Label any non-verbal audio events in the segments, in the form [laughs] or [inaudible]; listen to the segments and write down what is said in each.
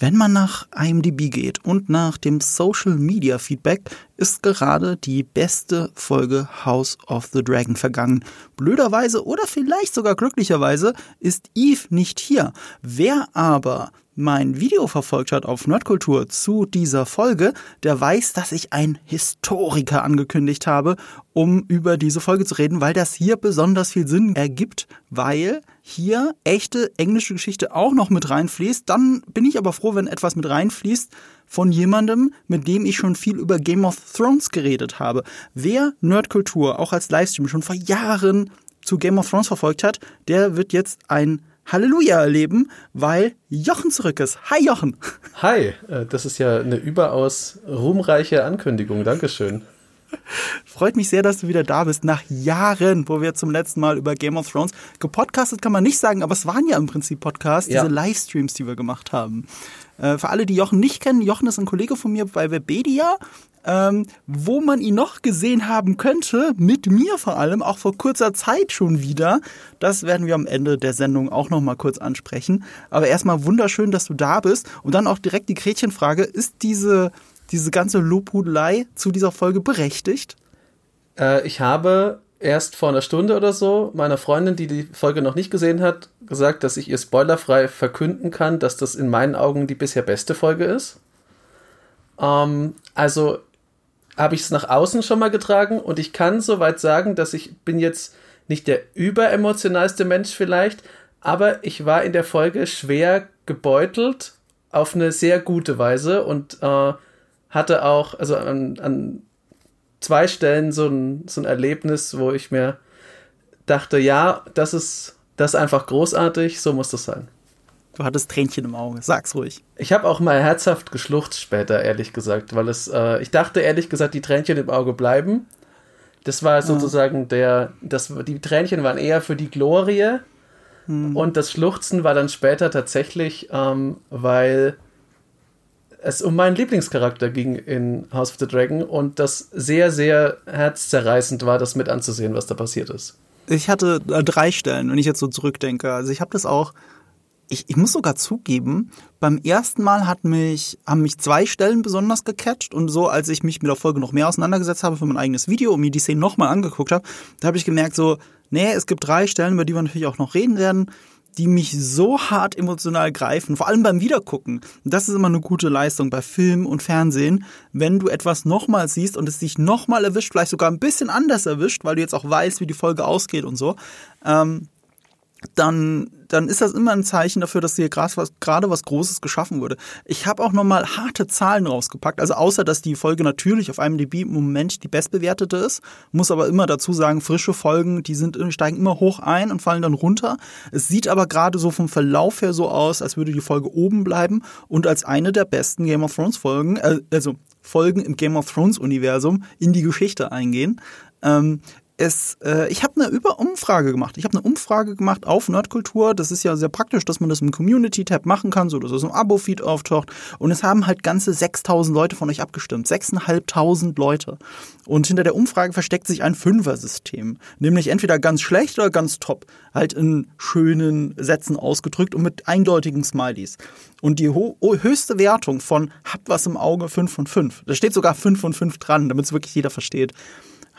Wenn man nach IMDb geht und nach dem Social Media Feedback, ist gerade die beste Folge House of the Dragon vergangen. Blöderweise oder vielleicht sogar glücklicherweise ist Eve nicht hier. Wer aber mein Video verfolgt hat auf Nerdkultur zu dieser Folge, der weiß, dass ich einen Historiker angekündigt habe, um über diese Folge zu reden, weil das hier besonders viel Sinn ergibt, weil hier echte englische Geschichte auch noch mit reinfließt. Dann bin ich aber froh, wenn etwas mit reinfließt von jemandem, mit dem ich schon viel über Game of Thrones geredet habe. Wer Nerdkultur auch als Livestream schon vor Jahren zu Game of Thrones verfolgt hat, der wird jetzt ein Halleluja erleben, weil Jochen zurück ist. Hi Jochen. Hi, äh, das ist ja eine überaus ruhmreiche Ankündigung. Dankeschön. Freut mich sehr, dass du wieder da bist. Nach Jahren, wo wir zum letzten Mal über Game of Thrones gepodcastet, kann man nicht sagen, aber es waren ja im Prinzip Podcasts, ja. diese Livestreams, die wir gemacht haben. Äh, für alle, die Jochen nicht kennen, Jochen ist ein Kollege von mir bei Webedia ähm, wo man ihn noch gesehen haben könnte, mit mir vor allem, auch vor kurzer Zeit schon wieder. Das werden wir am Ende der Sendung auch noch mal kurz ansprechen. Aber erstmal wunderschön, dass du da bist. Und dann auch direkt die Gretchenfrage, ist diese, diese ganze Lobhudelei zu dieser Folge berechtigt? Äh, ich habe erst vor einer Stunde oder so meiner Freundin, die die Folge noch nicht gesehen hat, gesagt, dass ich ihr spoilerfrei verkünden kann, dass das in meinen Augen die bisher beste Folge ist. Ähm, also habe ich es nach außen schon mal getragen und ich kann soweit sagen, dass ich bin jetzt nicht der überemotionalste Mensch vielleicht, aber ich war in der Folge schwer gebeutelt auf eine sehr gute Weise und äh, hatte auch, also an, an zwei Stellen so ein, so ein Erlebnis, wo ich mir dachte, ja, das ist, das ist einfach großartig, so muss das sein. Du hattest Tränchen im Auge. Sag's ruhig. Ich habe auch mal herzhaft geschluchzt später, ehrlich gesagt, weil es, äh, ich dachte ehrlich gesagt, die Tränchen im Auge bleiben. Das war sozusagen ja. der, das, die Tränchen waren eher für die Glorie hm. und das Schluchzen war dann später tatsächlich, ähm, weil es um meinen Lieblingscharakter ging in House of the Dragon und das sehr, sehr herzzerreißend war, das mit anzusehen, was da passiert ist. Ich hatte äh, drei Stellen, wenn ich jetzt so zurückdenke. Also ich habe das auch ich, ich muss sogar zugeben, beim ersten Mal hat mich, haben mich zwei Stellen besonders gecatcht und so, als ich mich mit der Folge noch mehr auseinandergesetzt habe für mein eigenes Video und mir die Szene nochmal angeguckt habe, da habe ich gemerkt so, nee, es gibt drei Stellen, über die wir natürlich auch noch reden werden, die mich so hart emotional greifen, vor allem beim Wiedergucken. Das ist immer eine gute Leistung bei Film und Fernsehen, wenn du etwas nochmal siehst und es dich nochmal erwischt, vielleicht sogar ein bisschen anders erwischt, weil du jetzt auch weißt, wie die Folge ausgeht und so. Ähm, dann, dann ist das immer ein Zeichen dafür, dass hier gerade was, was Großes geschaffen wurde. Ich habe auch nochmal harte Zahlen rausgepackt. Also außer, dass die Folge natürlich auf einem DB im Moment die bestbewertete ist, muss aber immer dazu sagen, frische Folgen, die sind, steigen immer hoch ein und fallen dann runter. Es sieht aber gerade so vom Verlauf her so aus, als würde die Folge oben bleiben und als eine der besten Game of Thrones Folgen, äh, also Folgen im Game of Thrones Universum in die Geschichte eingehen. Ähm, es, äh, ich habe eine Überumfrage gemacht. Ich habe eine Umfrage gemacht auf Nerdkultur. Das ist ja sehr praktisch, dass man das im Community-Tab machen kann, so dass es im Abo-Feed auftaucht. Und es haben halt ganze 6000 Leute von euch abgestimmt. 6.500 Leute. Und hinter der Umfrage versteckt sich ein Fünfer-System. Nämlich entweder ganz schlecht oder ganz top. Halt in schönen Sätzen ausgedrückt und mit eindeutigen Smileys. Und die höchste Wertung von habt was im Auge 5 von 5. Da steht sogar 5 von 5 dran, damit es wirklich jeder versteht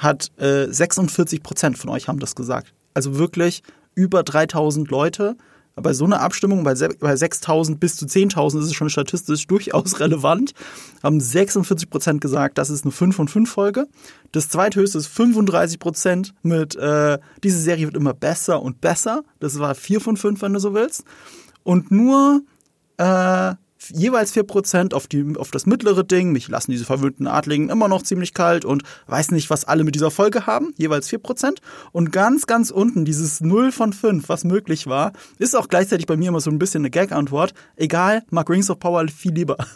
hat äh, 46 Prozent von euch haben das gesagt. Also wirklich über 3000 Leute. Bei so einer Abstimmung, bei, bei 6000 bis zu 10.000 ist es schon statistisch [laughs] durchaus relevant, haben 46 Prozent gesagt, das ist eine 5 von 5 Folge. Das zweithöchste ist 35 Prozent mit, äh, diese Serie wird immer besser und besser. Das war 4 von 5, wenn du so willst. Und nur äh, jeweils 4% auf, die, auf das mittlere Ding. Mich lassen diese verwöhnten Adligen immer noch ziemlich kalt und weiß nicht, was alle mit dieser Folge haben. Jeweils 4%. Und ganz, ganz unten dieses 0 von 5, was möglich war, ist auch gleichzeitig bei mir immer so ein bisschen eine Gag-Antwort. Egal, mag Rings of Power viel lieber. [laughs]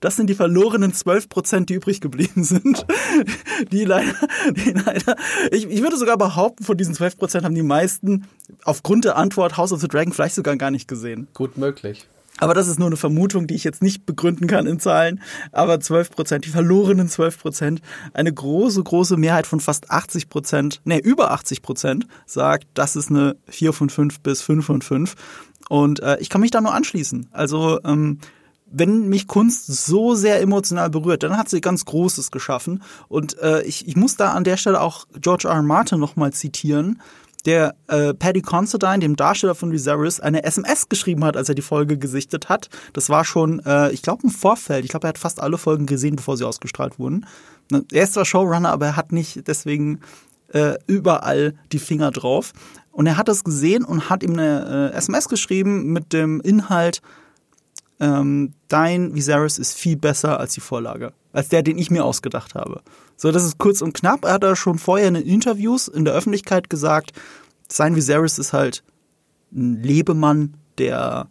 Das sind die verlorenen 12%, die übrig geblieben sind. [laughs] Die leider, die leider, ich, ich würde sogar behaupten, von diesen 12% haben die meisten aufgrund der Antwort House of the Dragon vielleicht sogar gar nicht gesehen. Gut möglich. Aber das ist nur eine Vermutung, die ich jetzt nicht begründen kann in Zahlen. Aber 12 Prozent, die verlorenen 12 Prozent, eine große, große Mehrheit von fast 80 Prozent, nee, über 80 Prozent sagt, das ist eine 4 von 5 bis 5 von 5. Und äh, ich kann mich da nur anschließen. Also ähm, wenn mich Kunst so sehr emotional berührt, dann hat sie ganz Großes geschaffen. Und äh, ich, ich muss da an der Stelle auch George R. R. Martin nochmal zitieren, der äh, Paddy Considine, dem Darsteller von Viserys, eine SMS geschrieben hat, als er die Folge gesichtet hat. Das war schon, äh, ich glaube, im Vorfeld. Ich glaube, er hat fast alle Folgen gesehen, bevor sie ausgestrahlt wurden. Ne, er ist zwar Showrunner, aber er hat nicht deswegen äh, überall die Finger drauf. Und er hat das gesehen und hat ihm eine äh, SMS geschrieben mit dem Inhalt, ähm, dein Viserys ist viel besser als die Vorlage, als der, den ich mir ausgedacht habe. So, das ist kurz und knapp. Er hat da schon vorher in Interviews in der Öffentlichkeit gesagt, sein Viserys ist halt ein Lebemann, der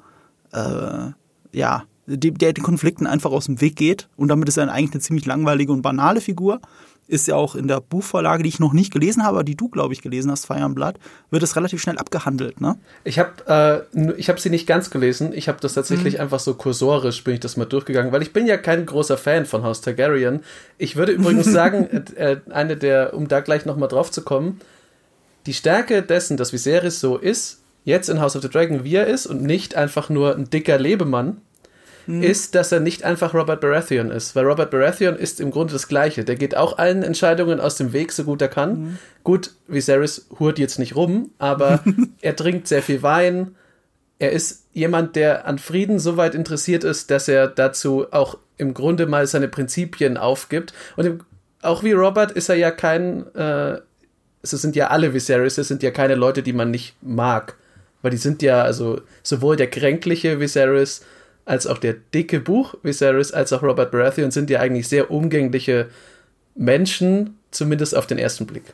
äh, ja, der den Konflikten einfach aus dem Weg geht. Und damit ist er eigentlich eine ziemlich langweilige und banale Figur ist ja auch in der Buchvorlage, die ich noch nicht gelesen habe, aber die du, glaube ich, gelesen hast, Fire and Blood, wird es relativ schnell abgehandelt, ne? Ich habe äh, ich hab sie nicht ganz gelesen. Ich habe das tatsächlich mhm. einfach so kursorisch, bin ich das mal durchgegangen, weil ich bin ja kein großer Fan von House Targaryen. Ich würde übrigens [laughs] sagen, äh, äh, eine der, um da gleich nochmal drauf zu kommen, die Stärke dessen, dass Viserys so ist, jetzt in House of the Dragon wie er ist und nicht einfach nur ein dicker Lebemann, mhm. ist, dass er nicht einfach Robert Baratheon ist. Weil Robert Baratheon ist im Grunde das Gleiche. Der geht auch allen Entscheidungen aus dem Weg, so gut er kann. Mhm. Gut, Viserys hurt jetzt nicht rum, aber [laughs] er trinkt sehr viel Wein. Er ist jemand, der an Frieden so weit interessiert ist, dass er dazu auch im Grunde mal seine Prinzipien aufgibt. Und im, auch wie Robert ist er ja kein, äh, es sind ja alle Viserys, es sind ja keine Leute, die man nicht mag. Weil die sind ja, also sowohl der kränkliche Viserys als auch der dicke Buch Viserys, als auch Robert Baratheon sind ja eigentlich sehr umgängliche Menschen, zumindest auf den ersten Blick.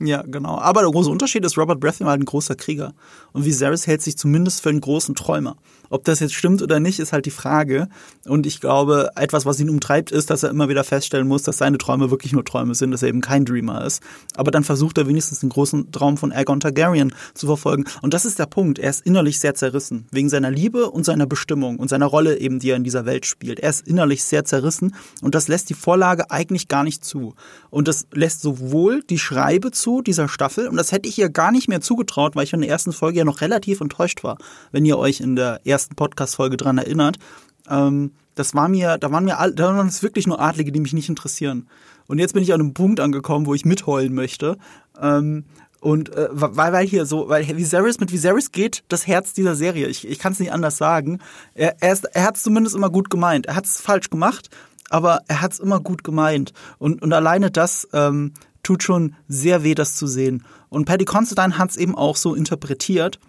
Ja, genau. Aber der große Unterschied ist, Robert Baratheon war halt ein großer Krieger. Und Viserys hält sich zumindest für einen großen Träumer. Ob das jetzt stimmt oder nicht, ist halt die Frage. Und ich glaube, etwas, was ihn umtreibt, ist, dass er immer wieder feststellen muss, dass seine Träume wirklich nur Träume sind, dass er eben kein Dreamer ist. Aber dann versucht er wenigstens den großen Traum von Aegon Targaryen zu verfolgen. Und das ist der Punkt. Er ist innerlich sehr zerrissen. Wegen seiner Liebe und seiner Bestimmung und seiner Rolle eben, die er in dieser Welt spielt. Er ist innerlich sehr zerrissen. Und das lässt die Vorlage eigentlich gar nicht zu. Und das lässt sowohl die Schreibe zu dieser Staffel, und das hätte ich ihr gar nicht mehr zugetraut, weil ich in der ersten Folge ja noch relativ enttäuscht war, wenn ihr euch in der ersten Podcast-Folge dran erinnert. Ähm, das war mir, da waren mir, da waren es wirklich nur Adlige, die mich nicht interessieren. Und jetzt bin ich an einem Punkt angekommen, wo ich mitheulen möchte. Ähm, und äh, weil, weil hier so, weil Viserys mit Viserys geht das Herz dieser Serie. Ich, ich kann es nicht anders sagen. Er, er, er hat es zumindest immer gut gemeint. Er hat es falsch gemacht, aber er hat es immer gut gemeint. Und, und alleine das ähm, tut schon sehr weh, das zu sehen. Und Paddy Considine hat es eben auch so interpretiert.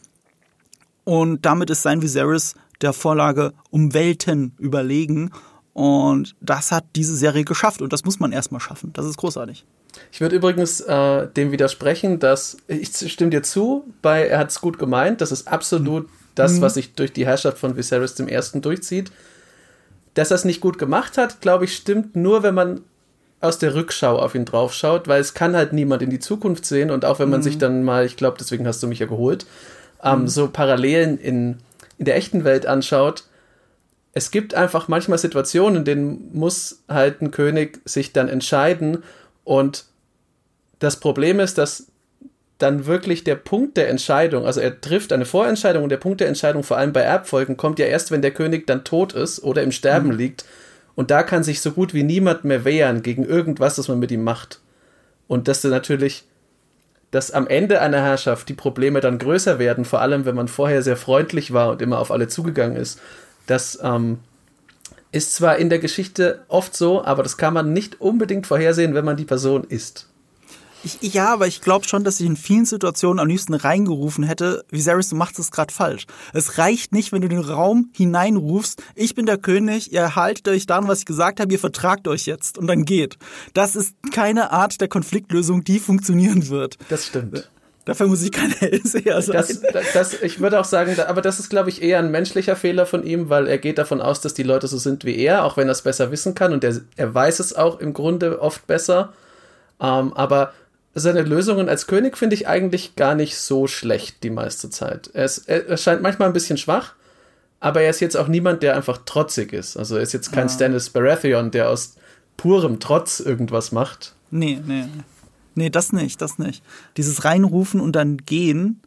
Und damit ist sein Viserys der Vorlage um Welten überlegen. Und das hat diese Serie geschafft und das muss man erstmal schaffen. Das ist großartig. Ich würde übrigens äh, dem widersprechen, dass ich stimme dir zu, bei er hat es gut gemeint. Das ist absolut mhm. das, was sich durch die Herrschaft von Viserys dem Ersten durchzieht. Dass er es nicht gut gemacht hat, glaube ich, stimmt nur, wenn man aus der Rückschau auf ihn draufschaut, weil es kann halt niemand in die Zukunft sehen und auch wenn man mhm. sich dann mal, ich glaube, deswegen hast du mich ja geholt, ähm, mhm. so Parallelen in, in der echten Welt anschaut, es gibt einfach manchmal Situationen, in denen muss halt ein König sich dann entscheiden und das Problem ist, dass dann wirklich der Punkt der Entscheidung, also er trifft eine Vorentscheidung und der Punkt der Entscheidung, vor allem bei Erbfolgen, kommt ja erst, wenn der König dann tot ist oder im Sterben mhm. liegt. Und da kann sich so gut wie niemand mehr wehren gegen irgendwas, das man mit ihm macht. Und dass du natürlich, dass am Ende einer Herrschaft die Probleme dann größer werden, vor allem wenn man vorher sehr freundlich war und immer auf alle zugegangen ist, das ähm, ist zwar in der Geschichte oft so, aber das kann man nicht unbedingt vorhersehen, wenn man die Person ist. Ich, ja, aber ich glaube schon, dass ich in vielen Situationen am liebsten reingerufen hätte, Viserys, du machst es gerade falsch. Es reicht nicht, wenn du den Raum hineinrufst, ich bin der König, ihr haltet euch daran, was ich gesagt habe, ihr vertragt euch jetzt und dann geht. Das ist keine Art der Konfliktlösung, die funktionieren wird. Das stimmt. Dafür muss ich kein [laughs] Hellseher sein. Das, das, ich würde auch sagen, aber das ist, glaube ich, eher ein menschlicher Fehler von ihm, weil er geht davon aus, dass die Leute so sind wie er, auch wenn er es besser wissen kann und er, er weiß es auch im Grunde oft besser. Ähm, aber seine Lösungen als König finde ich eigentlich gar nicht so schlecht die meiste Zeit. Er, ist, er, scheint manchmal ein bisschen schwach, aber er ist jetzt auch niemand, der einfach trotzig ist. Also er ist jetzt kein ja. Stannis Baratheon, der aus purem Trotz irgendwas macht. Nee, nee. Nee, das nicht, das nicht. Dieses Reinrufen und dann gehen,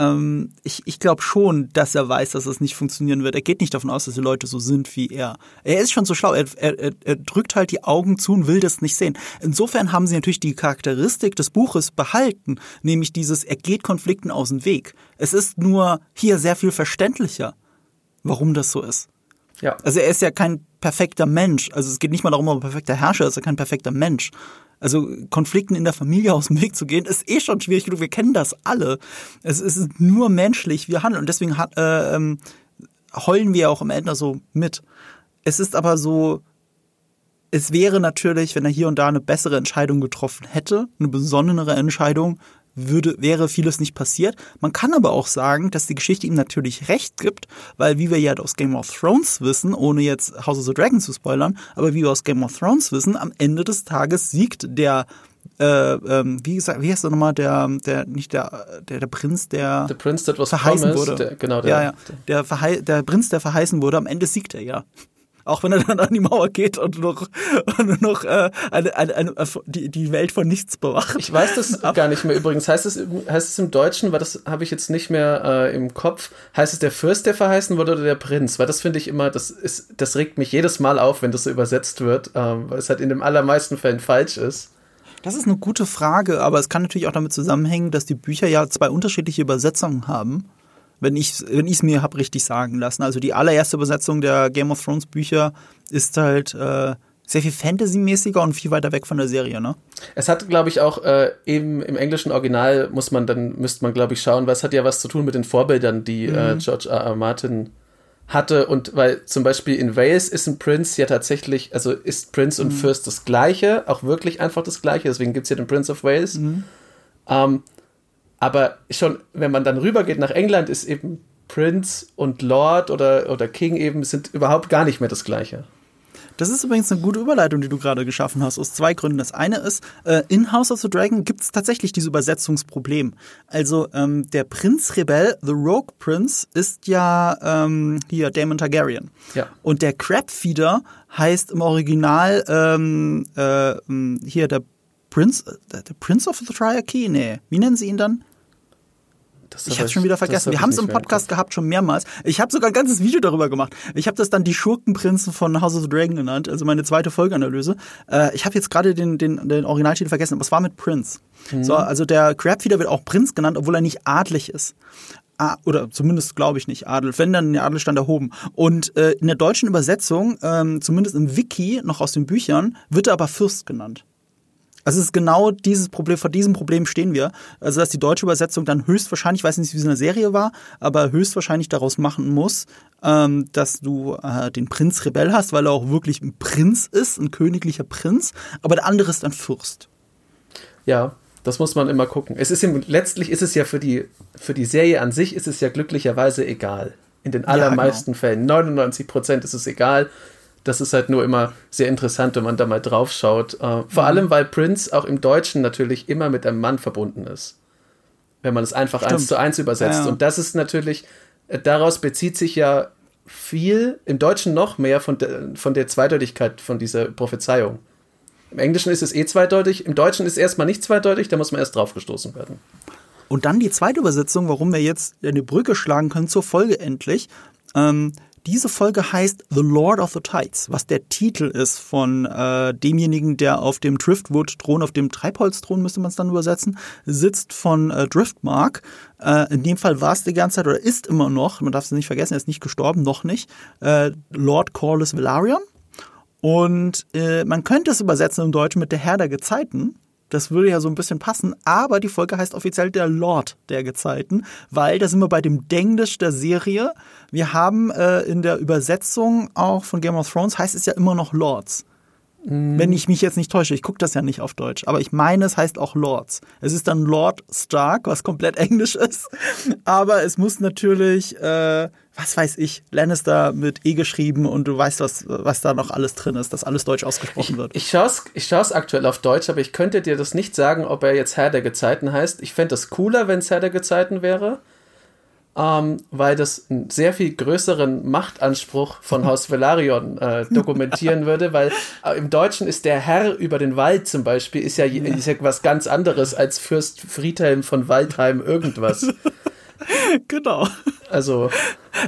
ähm, ich, ich glaube schon, dass er weiß, dass es nicht funktionieren wird. Er geht nicht davon aus, dass die Leute so sind wie er. Er ist schon so schlau. Er, er, er drückt halt die Augen zu und will das nicht sehen. Insofern haben sie natürlich die Charakteristik des Buches behalten, nämlich dieses, er geht Konflikten aus dem Weg. Es ist nur hier sehr viel verständlicher, warum das so ist. Ja. Also er ist ja kein perfekter Mensch. Also es geht nicht mal darum, ob er perfekter Herrscher ist, er ist kein perfekter Mensch. Also Konflikten in der Familie [laughs] aus dem Weg zu gehen, ist eh schon schwierig genug. Wir kennen das alle. Es ist nur menschlich, wir handeln. Und deswegen hat, äh, ähm, heulen wir auch am Ende so mit. Es ist aber so, es wäre natürlich, wenn er hier und da eine bessere Entscheidung getroffen hätte, eine besonnenere Entscheidung, würde, wäre vieles nicht passiert. Man kann aber auch sagen, dass die Geschichte ihm natürlich recht gibt, weil wie wir ja aus Game of Thrones wissen, ohne jetzt House of the Dragon zu spoilern, aber wie wir aus Game of Thrones wissen, am Ende des Tages siegt der äh, ähm, wie gesagt, wie heißt er nochmal, der, der, nicht der, der, der Prinz, der Prince that was verheißen wurde. Der, genau, der, ja, ja. Der, der Prinz, der verheißen wurde, am Ende siegt er ja. Auch wenn er dann an die Mauer geht und noch, und noch äh, eine, eine, eine, die, die Welt von nichts bewacht. Ich weiß das gar nicht mehr übrigens. Heißt es, heißt es im Deutschen, weil das habe ich jetzt nicht mehr äh, im Kopf, heißt es der Fürst, der verheißen wurde oder der Prinz? Weil das finde ich immer, das ist, das regt mich jedes Mal auf, wenn das so übersetzt wird, ähm, weil es halt in den allermeisten Fällen falsch ist. Das ist eine gute Frage, aber es kann natürlich auch damit zusammenhängen, dass die Bücher ja zwei unterschiedliche Übersetzungen haben wenn ich es mir habe richtig sagen lassen. Also die allererste Übersetzung der Game of Thrones Bücher ist halt äh, sehr viel Fantasy-mäßiger und viel weiter weg von der Serie, ne? Es hat, glaube ich, auch äh, eben im englischen Original muss man dann müsste man glaube ich schauen, weil es hat ja was zu tun mit den Vorbildern, die äh, mhm. äh, George R. R. Martin hatte und weil zum Beispiel in Wales ist ein Prince ja tatsächlich, also ist Prince und mhm. Fürst das Gleiche, auch wirklich einfach das Gleiche, deswegen gibt es ja den Prince of Wales. Mhm. Ähm, aber schon, wenn man dann rübergeht nach England, ist eben Prince und Lord oder, oder King eben sind überhaupt gar nicht mehr das Gleiche. Das ist übrigens eine gute Überleitung, die du gerade geschaffen hast, aus zwei Gründen. Das eine ist, äh, in House of the Dragon gibt es tatsächlich dieses Übersetzungsproblem. Also ähm, der Prinzrebell, The Rogue Prince, ist ja ähm, hier Damon Targaryen. Ja. Und der Crabfeeder heißt im Original ähm, äh, hier der Prince, äh, der Prince of the Triarchy? Nee, wie nennen sie ihn dann? Das ich habe schon wieder vergessen. Wir haben es im Podcast gehabt schon mehrmals. Ich habe sogar ein ganzes Video darüber gemacht. Ich habe das dann die Schurkenprinzen von House of the Dragon genannt, also meine zweite Folgeanalyse. Äh, ich habe jetzt gerade den, den, den Originaltitel vergessen, aber es war mit Prince. Mhm. So, also der Crabfeeder wird auch Prinz genannt, obwohl er nicht adlig ist. Ah, oder zumindest glaube ich nicht Adel, wenn dann der Adelstand erhoben. Und äh, in der deutschen Übersetzung, ähm, zumindest im Wiki, noch aus den Büchern, wird er aber Fürst genannt. Also es ist genau dieses Problem, vor diesem Problem stehen wir. Also dass die deutsche Übersetzung dann höchstwahrscheinlich, ich weiß nicht, wie es in der Serie war, aber höchstwahrscheinlich daraus machen muss, ähm, dass du äh, den Prinz Rebell hast, weil er auch wirklich ein Prinz ist, ein königlicher Prinz, aber der andere ist ein Fürst. Ja, das muss man immer gucken. Es ist im, letztlich ist es ja für die, für die Serie an sich ist es ja glücklicherweise egal. In den allermeisten ja, genau. Fällen, 99 Prozent ist es egal das ist halt nur immer sehr interessant, wenn man da mal drauf schaut. Äh, vor mhm. allem, weil Prince auch im Deutschen natürlich immer mit einem Mann verbunden ist. Wenn man es einfach Stimmt. eins zu eins übersetzt. Ja. Und das ist natürlich, äh, daraus bezieht sich ja viel, im Deutschen noch mehr von der, von der Zweideutigkeit von dieser Prophezeiung. Im Englischen ist es eh zweideutig, im Deutschen ist es erstmal nicht zweideutig, da muss man erst draufgestoßen werden. Und dann die zweite Übersetzung, warum wir jetzt eine Brücke schlagen können zur Folge endlich. Ähm, diese Folge heißt The Lord of the Tides, was der Titel ist von äh, demjenigen, der auf dem Driftwood-Thron, auf dem Treibholzthron müsste man es dann übersetzen, sitzt von äh, Driftmark. Äh, in dem Fall war es die ganze Zeit oder ist immer noch, man darf es nicht vergessen, er ist nicht gestorben, noch nicht, äh, Lord Corlys Velaryon. Und äh, man könnte es übersetzen im Deutschen mit der Herr der Gezeiten. Das würde ja so ein bisschen passen, aber die Folge heißt offiziell der Lord der Gezeiten, weil da sind wir bei dem Denglisch der Serie. Wir haben äh, in der Übersetzung auch von Game of Thrones heißt es ja immer noch Lords. Mhm. Wenn ich mich jetzt nicht täusche, ich gucke das ja nicht auf Deutsch, aber ich meine, es heißt auch Lords. Es ist dann Lord Stark, was komplett [laughs] englisch ist, aber es muss natürlich, äh, was weiß ich, Lannister mit E geschrieben und du weißt, was, was da noch alles drin ist, dass alles deutsch ausgesprochen wird. Ich, ich schaue es ich aktuell auf Deutsch, aber ich könnte dir das nicht sagen, ob er jetzt Herr der Gezeiten heißt. Ich fände es cooler, wenn es Herr der Gezeiten wäre ähm, weil das einen sehr viel größeren Machtanspruch von Haus Velaryon äh, dokumentieren würde, weil äh, im Deutschen ist der Herr über den Wald zum Beispiel ist ja, ist ja was ganz anderes als Fürst Friedhelm von Waldheim irgendwas. [laughs] genau. Also.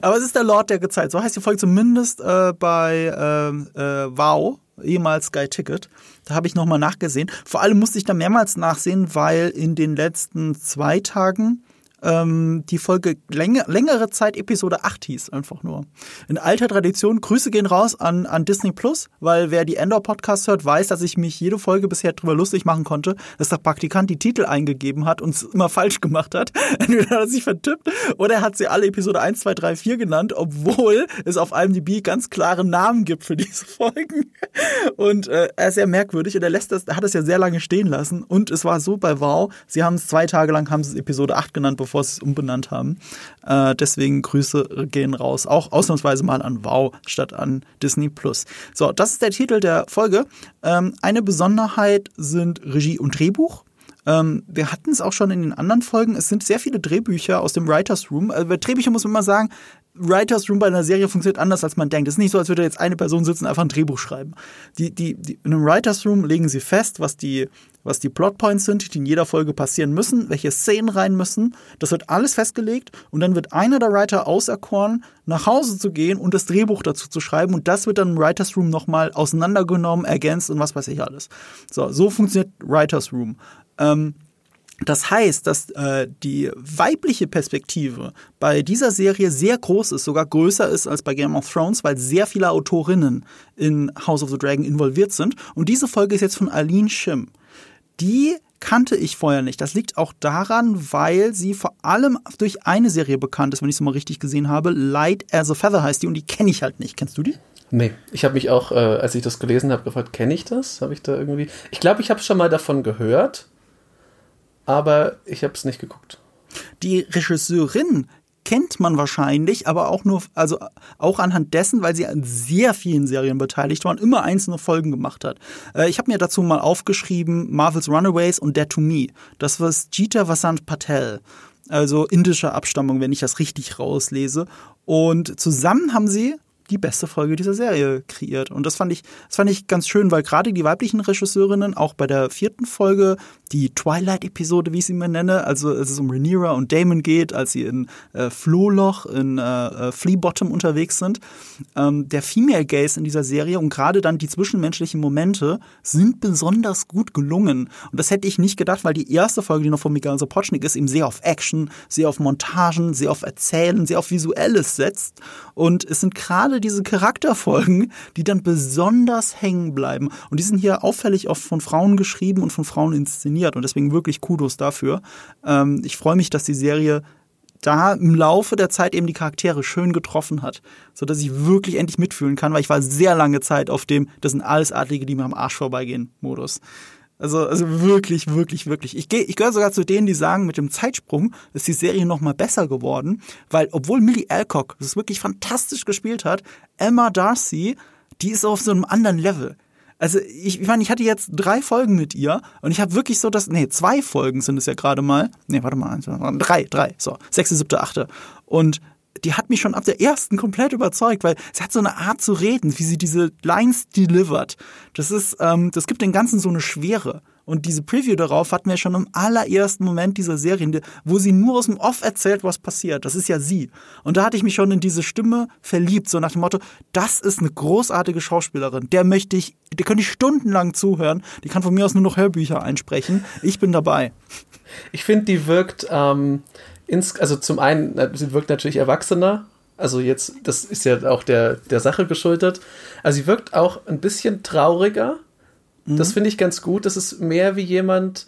Aber es ist der Lord der Gezeigt. So heißt die Folge zumindest äh, bei ähm, äh, Wow, ehemals Sky Ticket. Da habe ich nochmal nachgesehen. Vor allem musste ich da mehrmals nachsehen, weil in den letzten zwei Tagen ähm, die Folge länger, längere Zeit Episode 8 hieß, einfach nur. In alter Tradition, Grüße gehen raus an, an Disney Plus, weil wer die Endor-Podcast hört, weiß, dass ich mich jede Folge bisher drüber lustig machen konnte, dass der Praktikant die Titel eingegeben hat und es immer falsch gemacht hat. [laughs] Entweder hat er sich vertippt oder er hat sie alle Episode 1, 2, 3, 4 genannt, obwohl es auf IMDb ganz klare Namen gibt für diese Folgen. [laughs] Und äh, er ist sehr merkwürdig und er lässt das, er hat es ja sehr lange stehen lassen und es war so bei Wow, sie haben es zwei Tage lang, haben sie Episode 8 genannt, bevor bevor sie es umbenannt haben. Äh, deswegen Grüße gehen raus. Auch ausnahmsweise mal an Wow statt an Disney Plus. So, das ist der Titel der Folge. Ähm, eine Besonderheit sind Regie und Drehbuch. Ähm, wir hatten es auch schon in den anderen Folgen. Es sind sehr viele Drehbücher aus dem Writers Room. Also bei Drehbüchern muss man immer sagen, Writers Room bei einer Serie funktioniert anders, als man denkt. Es ist nicht so, als würde jetzt eine Person sitzen und einfach ein Drehbuch schreiben. Die, die, die, in einem Writers Room legen sie fest, was die, was die Plotpoints sind, die in jeder Folge passieren müssen, welche Szenen rein müssen. Das wird alles festgelegt und dann wird einer der Writer auserkoren, nach Hause zu gehen und das Drehbuch dazu zu schreiben und das wird dann im Writers Room nochmal auseinandergenommen, ergänzt und was weiß ich alles. So, so funktioniert Writers Room. Ähm, das heißt, dass äh, die weibliche Perspektive bei dieser Serie sehr groß ist, sogar größer ist als bei Game of Thrones, weil sehr viele Autorinnen in House of the Dragon involviert sind. Und diese Folge ist jetzt von Aline Shim. Die kannte ich vorher nicht. Das liegt auch daran, weil sie vor allem durch eine Serie bekannt ist, wenn ich es mal richtig gesehen habe. Light as a Feather heißt die und die kenne ich halt nicht. Kennst du die? Nee, ich habe mich auch, äh, als ich das gelesen habe, gefragt, kenne ich das? Habe ich da irgendwie. Ich glaube, ich habe schon mal davon gehört aber ich habe es nicht geguckt. Die Regisseurin kennt man wahrscheinlich, aber auch nur, also auch anhand dessen, weil sie an sehr vielen Serien beteiligt war und immer einzelne Folgen gemacht hat. Äh, ich habe mir dazu mal aufgeschrieben Marvel's Runaways und Dead to Me. Das war Jita Vasant Patel, also indischer Abstammung, wenn ich das richtig rauslese. Und zusammen haben sie die beste Folge dieser Serie kreiert. Und das fand ich, das fand ich ganz schön, weil gerade die weiblichen Regisseurinnen auch bei der vierten Folge, die Twilight-Episode, wie ich sie mir nenne, also als es um Rhaenyra und Damon geht, als sie in äh, Flohloch, in äh, äh, Flea unterwegs sind, ähm, der Female Gaze in dieser Serie und gerade dann die zwischenmenschlichen Momente sind besonders gut gelungen. Und das hätte ich nicht gedacht, weil die erste Folge, die noch von Miguel Sapochnik ist, eben sehr auf Action, sehr auf Montagen, sehr auf Erzählen, sehr auf Visuelles setzt. Und es sind gerade diese Charakterfolgen, die dann besonders hängen bleiben. Und die sind hier auffällig oft von Frauen geschrieben und von Frauen inszeniert. Und deswegen wirklich Kudos dafür. Ähm, ich freue mich, dass die Serie da im Laufe der Zeit eben die Charaktere schön getroffen hat, so dass ich wirklich endlich mitfühlen kann, weil ich war sehr lange Zeit auf dem, das sind alles Adlige, die mir am Arsch vorbeigehen Modus. Also, also wirklich, wirklich, wirklich. Ich, ich gehöre sogar zu denen, die sagen, mit dem Zeitsprung ist die Serie noch mal besser geworden, weil obwohl Millie Alcock das wirklich fantastisch gespielt hat, Emma Darcy, die ist auf so einem anderen Level. Also ich, ich meine, ich hatte jetzt drei Folgen mit ihr und ich habe wirklich so das, nee, zwei Folgen sind es ja gerade mal. Nee, warte mal, drei, drei, so, sechste, siebte, achte. Und die hat mich schon ab der ersten komplett überzeugt, weil sie hat so eine Art zu reden, wie sie diese Lines delivert. Das ist, ähm, das gibt dem Ganzen so eine Schwere. Und diese Preview darauf hatten wir schon im allerersten Moment dieser Serie, wo sie nur aus dem Off erzählt, was passiert. Das ist ja sie. Und da hatte ich mich schon in diese Stimme verliebt, so nach dem Motto, das ist eine großartige Schauspielerin. Der möchte ich, der könnte ich stundenlang zuhören. Die kann von mir aus nur noch Hörbücher einsprechen. Ich bin dabei. Ich finde, die wirkt, ähm, ins, also zum einen, sie wirkt natürlich erwachsener. Also jetzt, das ist ja auch der, der Sache geschuldet. Also sie wirkt auch ein bisschen trauriger. Mhm. Das finde ich ganz gut. Das ist mehr wie jemand,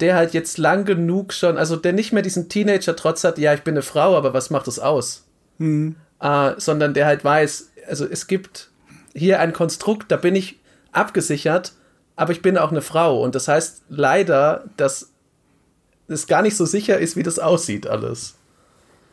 der halt jetzt lang genug schon, also der nicht mehr diesen Teenager-Trotz hat, ja, ich bin eine Frau, aber was macht das aus? Mhm. Äh, sondern der halt weiß, also es gibt hier ein Konstrukt, da bin ich abgesichert, aber ich bin auch eine Frau. Und das heißt leider, dass es gar nicht so sicher ist, wie das aussieht alles.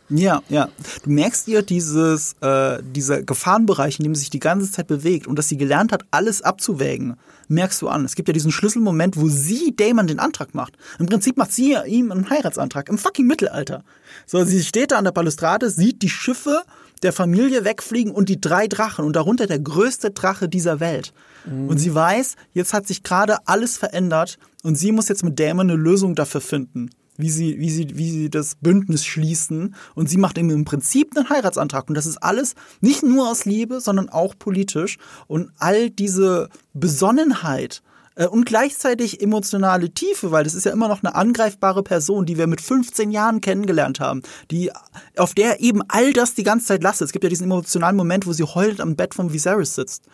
Ja, ja. Du merkst ihr dieses, äh, dieser Gefahrenbereich, in dem sie sich die ganze Zeit bewegt und dass sie gelernt hat, alles abzuwägen, merkst du an. Es gibt ja diesen Schlüsselmoment, wo sie Damon den Antrag macht. Im Prinzip macht sie ihm einen Heiratsantrag im fucking Mittelalter. So, sie steht da an der Balustrade, sieht die Schiffe der Familie wegfliegen und die drei Drachen und darunter der größte Drache dieser Welt. Mhm. Und sie weiß, jetzt hat sich gerade alles verändert und sie muss jetzt mit Damon eine Lösung dafür finden wie sie, wie sie, wie sie das Bündnis schließen. Und sie macht ihm im Prinzip einen Heiratsantrag. Und das ist alles nicht nur aus Liebe, sondern auch politisch. Und all diese Besonnenheit äh, und gleichzeitig emotionale Tiefe, weil das ist ja immer noch eine angreifbare Person, die wir mit 15 Jahren kennengelernt haben, die auf der eben all das die ganze Zeit lastet. Es gibt ja diesen emotionalen Moment, wo sie heulend am Bett von Viserys sitzt.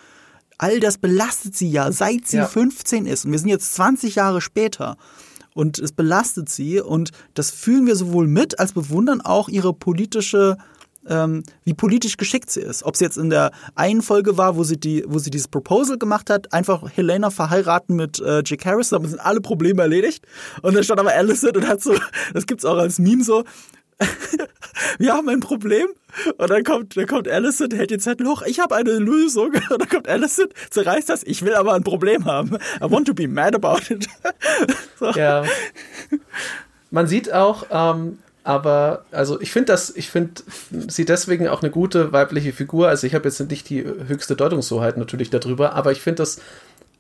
All das belastet sie ja, seit sie ja. 15 ist. Und wir sind jetzt 20 Jahre später. Und es belastet sie. Und das fühlen wir sowohl mit, als bewundern auch ihre politische ähm, wie politisch geschickt sie ist. Ob sie jetzt in der einen Folge war, wo sie die, wo sie dieses Proposal gemacht hat, einfach Helena verheiraten mit äh, Jake Harris, damit sind alle Probleme erledigt. Und dann stand aber Alicent und hat so, das gibt's auch als Meme so, [laughs] wir haben ein Problem. Und dann kommt, dann kommt Allison, hält den Zettel hoch, ich habe eine Lösung. [laughs] Und dann kommt Allison, zerreißt das, ich will aber ein Problem haben. I want to be mad about it. [laughs] so. Ja. Man sieht auch, ähm, aber also ich finde das, ich finde sie deswegen auch eine gute weibliche Figur. Also ich habe jetzt nicht die höchste Deutungshoheit natürlich darüber, aber ich finde das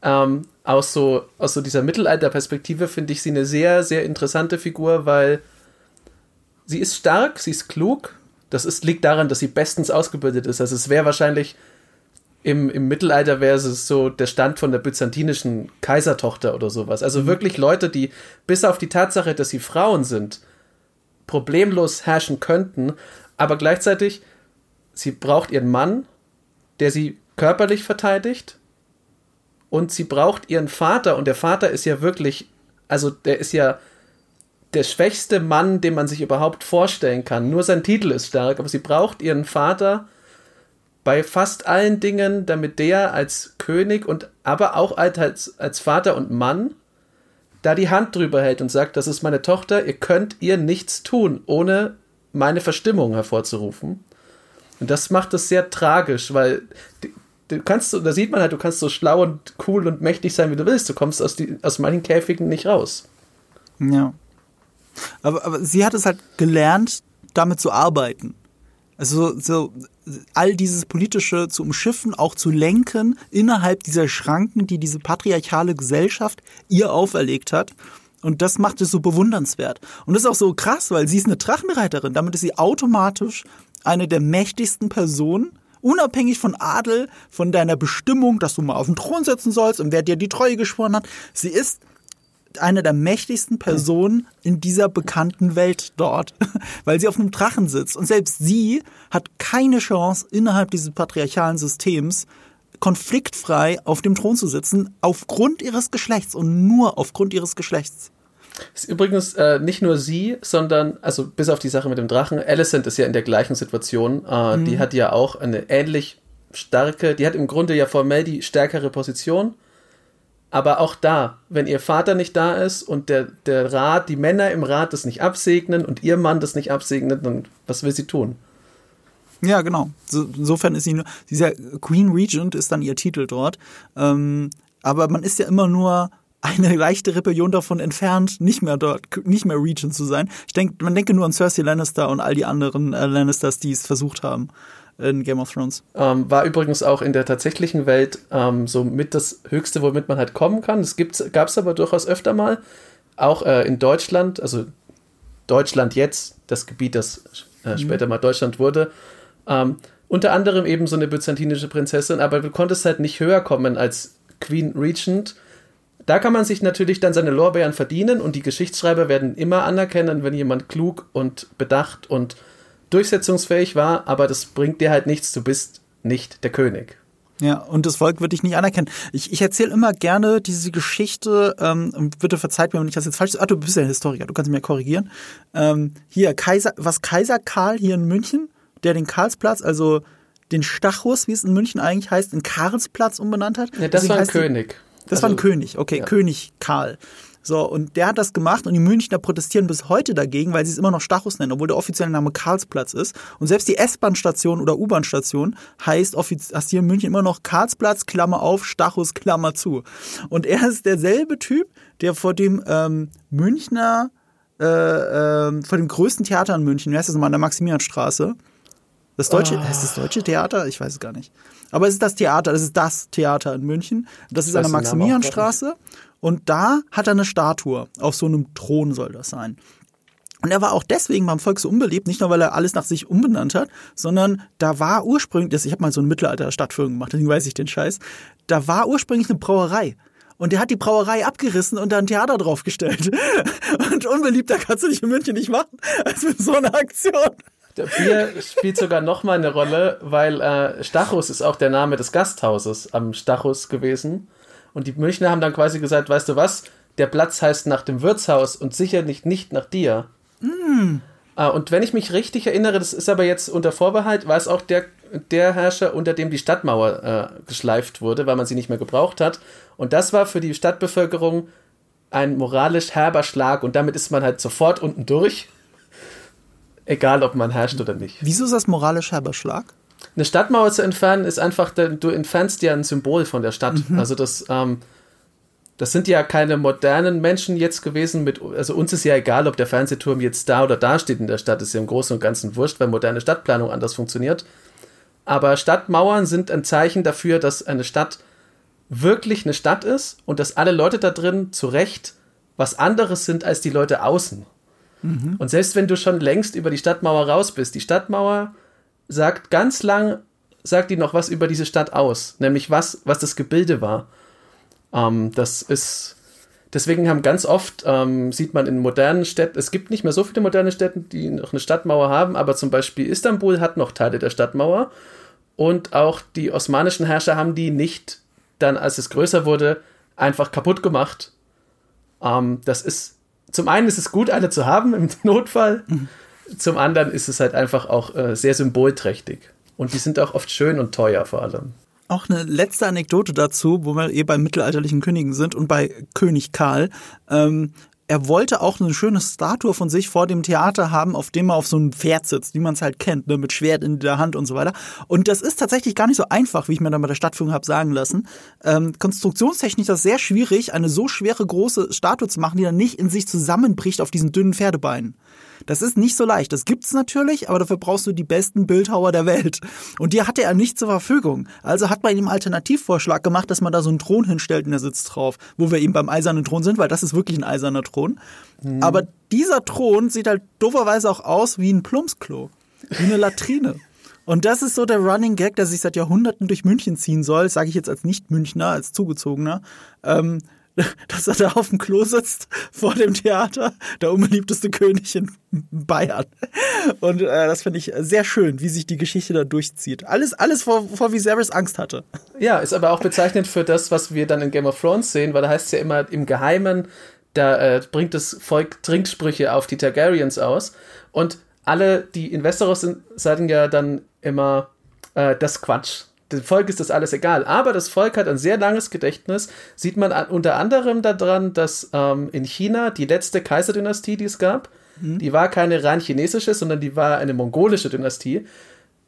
ähm, aus so aus so dieser Mittelalterperspektive finde ich sie eine sehr sehr interessante Figur, weil sie ist stark, sie ist klug. Das ist, liegt daran, dass sie bestens ausgebildet ist. Also es wäre wahrscheinlich im, im Mittelalter wäre es so der Stand von der byzantinischen Kaisertochter oder sowas. Also mhm. wirklich Leute, die bis auf die Tatsache, dass sie Frauen sind, problemlos herrschen könnten, aber gleichzeitig, sie braucht ihren Mann, der sie körperlich verteidigt, und sie braucht ihren Vater, und der Vater ist ja wirklich, also der ist ja der schwächste Mann, den man sich überhaupt vorstellen kann. Nur sein Titel ist stark, aber sie braucht ihren Vater bei fast allen Dingen, damit der als König und aber auch als, als Vater und Mann da die Hand drüber hält und sagt, das ist meine Tochter, ihr könnt ihr nichts tun, ohne meine Verstimmung hervorzurufen. Und das macht es sehr tragisch, weil du kannst, da sieht man halt, du kannst so schlau und cool und mächtig sein, wie du willst. Du kommst aus, die, aus manchen Käfigen nicht raus. Ja. Aber, aber sie hat es halt gelernt, damit zu arbeiten. Also so all dieses politische zu umschiffen, auch zu lenken innerhalb dieser Schranken, die diese patriarchale Gesellschaft ihr auferlegt hat. Und das macht es so bewundernswert. Und das ist auch so krass, weil sie ist eine Drachenreiterin. Damit ist sie automatisch eine der mächtigsten Personen, unabhängig von Adel, von deiner Bestimmung, dass du mal auf den Thron setzen sollst und wer dir die Treue geschworen hat. Sie ist eine der mächtigsten Personen in dieser bekannten Welt dort, [laughs] weil sie auf einem Drachen sitzt. Und selbst sie hat keine Chance, innerhalb dieses patriarchalen Systems konfliktfrei auf dem Thron zu sitzen, aufgrund ihres Geschlechts und nur aufgrund ihres Geschlechts. Ist übrigens äh, nicht nur sie, sondern, also bis auf die Sache mit dem Drachen, Alicent ist ja in der gleichen Situation. Äh, mhm. Die hat ja auch eine ähnlich starke, die hat im Grunde ja formell die stärkere Position aber auch da, wenn ihr Vater nicht da ist und der, der Rat, die Männer im Rat das nicht absegnen und ihr Mann das nicht absegnet, dann was will sie tun? Ja, genau. So, insofern ist sie nur, ja Queen Regent ist dann ihr Titel dort. Ähm, aber man ist ja immer nur eine leichte Rebellion davon entfernt, nicht mehr dort, nicht mehr Regent zu sein. Ich denke, man denke nur an Cersei Lannister und all die anderen äh, Lannisters, die es versucht haben in Game of Thrones. Ähm, war übrigens auch in der tatsächlichen Welt ähm, so mit das Höchste, womit man halt kommen kann. Es gab es aber durchaus öfter mal. Auch äh, in Deutschland, also Deutschland jetzt, das Gebiet, das äh, mhm. später mal Deutschland wurde. Ähm, unter anderem eben so eine byzantinische Prinzessin, aber du konntest halt nicht höher kommen als Queen Regent. Da kann man sich natürlich dann seine Lorbeeren verdienen und die Geschichtsschreiber werden immer anerkennen, wenn jemand klug und bedacht und durchsetzungsfähig war, aber das bringt dir halt nichts, du bist nicht der König. Ja, und das Volk wird dich nicht anerkennen. Ich, ich erzähle immer gerne diese Geschichte, ähm, und bitte verzeiht mir, wenn ich das jetzt falsch sage. Ah, du bist ja ein Historiker, du kannst mich ja korrigieren. Ähm, hier, Kaiser, was Kaiser Karl hier in München, der den Karlsplatz, also den Stachus, wie es in München eigentlich heißt, in Karlsplatz umbenannt hat. Ja, das war ein König. Das also, war ein König, okay, ja. König Karl. So, und der hat das gemacht und die Münchner protestieren bis heute dagegen, weil sie es immer noch Stachus nennen, obwohl der offizielle Name Karlsplatz ist. Und selbst die S-Bahn-Station oder U-Bahn-Station heißt, hier in München immer noch Karlsplatz, Klammer auf, Stachus, Klammer zu. Und er ist derselbe Typ, der vor dem ähm, Münchner, äh, äh, vor dem größten Theater in München, wie heißt das nochmal, an der Maximilianstraße, das deutsche, oh. heißt das deutsche Theater? Ich weiß es gar nicht. Aber es ist das Theater, das ist das Theater in München. Das ich ist an der Maximilianstraße. Und da hat er eine Statue. Auf so einem Thron soll das sein. Und er war auch deswegen beim Volk so unbeliebt, nicht nur weil er alles nach sich umbenannt hat, sondern da war ursprünglich, ich habe mal so eine Mittelalter-Stadtführung gemacht, deswegen weiß ich den Scheiß, da war ursprünglich eine Brauerei. Und der hat die Brauerei abgerissen und da ein Theater draufgestellt. [laughs] Und unbeliebter kannst du dich in München nicht machen, als mit so einer Aktion. Der Bier spielt sogar nochmal eine Rolle, weil äh, Stachus ist auch der Name des Gasthauses am Stachus gewesen. Und die Münchner haben dann quasi gesagt, weißt du was, der Platz heißt nach dem Wirtshaus und sicher nicht, nicht nach dir. Mm. Äh, und wenn ich mich richtig erinnere, das ist aber jetzt unter Vorbehalt, war es auch der, der Herrscher, unter dem die Stadtmauer äh, geschleift wurde, weil man sie nicht mehr gebraucht hat. Und das war für die Stadtbevölkerung ein moralisch herber Schlag und damit ist man halt sofort unten durch. Egal, ob man herrscht oder nicht. Wieso ist das moralisch herber Schlag? Eine Stadtmauer zu entfernen ist einfach, du entfernst ja ein Symbol von der Stadt. Mhm. Also das, ähm, das sind ja keine modernen Menschen jetzt gewesen. Mit, also uns ist ja egal, ob der Fernsehturm jetzt da oder da steht in der Stadt. Ist ja im Großen und Ganzen wurscht, weil moderne Stadtplanung anders funktioniert. Aber Stadtmauern sind ein Zeichen dafür, dass eine Stadt wirklich eine Stadt ist und dass alle Leute da drin zu Recht was anderes sind als die Leute außen. Mhm. Und selbst wenn du schon längst über die Stadtmauer raus bist, die Stadtmauer sagt ganz lang, sagt die noch was über diese Stadt aus, nämlich was, was das Gebilde war. Ähm, das ist, deswegen haben ganz oft, ähm, sieht man in modernen Städten, es gibt nicht mehr so viele moderne Städte, die noch eine Stadtmauer haben, aber zum Beispiel Istanbul hat noch Teile der Stadtmauer und auch die osmanischen Herrscher haben die nicht dann, als es größer wurde, einfach kaputt gemacht. Ähm, das ist, zum einen ist es gut, eine zu haben im [laughs] Notfall, mhm. Zum anderen ist es halt einfach auch äh, sehr symbolträchtig. Und die sind auch oft schön und teuer vor allem. Auch eine letzte Anekdote dazu, wo wir eh bei mittelalterlichen Königen sind und bei König Karl. Ähm, er wollte auch eine schöne Statue von sich vor dem Theater haben, auf dem er auf so einem Pferd sitzt, wie man es halt kennt, ne, mit Schwert in der Hand und so weiter. Und das ist tatsächlich gar nicht so einfach, wie ich mir dann bei der Stadtführung habe sagen lassen. Ähm, konstruktionstechnisch ist das sehr schwierig, eine so schwere große Statue zu machen, die dann nicht in sich zusammenbricht auf diesen dünnen Pferdebeinen. Das ist nicht so leicht. Das gibt's natürlich, aber dafür brauchst du die besten Bildhauer der Welt. Und die hatte er nicht zur Verfügung. Also hat man ihm Alternativvorschlag gemacht, dass man da so einen Thron hinstellt und der sitzt drauf, wo wir eben beim eisernen Thron sind, weil das ist wirklich ein eiserner Thron. Mhm. Aber dieser Thron sieht halt dooferweise auch aus wie ein Plumpsklo. Wie eine Latrine. Und das ist so der Running Gag, der sich seit Jahrhunderten durch München ziehen soll, sage ich jetzt als Nicht-Münchner, als Zugezogener. Ähm, [laughs] dass er da auf dem Klo sitzt vor dem Theater, der unbeliebteste König in Bayern. Und äh, das finde ich sehr schön, wie sich die Geschichte da durchzieht. Alles, alles vor, vor Viserys Angst hatte. Ja, ist aber auch bezeichnend für das, was wir dann in Game of Thrones sehen, weil da heißt es ja immer im Geheimen, da äh, bringt das Volk Trinksprüche auf die Targaryens aus. Und alle, die in Westeros sind, sagen ja dann immer, äh, das Quatsch dem Volk ist das alles egal. Aber das Volk hat ein sehr langes Gedächtnis. Sieht man unter anderem daran, dass ähm, in China die letzte Kaiserdynastie, die es gab, mhm. die war keine rein chinesische, sondern die war eine mongolische Dynastie.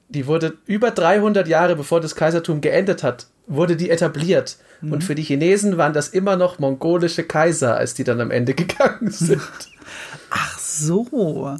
Die wurde über 300 Jahre bevor das Kaisertum geendet hat, wurde die etabliert. Mhm. Und für die Chinesen waren das immer noch mongolische Kaiser, als die dann am Ende [laughs] gegangen sind. Ach so.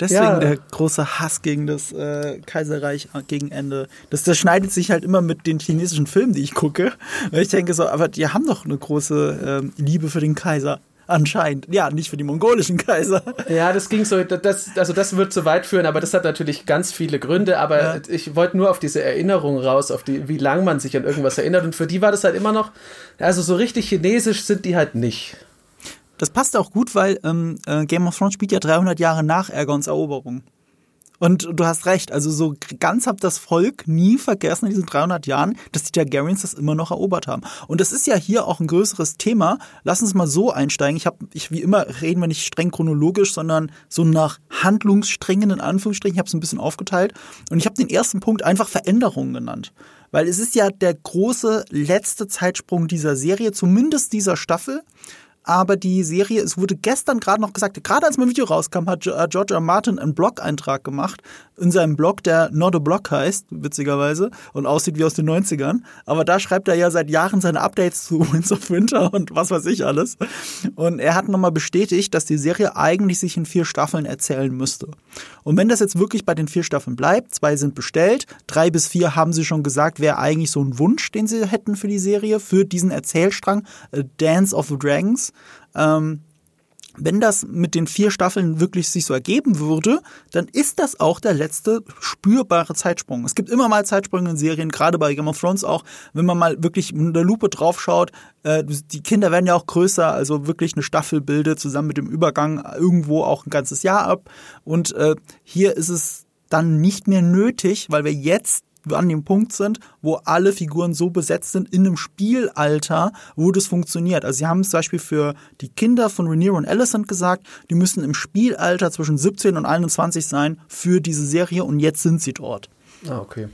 Deswegen ja. der große Hass gegen das äh, Kaiserreich gegen Ende. Das, das schneidet sich halt immer mit den chinesischen Filmen, die ich gucke. Weil ich denke so, aber die haben doch eine große äh, Liebe für den Kaiser. Anscheinend. Ja, nicht für die mongolischen Kaiser. Ja, das ging so, das, also das wird zu weit führen, aber das hat natürlich ganz viele Gründe. Aber ja. ich wollte nur auf diese Erinnerung raus, auf die, wie lang man sich an irgendwas erinnert. Und für die war das halt immer noch, also so richtig chinesisch sind die halt nicht. Das passt auch gut, weil ähm, äh, Game of Thrones spielt ja 300 Jahre nach Aegons Eroberung. Und du hast recht, also so ganz hat das Volk nie vergessen in diesen 300 Jahren, dass die Targaryens das immer noch erobert haben. Und das ist ja hier auch ein größeres Thema. Lass uns mal so einsteigen. Ich habe, ich wie immer reden wir nicht streng chronologisch, sondern so nach Handlungssträngen in Anführungsstrichen. Ich habe es ein bisschen aufgeteilt und ich habe den ersten Punkt einfach Veränderungen genannt. Weil es ist ja der große letzte Zeitsprung dieser Serie, zumindest dieser Staffel aber die Serie, es wurde gestern gerade noch gesagt, gerade als mein Video rauskam, hat George R. Martin einen Blog-Eintrag gemacht in seinem Blog, der Not a Blog heißt, witzigerweise, und aussieht wie aus den 90ern. Aber da schreibt er ja seit Jahren seine Updates zu [laughs] Winds of Winter und was weiß ich alles. Und er hat nochmal bestätigt, dass die Serie eigentlich sich in vier Staffeln erzählen müsste. Und wenn das jetzt wirklich bei den vier Staffeln bleibt, zwei sind bestellt, drei bis vier haben sie schon gesagt, wäre eigentlich so ein Wunsch, den sie hätten für die Serie, für diesen Erzählstrang, Dance of the Dragons. Ähm, wenn das mit den vier Staffeln wirklich sich so ergeben würde, dann ist das auch der letzte spürbare Zeitsprung. Es gibt immer mal Zeitsprünge in Serien, gerade bei Game of Thrones auch, wenn man mal wirklich mit der Lupe draufschaut. Äh, die Kinder werden ja auch größer, also wirklich eine Staffel bildet zusammen mit dem Übergang irgendwo auch ein ganzes Jahr ab. Und äh, hier ist es dann nicht mehr nötig, weil wir jetzt an dem Punkt sind, wo alle Figuren so besetzt sind in einem Spielalter, wo das funktioniert. Also sie haben zum Beispiel für die Kinder von Rhaenyra und Alicent gesagt, die müssen im Spielalter zwischen 17 und 21 sein für diese Serie und jetzt sind sie dort. Ah, okay.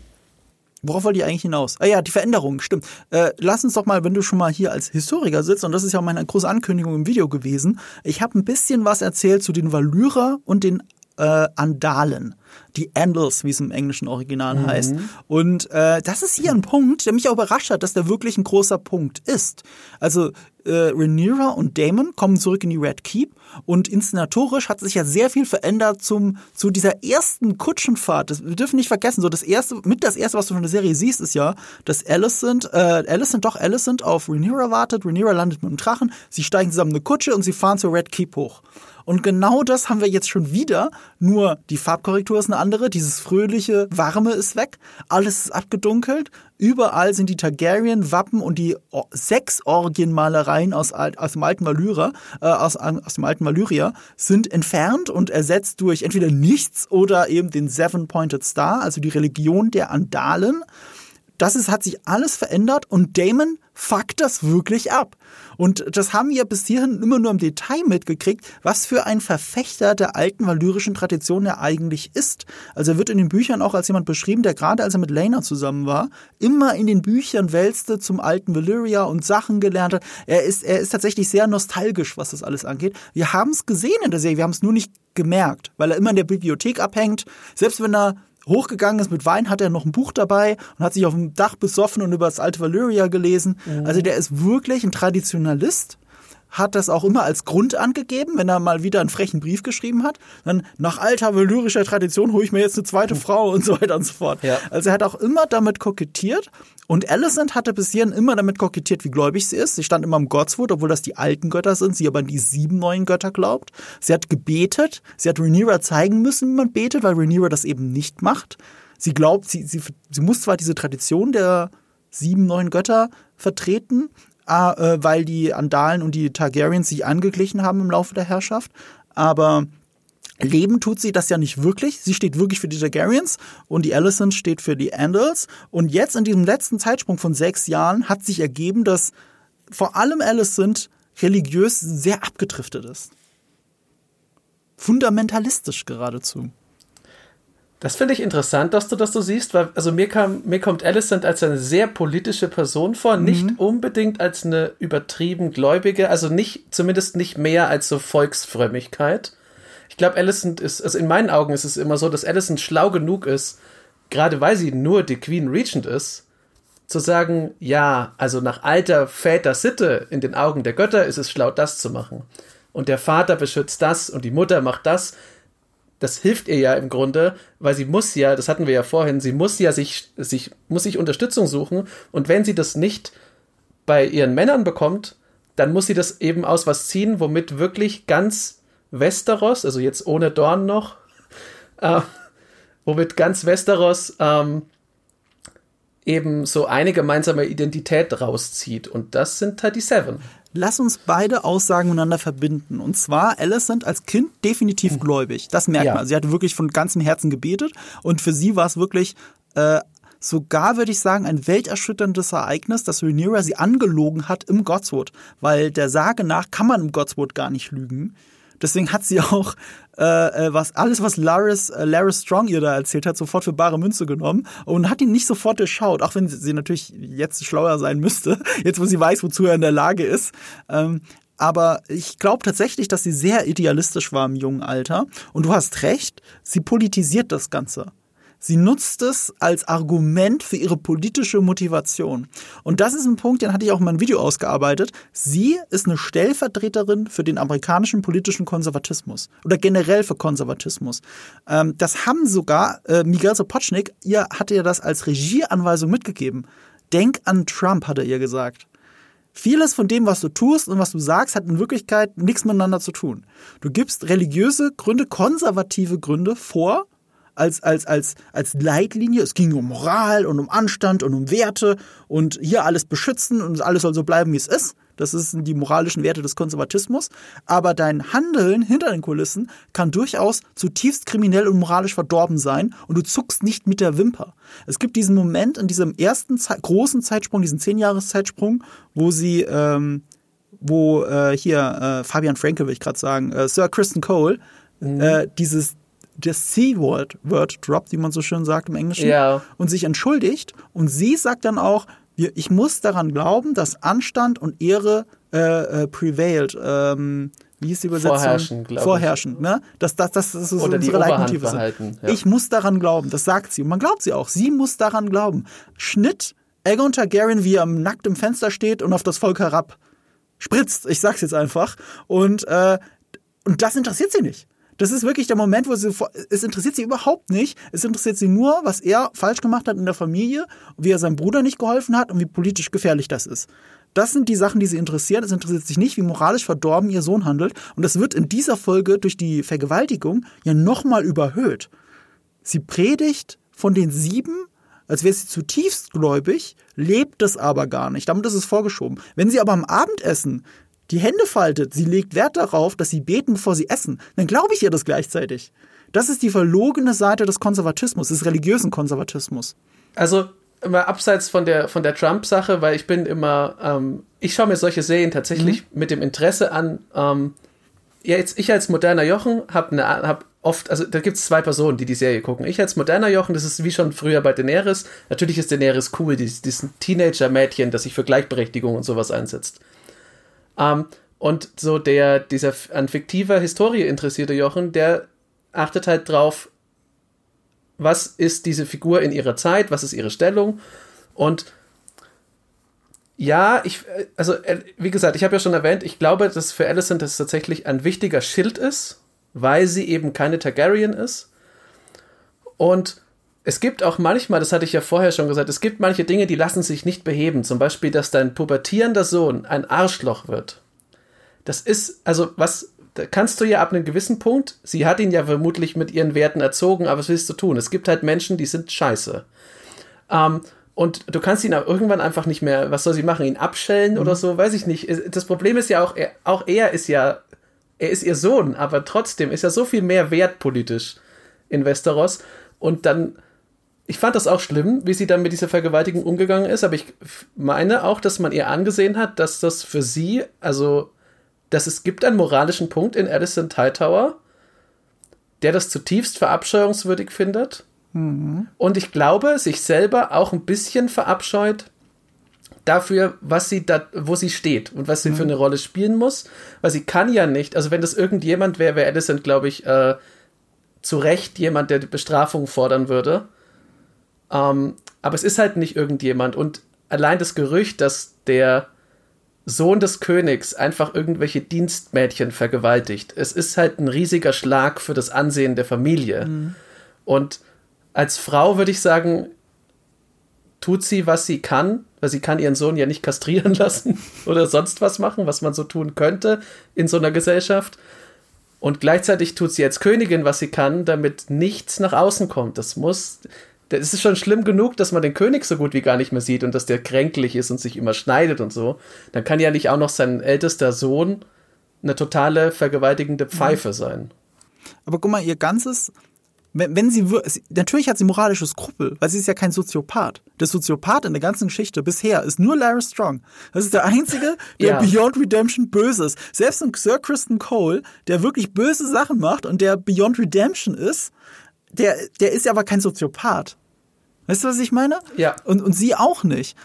Worauf wollte ich eigentlich hinaus? Ah ja, die Veränderung, stimmt. Äh, lass uns doch mal, wenn du schon mal hier als Historiker sitzt, und das ist ja meine große Ankündigung im Video gewesen, ich habe ein bisschen was erzählt zu den Valyra und den äh, Andalen die Andals, wie es im englischen Original mhm. heißt. Und äh, das ist hier ein Punkt, der mich auch überrascht hat, dass der wirklich ein großer Punkt ist. Also äh, Rhaenyra und Damon kommen zurück in die Red Keep und inszenatorisch hat sich ja sehr viel verändert zum zu dieser ersten Kutschenfahrt. Das, wir dürfen nicht vergessen, so das erste mit das erste, was du von der Serie siehst, ist ja, dass Alicent, äh, Alicent doch Alicent auf Rhaenyra wartet. Rhaenyra landet mit dem Drachen, sie steigen zusammen eine Kutsche und sie fahren zur Red Keep hoch. Und genau das haben wir jetzt schon wieder, nur die Farbkorrektur ist eine andere, dieses fröhliche, warme ist weg, alles ist abgedunkelt, überall sind die Targaryen-Wappen und die sechs Orgienmalereien aus, aus dem alten Valyria, äh, aus, aus dem alten Valyria sind entfernt und ersetzt durch entweder nichts oder eben den Seven-Pointed Star, also die Religion der Andalen. Das ist, hat sich alles verändert und Damon fuckt das wirklich ab. Und das haben wir bis hierhin immer nur im Detail mitgekriegt, was für ein Verfechter der alten valyrischen Tradition er eigentlich ist. Also er wird in den Büchern auch als jemand beschrieben, der gerade als er mit Lena zusammen war, immer in den Büchern wälzte zum alten Valyria und Sachen gelernt hat. Er ist, er ist tatsächlich sehr nostalgisch, was das alles angeht. Wir haben es gesehen in der Serie, wir haben es nur nicht gemerkt, weil er immer in der Bibliothek abhängt. Selbst wenn er hochgegangen ist mit Wein, hat er noch ein Buch dabei und hat sich auf dem Dach besoffen und über das alte Valyria gelesen. Mhm. Also der ist wirklich ein Traditionalist hat das auch immer als Grund angegeben, wenn er mal wieder einen frechen Brief geschrieben hat. Dann nach alter valyrischer Tradition hole ich mir jetzt eine zweite Frau und so weiter und so fort. Ja. Also er hat auch immer damit kokettiert und Alicent hatte bis hierhin immer damit kokettiert, wie gläubig sie ist. Sie stand immer im Godswood, obwohl das die alten Götter sind, sie aber an die sieben neuen Götter glaubt. Sie hat gebetet, sie hat Rhaenyra zeigen müssen, wie man betet, weil Rhaenyra das eben nicht macht. Sie glaubt, sie, sie, sie muss zwar diese Tradition der sieben neuen Götter vertreten, äh, weil die Andalen und die Targaryens sich angeglichen haben im Laufe der Herrschaft. Aber Leben tut sie das ja nicht wirklich. Sie steht wirklich für die Targaryens und die Alicent steht für die Andals. Und jetzt in diesem letzten Zeitsprung von sechs Jahren hat sich ergeben, dass vor allem Alicent religiös sehr abgedriftet ist. Fundamentalistisch geradezu. Das finde ich interessant, dass du das so siehst, weil also mir, kam, mir kommt Alicent als eine sehr politische Person vor, mhm. nicht unbedingt als eine übertrieben gläubige, also nicht, zumindest nicht mehr als so Volksfrömmigkeit. Ich glaube, Alicent ist, also in meinen Augen ist es immer so, dass Alicent schlau genug ist, gerade weil sie nur die Queen Regent ist, zu sagen, ja, also nach alter Väter Sitte in den Augen der Götter ist es schlau, das zu machen. Und der Vater beschützt das und die Mutter macht das das hilft ihr ja im Grunde, weil sie muss ja, das hatten wir ja vorhin, sie muss ja sich, sich, muss sich Unterstützung suchen und wenn sie das nicht bei ihren Männern bekommt, dann muss sie das eben aus was ziehen, womit wirklich ganz Westeros, also jetzt ohne Dorn noch, [laughs] äh, womit ganz Westeros ähm, eben so eine gemeinsame Identität rauszieht. Und das sind halt die Seven lass uns beide Aussagen miteinander verbinden. Und zwar, Alicent als Kind definitiv hm. gläubig. Das merkt ja. man. Sie hatte wirklich von ganzem Herzen gebetet. Und für sie war es wirklich äh, sogar, würde ich sagen, ein welterschütterndes Ereignis, dass Rhaenyra sie angelogen hat im Godswood. Weil der Sage nach kann man im Godswood gar nicht lügen. Deswegen hat sie auch äh, äh, was alles, was Laris, äh, Laris Strong ihr da erzählt hat, sofort für bare Münze genommen und hat ihn nicht sofort geschaut, auch wenn sie, natürlich jetzt schlauer sein müsste, [laughs] jetzt wo sie weiß, wozu er in der Lage ist. Ähm, aber ich glaube tatsächlich, dass sie sehr idealistisch war im jungen Alter. Und du hast recht, sie politisiert das Ganze. Sie nutzt es als Argument für ihre politische Motivation. Und das ist ein Punkt, den hatte ich auch in meinem Video ausgearbeitet. Sie ist eine Stellvertreterin für den amerikanischen politischen Konservatismus oder generell für Konservatismus. Ähm, das haben sogar äh, Miguel Sapochnik, ihr hatte ja das als Regieanweisung mitgegeben. Denk an Trump, hat er ihr gesagt. Vieles von dem, was du tust und was du sagst, hat in Wirklichkeit nichts miteinander zu tun. Du gibst religiöse Gründe, konservative Gründe vor, als, als, als, als Leitlinie. Es ging um Moral und um Anstand und um Werte und hier alles beschützen und alles soll so bleiben, wie es ist. Das sind die moralischen Werte des Konservatismus. Aber dein Handeln hinter den Kulissen kann durchaus zutiefst kriminell und moralisch verdorben sein und du zuckst nicht mit der Wimper. Es gibt diesen Moment in diesem ersten Ze großen Zeitsprung, diesen Zehn-Jahres-Zeitsprung, wo sie, ähm, wo äh, hier äh, Fabian Franke, will ich gerade sagen, äh, Sir Kristen Cole, mhm. äh, dieses das C-Word Word droppt, wie man so schön sagt im Englischen, ja. und sich entschuldigt. Und sie sagt dann auch, ich muss daran glauben, dass Anstand und Ehre äh, äh, prevailed. Ähm, wie ist die Übersetzung? Vorherrschen, glaube Vorherrschend, ne? Das, das, das, das ist Oder unsere Leitmotive. Ja. Ich muss daran glauben, das sagt sie. Und man glaubt sie auch. Sie muss daran glauben. Schnitt, Aegon Targaryen, wie er nackt im Fenster steht und auf das Volk herab spritzt. Ich sag's jetzt einfach. Und, äh, und das interessiert sie nicht. Das ist wirklich der Moment, wo sie, es interessiert sie überhaupt nicht. Es interessiert sie nur, was er falsch gemacht hat in der Familie, wie er seinem Bruder nicht geholfen hat und wie politisch gefährlich das ist. Das sind die Sachen, die sie interessieren. Es interessiert sich nicht, wie moralisch verdorben ihr Sohn handelt. Und das wird in dieser Folge durch die Vergewaltigung ja nochmal überhöht. Sie predigt von den sieben, als wäre sie zutiefst gläubig, lebt es aber gar nicht. Damit ist es vorgeschoben. Wenn sie aber am Abendessen die Hände faltet, sie legt Wert darauf, dass sie beten, bevor sie essen, dann glaube ich ihr das gleichzeitig. Das ist die verlogene Seite des Konservatismus, des religiösen Konservatismus. Also immer abseits von der, von der Trump-Sache, weil ich bin immer, ähm, ich schaue mir solche Serien tatsächlich mhm. mit dem Interesse an. Ähm, ja, jetzt, ich als moderner Jochen habe ne, hab oft, also da gibt es zwei Personen, die die Serie gucken. Ich als moderner Jochen, das ist wie schon früher bei Daenerys. Natürlich ist Daenerys cool, dieses, dieses Teenager-Mädchen, das sich für Gleichberechtigung und sowas einsetzt. Ähm, und so der, dieser an fiktiver Historie interessierte Jochen, der achtet halt drauf, was ist diese Figur in ihrer Zeit, was ist ihre Stellung und ja, ich, also äh, wie gesagt, ich habe ja schon erwähnt, ich glaube, dass für Alicent das tatsächlich ein wichtiger Schild ist, weil sie eben keine Targaryen ist. Und es gibt auch manchmal, das hatte ich ja vorher schon gesagt, es gibt manche Dinge, die lassen sich nicht beheben. Zum Beispiel, dass dein pubertierender Sohn ein Arschloch wird. Das ist, also was, da kannst du ja ab einem gewissen Punkt, sie hat ihn ja vermutlich mit ihren Werten erzogen, aber was willst du tun? Es gibt halt Menschen, die sind scheiße. Ähm, und du kannst ihn auch irgendwann einfach nicht mehr, was soll sie machen, ihn abschellen mhm. oder so, weiß ich nicht. Das Problem ist ja auch, er, auch er ist ja, er ist ihr Sohn, aber trotzdem ist er so viel mehr wert politisch in Westeros. Und dann ich fand das auch schlimm, wie sie dann mit dieser Vergewaltigung umgegangen ist, aber ich meine auch, dass man ihr angesehen hat, dass das für sie, also, dass es gibt einen moralischen Punkt in Addison Hightower, der das zutiefst verabscheuungswürdig findet. Mhm. Und ich glaube, sich selber auch ein bisschen verabscheut dafür, was sie da, wo sie steht und was sie mhm. für eine Rolle spielen muss, weil sie kann ja nicht, also wenn das irgendjemand wäre, wäre Addison, glaube ich, äh, zu Recht jemand, der die Bestrafung fordern würde. Ähm, aber es ist halt nicht irgendjemand. Und allein das Gerücht, dass der Sohn des Königs einfach irgendwelche Dienstmädchen vergewaltigt, es ist halt ein riesiger Schlag für das Ansehen der Familie. Mhm. Und als Frau würde ich sagen, tut sie, was sie kann, weil sie kann ihren Sohn ja nicht kastrieren [laughs] lassen oder sonst was machen, was man so tun könnte in so einer Gesellschaft. Und gleichzeitig tut sie als Königin, was sie kann, damit nichts nach außen kommt. Das muss, es ist schon schlimm genug, dass man den König so gut wie gar nicht mehr sieht und dass der kränklich ist und sich immer schneidet und so. Dann kann ja nicht auch noch sein ältester Sohn eine totale vergewaltigende Pfeife sein. Aber guck mal, ihr ganzes, wenn, wenn sie, natürlich hat sie moralische Skrupel, weil sie ist ja kein Soziopath. Der Soziopath in der ganzen Geschichte bisher ist nur Larry Strong. Das ist der einzige, der ja. Beyond Redemption böse ist. Selbst ein Sir Kristen Cole, der wirklich böse Sachen macht und der Beyond Redemption ist, der, der ist ja aber kein Soziopath. Weißt du, was ich meine? Ja. Und, und sie auch nicht.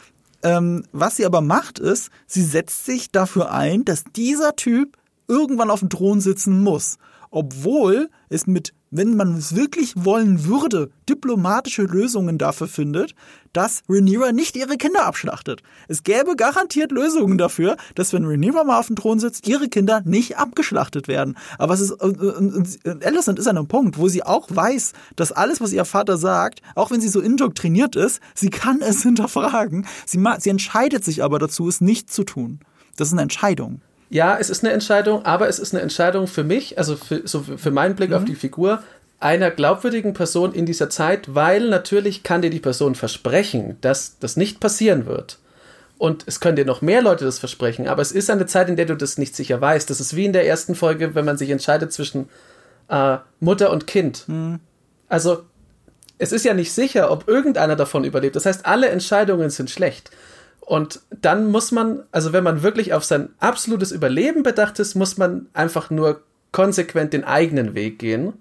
Ähm, was sie aber macht, ist, sie setzt sich dafür ein, dass dieser Typ irgendwann auf dem Thron sitzen muss. Obwohl es mit wenn man es wirklich wollen würde, diplomatische Lösungen dafür findet, dass Rhaenyra nicht ihre Kinder abschlachtet. Es gäbe garantiert Lösungen dafür, dass wenn Rhaenyra mal auf dem Thron sitzt, ihre Kinder nicht abgeschlachtet werden. Aber es ist, äh, Alicent ist an einem Punkt, wo sie auch weiß, dass alles, was ihr Vater sagt, auch wenn sie so indoktriniert ist, sie kann es [laughs] hinterfragen. Sie, sie entscheidet sich aber dazu, es nicht zu tun. Das ist eine Entscheidung ja, es ist eine Entscheidung, aber es ist eine Entscheidung für mich, also für, so für meinen Blick mhm. auf die Figur, einer glaubwürdigen Person in dieser Zeit, weil natürlich kann dir die Person versprechen, dass das nicht passieren wird. Und es können dir noch mehr Leute das versprechen, aber es ist eine Zeit, in der du das nicht sicher weißt. Das ist wie in der ersten Folge, wenn man sich entscheidet zwischen äh, Mutter und Kind. Mhm. Also, es ist ja nicht sicher, ob irgendeiner davon überlebt. Das heißt, alle Entscheidungen sind schlecht. Und dann muss man, also wenn man wirklich auf sein absolutes Überleben bedacht ist, muss man einfach nur konsequent den eigenen Weg gehen.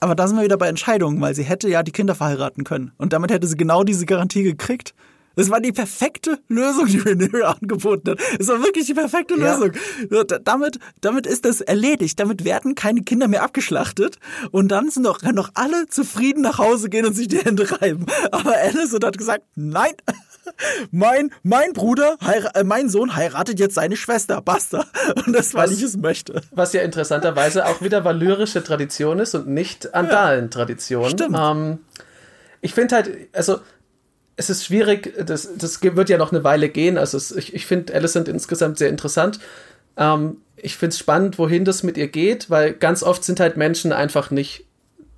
Aber da sind wir wieder bei Entscheidungen, weil sie hätte ja die Kinder verheiraten können. Und damit hätte sie genau diese Garantie gekriegt. Das war die perfekte Lösung, die Rhaenyra angeboten hat. Es war wirklich die perfekte ja. Lösung. Damit, damit ist das erledigt. Damit werden keine Kinder mehr abgeschlachtet. Und dann sind doch, noch alle zufrieden nach Hause gehen und sich die Hände reiben. Aber Alice hat gesagt, nein, mein, mein Bruder, äh, mein Sohn heiratet jetzt seine Schwester, basta. Und das, weil was, ich es möchte. Was ja interessanterweise auch wieder valyrische Tradition ist und nicht Andalen-Tradition. Stimmt. Ähm, ich finde halt, also es ist schwierig, das, das wird ja noch eine Weile gehen. Also es, ich, ich finde Alicent insgesamt sehr interessant. Ähm, ich finde es spannend, wohin das mit ihr geht, weil ganz oft sind halt Menschen einfach nicht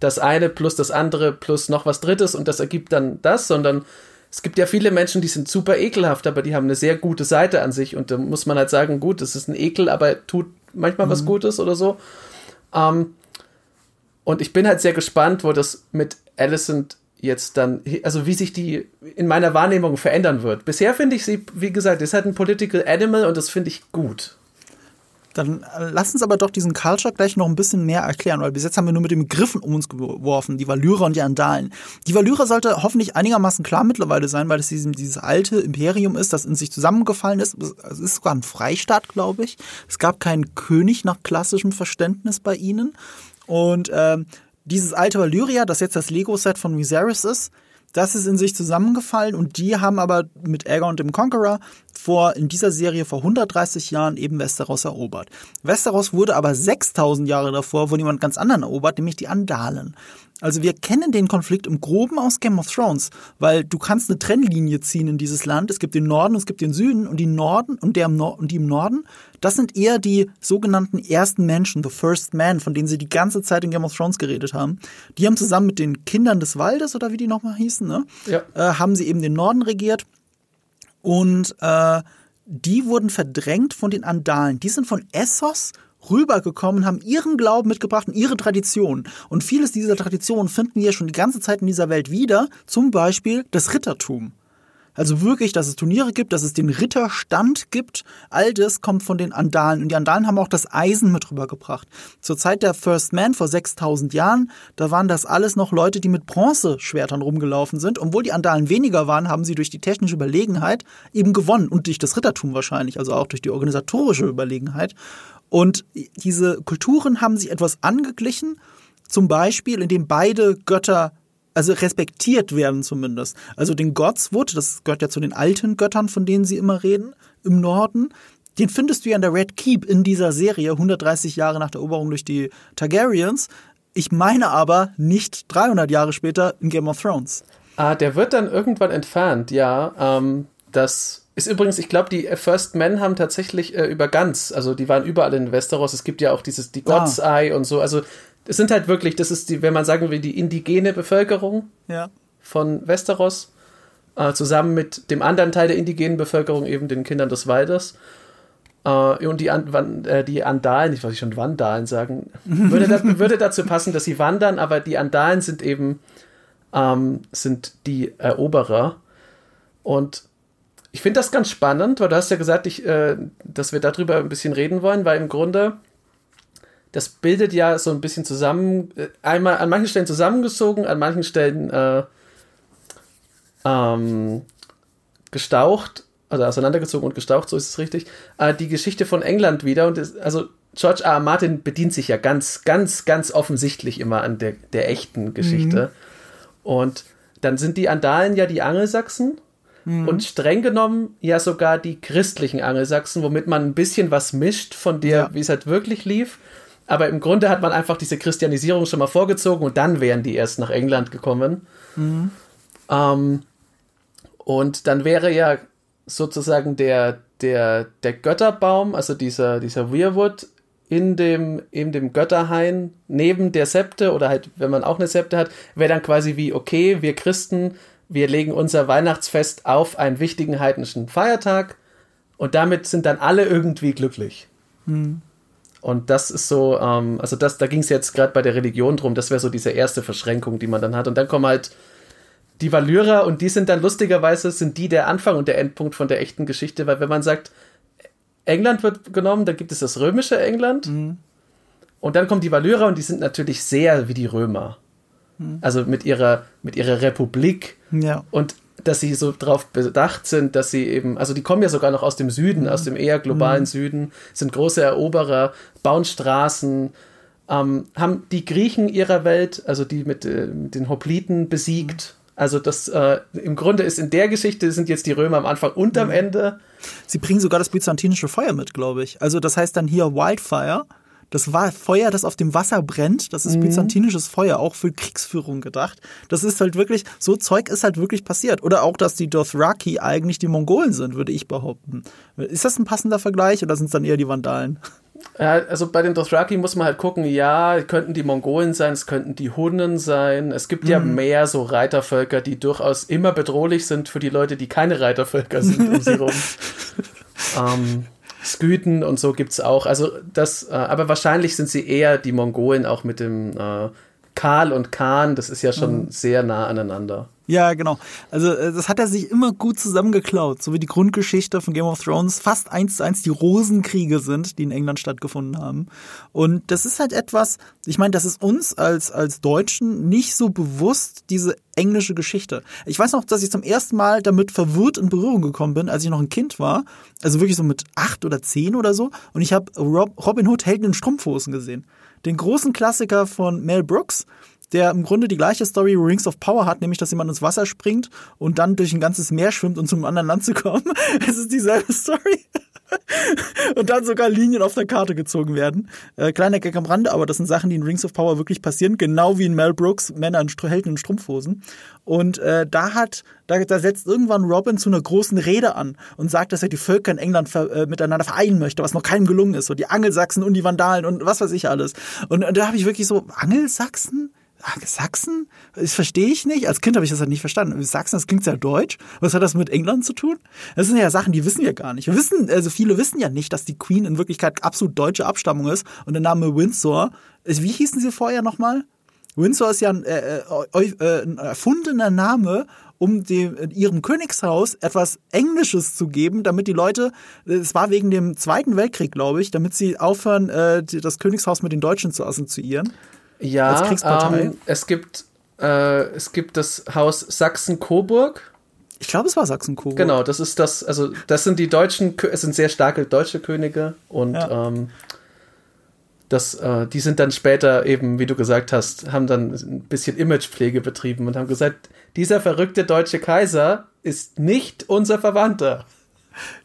das eine plus das andere plus noch was Drittes und das ergibt dann das, sondern es gibt ja viele Menschen, die sind super ekelhaft, aber die haben eine sehr gute Seite an sich und da muss man halt sagen, gut, es ist ein Ekel, aber tut manchmal mhm. was Gutes oder so. Ähm, und ich bin halt sehr gespannt, wo das mit Alicent jetzt dann, also wie sich die in meiner Wahrnehmung verändern wird. Bisher finde ich sie, wie gesagt, ist halt ein Political Animal und das finde ich gut. Dann lass uns aber doch diesen Culture gleich noch ein bisschen mehr erklären, weil bis jetzt haben wir nur mit den Begriffen um uns geworfen, die Valyra und die Andalen. Die Valyra sollte hoffentlich einigermaßen klar mittlerweile sein, weil es dieses, dieses alte Imperium ist, das in sich zusammengefallen ist. Es ist sogar ein Freistaat, glaube ich. Es gab keinen König nach klassischem Verständnis bei ihnen. Und ähm, dieses alte Valyria, das jetzt das Lego-Set von Viserys ist, das ist in sich zusammengefallen und die haben aber mit Aegon dem Conqueror vor, in dieser Serie vor 130 Jahren eben Westeros erobert. Westeros wurde aber 6000 Jahre davor von jemand ganz anderen erobert, nämlich die Andalen. Also wir kennen den Konflikt im Groben aus Game of Thrones, weil du kannst eine Trennlinie ziehen in dieses Land. Es gibt den Norden und es gibt den Süden und die Norden und der im Nord und die im Norden, das sind eher die sogenannten ersten Menschen, the first man, von denen sie die ganze Zeit in Game of Thrones geredet haben. Die haben zusammen mit den Kindern des Waldes oder wie die nochmal hießen, ne, ja. äh, haben sie eben den Norden regiert und äh, die wurden verdrängt von den Andalen. Die sind von Essos rübergekommen, haben ihren Glauben mitgebracht und ihre Tradition. Und vieles dieser Traditionen finden wir schon die ganze Zeit in dieser Welt wieder, zum Beispiel das Rittertum. Also wirklich, dass es Turniere gibt, dass es den Ritterstand gibt. All das kommt von den Andalen. Und die Andalen haben auch das Eisen mit rübergebracht. Zur Zeit der First Man vor 6000 Jahren, da waren das alles noch Leute, die mit Bronzeschwertern rumgelaufen sind. Obwohl die Andalen weniger waren, haben sie durch die technische Überlegenheit eben gewonnen. Und durch das Rittertum wahrscheinlich, also auch durch die organisatorische Überlegenheit. Und diese Kulturen haben sich etwas angeglichen, zum Beispiel, indem beide Götter also respektiert werden zumindest. Also den Godswood, das gehört ja zu den alten Göttern, von denen sie immer reden, im Norden. Den findest du ja in der Red Keep in dieser Serie, 130 Jahre nach der Eroberung durch die Targaryens. Ich meine aber nicht 300 Jahre später in Game of Thrones. Ah, der wird dann irgendwann entfernt, ja. Ähm, das ist übrigens, ich glaube, die First Men haben tatsächlich äh, über ganz, also die waren überall in Westeros. Es gibt ja auch dieses, die God's ah. Eye und so. Also es sind halt wirklich, das ist die, wenn man sagen will, die indigene Bevölkerung ja. von Westeros, äh, zusammen mit dem anderen Teil der indigenen Bevölkerung, eben den Kindern des Waldes. Äh, und die, An äh, die Andalen, ich weiß nicht schon Vandalen sagen, [laughs] würde, da, würde dazu passen, dass sie wandern, aber die Andalen sind eben ähm, sind die Eroberer. Und ich finde das ganz spannend, weil du hast ja gesagt, ich, äh, dass wir darüber ein bisschen reden wollen, weil im Grunde das bildet ja so ein bisschen zusammen, äh, einmal an manchen Stellen zusammengezogen, an manchen Stellen äh, ähm, gestaucht, also auseinandergezogen und gestaucht, so ist es richtig, äh, die Geschichte von England wieder. Und es, also George R. R. Martin bedient sich ja ganz, ganz, ganz offensichtlich immer an der, der echten Geschichte. Mhm. Und dann sind die Andalen ja die Angelsachsen mhm. und streng genommen ja sogar die christlichen Angelsachsen, womit man ein bisschen was mischt von der, ja. wie es halt wirklich lief. Aber im Grunde hat man einfach diese Christianisierung schon mal vorgezogen und dann wären die erst nach England gekommen. Mhm. Ähm, und dann wäre ja sozusagen der, der, der Götterbaum, also dieser, dieser Weirwood, in dem, in dem Götterhain neben der Septe oder halt, wenn man auch eine Septe hat, wäre dann quasi wie, okay, wir Christen, wir legen unser Weihnachtsfest auf einen wichtigen heidnischen Feiertag und damit sind dann alle irgendwie glücklich. Hm. Und das ist so, ähm, also das, da ging es jetzt gerade bei der Religion drum, das wäre so diese erste Verschränkung, die man dann hat. Und dann kommen halt die Valyrer und die sind dann lustigerweise, sind die der Anfang und der Endpunkt von der echten Geschichte, weil wenn man sagt, England wird genommen, dann gibt es das römische England. Mhm. Und dann kommen die Valyrer und die sind natürlich sehr wie die Römer. Mhm. Also mit ihrer, mit ihrer Republik. Ja. Und dass sie so darauf bedacht sind, dass sie eben, also die kommen ja sogar noch aus dem Süden, mhm. aus dem eher globalen mhm. Süden, sind große Eroberer, bauen Straßen, ähm, haben die Griechen ihrer Welt, also die mit, äh, mit den Hopliten besiegt also das äh, im Grunde ist in der Geschichte sind jetzt die Römer am Anfang und am mhm. Ende. Sie bringen sogar das byzantinische Feuer mit, glaube ich. Also das heißt dann hier Wildfire. Das war Feuer, das auf dem Wasser brennt. Das ist mhm. byzantinisches Feuer, auch für Kriegsführung gedacht. Das ist halt wirklich, so Zeug ist halt wirklich passiert. Oder auch, dass die Dothraki eigentlich die Mongolen sind, würde ich behaupten. Ist das ein passender Vergleich oder sind es dann eher die Vandalen? Ja, also bei den Dothraki muss man halt gucken, ja, könnten die Mongolen sein, es könnten die Hunnen sein. Es gibt mhm. ja mehr so Reitervölker, die durchaus immer bedrohlich sind für die Leute, die keine Reitervölker sind um sie rum. [laughs] ähm, Skythen und so gibt es auch. Also das, äh, aber wahrscheinlich sind sie eher die Mongolen auch mit dem äh, Karl und Khan, das ist ja schon mhm. sehr nah aneinander. Ja, genau. Also äh, das hat er sich immer gut zusammengeklaut, so wie die Grundgeschichte von Game of Thrones fast eins zu eins die Rosenkriege sind, die in England stattgefunden haben. Und das ist halt etwas, ich meine, das ist uns als, als Deutschen nicht so bewusst, diese englische Geschichte. Ich weiß noch, dass ich zum ersten Mal damit verwirrt in Berührung gekommen bin, als ich noch ein Kind war. Also wirklich so mit acht oder zehn oder so. Und ich habe Robin Hood Helden in Strumpfhosen gesehen. Den großen Klassiker von Mel Brooks der im Grunde die gleiche Story Rings of Power hat, nämlich dass jemand ins Wasser springt und dann durch ein ganzes Meer schwimmt, um zum anderen Land zu kommen. [laughs] Es ist dieselbe Story. [laughs] und dann sogar Linien auf der Karte gezogen werden. Äh, kleiner Gag am Rande, aber das sind Sachen, die in Rings of Power wirklich passieren, genau wie in Mel Brooks Männer in Helden in Strumpfhosen. Und äh, da hat, da, da setzt irgendwann Robin zu einer großen Rede an und sagt, dass er die Völker in England ver, äh, miteinander vereinen möchte, was noch keinem gelungen ist. So die Angelsachsen und die Vandalen und was weiß ich alles. Und, und da habe ich wirklich so, Angelsachsen? Sachsen? Das verstehe ich nicht. Als Kind habe ich das halt nicht verstanden. Sachsen, das klingt sehr deutsch. Was hat das mit England zu tun? Das sind ja Sachen, die wissen wir gar nicht. Wir wissen, also viele wissen ja nicht, dass die Queen in Wirklichkeit absolut deutsche Abstammung ist und der Name Windsor, wie hießen sie vorher nochmal? Windsor ist ja ein, äh, äh, äh, ein erfundener Name, um dem, ihrem Königshaus etwas Englisches zu geben, damit die Leute, es war wegen dem Zweiten Weltkrieg, glaube ich, damit sie aufhören, äh, das Königshaus mit den Deutschen zu assoziieren. Ja, als Kriegspartei. Ähm, es gibt äh, es gibt das Haus Sachsen-Coburg. Ich glaube, es war Sachsen-Coburg. Genau, das ist das, also das sind die deutschen, es sind sehr starke deutsche Könige und ja. ähm, das, äh, die sind dann später eben, wie du gesagt hast, haben dann ein bisschen Imagepflege betrieben und haben gesagt, dieser verrückte deutsche Kaiser ist nicht unser Verwandter.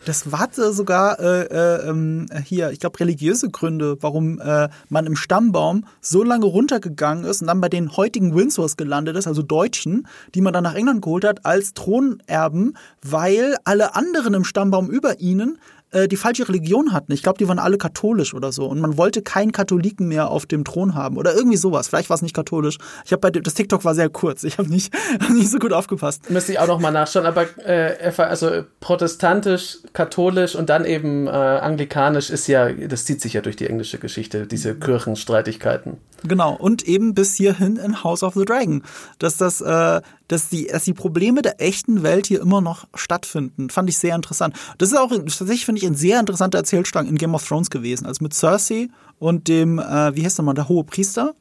Das hatte sogar äh, äh, ähm, hier, ich glaube, religiöse Gründe, warum äh, man im Stammbaum so lange runtergegangen ist und dann bei den heutigen Windsors gelandet ist, also Deutschen, die man dann nach England geholt hat als Thronerben, weil alle anderen im Stammbaum über ihnen äh, die falsche Religion hatten. Ich glaube, die waren alle katholisch oder so. Und man wollte keinen Katholiken mehr auf dem Thron haben oder irgendwie sowas. Vielleicht war es nicht katholisch. Ich habe bei dem, das TikTok war sehr kurz. Ich habe nicht, [laughs] nicht so gut aufgepasst. Müsste ich auch noch mal nachschauen. Aber äh, also protestantisch, katholisch und dann eben äh, anglikanisch ist ja, das zieht sich ja durch die englische Geschichte, diese Kirchenstreitigkeiten. Genau. Und eben bis hierhin in House of the Dragon, dass das, äh, dass die, dass die Probleme der echten Welt hier immer noch stattfinden. Fand ich sehr interessant. Das ist auch tatsächlich, finde ich, ein sehr interessanter Erzählstrang in Game of Thrones gewesen. Also mit Cersei und dem, äh, wie heißt der mal, der hohe Priester?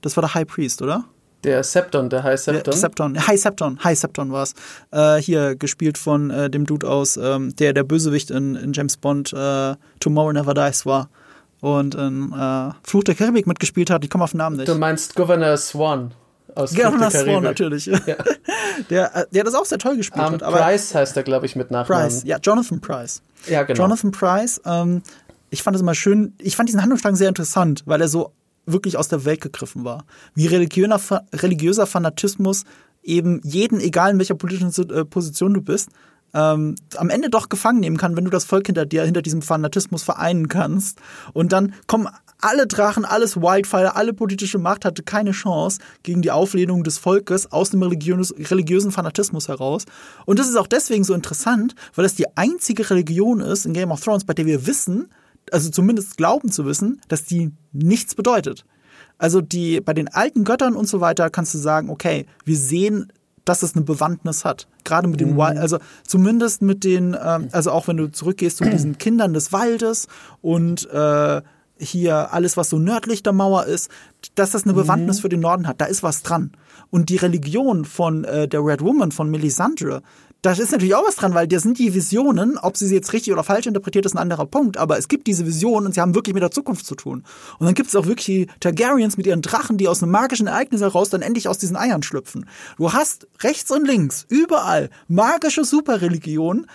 Das war der High Priest, oder? Der Septon, der High Septon. Der Septon, High Septon, High Septon war es. Äh, hier gespielt von äh, dem Dude aus, ähm, der der Bösewicht in, in James Bond äh, Tomorrow Never Dies war. und in äh, Fluch der Karibik mitgespielt hat. Ich komme auf den Namen nicht. Du meinst Governor Swan aus Governor Swan natürlich. Ja. [laughs] der, äh, der das auch sehr toll gespielt um, hat. Aber Price heißt er, glaube ich, mit Nachnamen. Price, ja, Jonathan Price. Ja, genau. Jonathan Price. Ähm, ich fand es immer schön. Ich fand diesen Handlungsstrang sehr interessant, weil er so wirklich aus der Welt gegriffen war. Wie religiöser, religiöser Fanatismus eben jeden, egal in welcher politischen äh, Position du bist, ähm, am Ende doch gefangen nehmen kann, wenn du das Volk hinter dir, hinter diesem Fanatismus vereinen kannst. Und dann kommen alle Drachen, alles Wildfire, alle politische Macht hatte keine Chance gegen die Auflehnung des Volkes aus dem religiösen Fanatismus heraus. Und das ist auch deswegen so interessant, weil es die einzige Religion ist in Game of Thrones, bei der wir wissen, also zumindest glauben zu wissen, dass die nichts bedeutet. Also die, bei den alten Göttern und so weiter kannst du sagen, okay, wir sehen dass es eine Bewandtnis hat. Gerade mit den, mhm. also zumindest mit den, ähm, also auch wenn du zurückgehst zu diesen [clears throat] Kindern des Waldes und äh, hier alles, was so nördlich der Mauer ist, dass das eine Bewandtnis mhm. für den Norden hat. Da ist was dran. Und die Religion von äh, der Red Woman, von Melisandre, da ist natürlich auch was dran, weil das sind die Visionen, ob sie sie jetzt richtig oder falsch interpretiert, ist ein anderer Punkt, aber es gibt diese Visionen und sie haben wirklich mit der Zukunft zu tun. Und dann gibt es auch wirklich die Targaryens mit ihren Drachen, die aus einem magischen Ereignis heraus dann endlich aus diesen Eiern schlüpfen. Du hast rechts und links, überall, magische Superreligionen,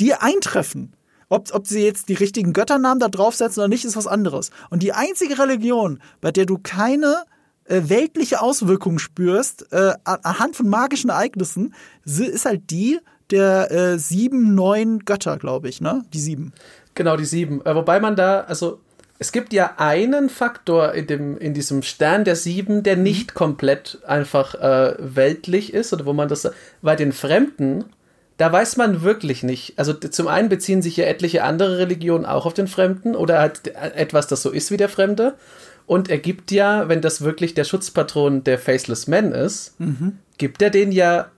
die eintreffen. Ob, ob sie jetzt die richtigen Götternamen da draufsetzen oder nicht, ist was anderes. Und die einzige Religion, bei der du keine äh, weltliche Auswirkungen spürst, äh, anhand von magischen Ereignissen, ist halt die der äh, sieben neuen Götter, glaube ich, ne? Die sieben. Genau, die sieben. Äh, wobei man da, also es gibt ja einen Faktor in, dem, in diesem Stern der sieben, der mhm. nicht komplett einfach äh, weltlich ist, oder wo man das, bei den Fremden, da weiß man wirklich nicht. Also zum einen beziehen sich ja etliche andere Religionen auch auf den Fremden oder halt etwas, das so ist wie der Fremde. Und er gibt ja, wenn das wirklich der Schutzpatron der Faceless Men ist, mhm. gibt er den ja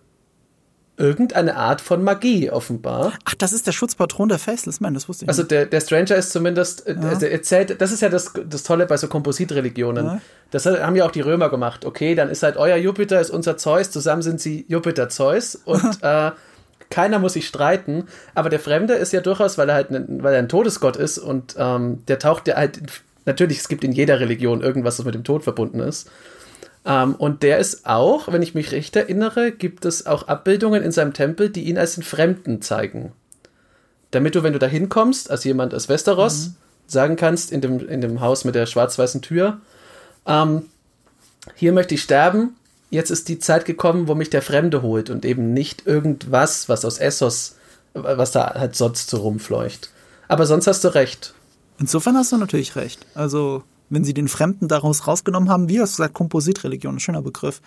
irgendeine Art von Magie offenbar. Ach, das ist der Schutzpatron der Faceless Men, das wusste ich also nicht. Also der, der Stranger ist zumindest, äh, ja. also erzählt, das ist ja das, das Tolle bei so Kompositreligionen. Ja. Das haben ja auch die Römer gemacht. Okay, dann ist halt euer Jupiter, ist unser Zeus, zusammen sind sie Jupiter Zeus und [laughs] äh, keiner muss sich streiten, aber der Fremde ist ja durchaus, weil er halt ne, weil er ein Todesgott ist und ähm, der taucht ja halt natürlich, es gibt in jeder Religion irgendwas, das mit dem Tod verbunden ist. Ähm, und der ist auch, wenn ich mich recht erinnere, gibt es auch Abbildungen in seinem Tempel, die ihn als den Fremden zeigen. Damit du, wenn du da hinkommst, als jemand aus Westeros, mhm. sagen kannst, in dem, in dem Haus mit der schwarz-weißen Tür, ähm, hier möchte ich sterben, jetzt ist die Zeit gekommen, wo mich der Fremde holt und eben nicht irgendwas, was aus Essos, was da halt sonst so rumfleucht. Aber sonst hast du recht. Insofern hast du natürlich recht. Also, wenn sie den Fremden daraus rausgenommen haben, wie hast du gesagt, Kompositreligion, ein schöner Begriff.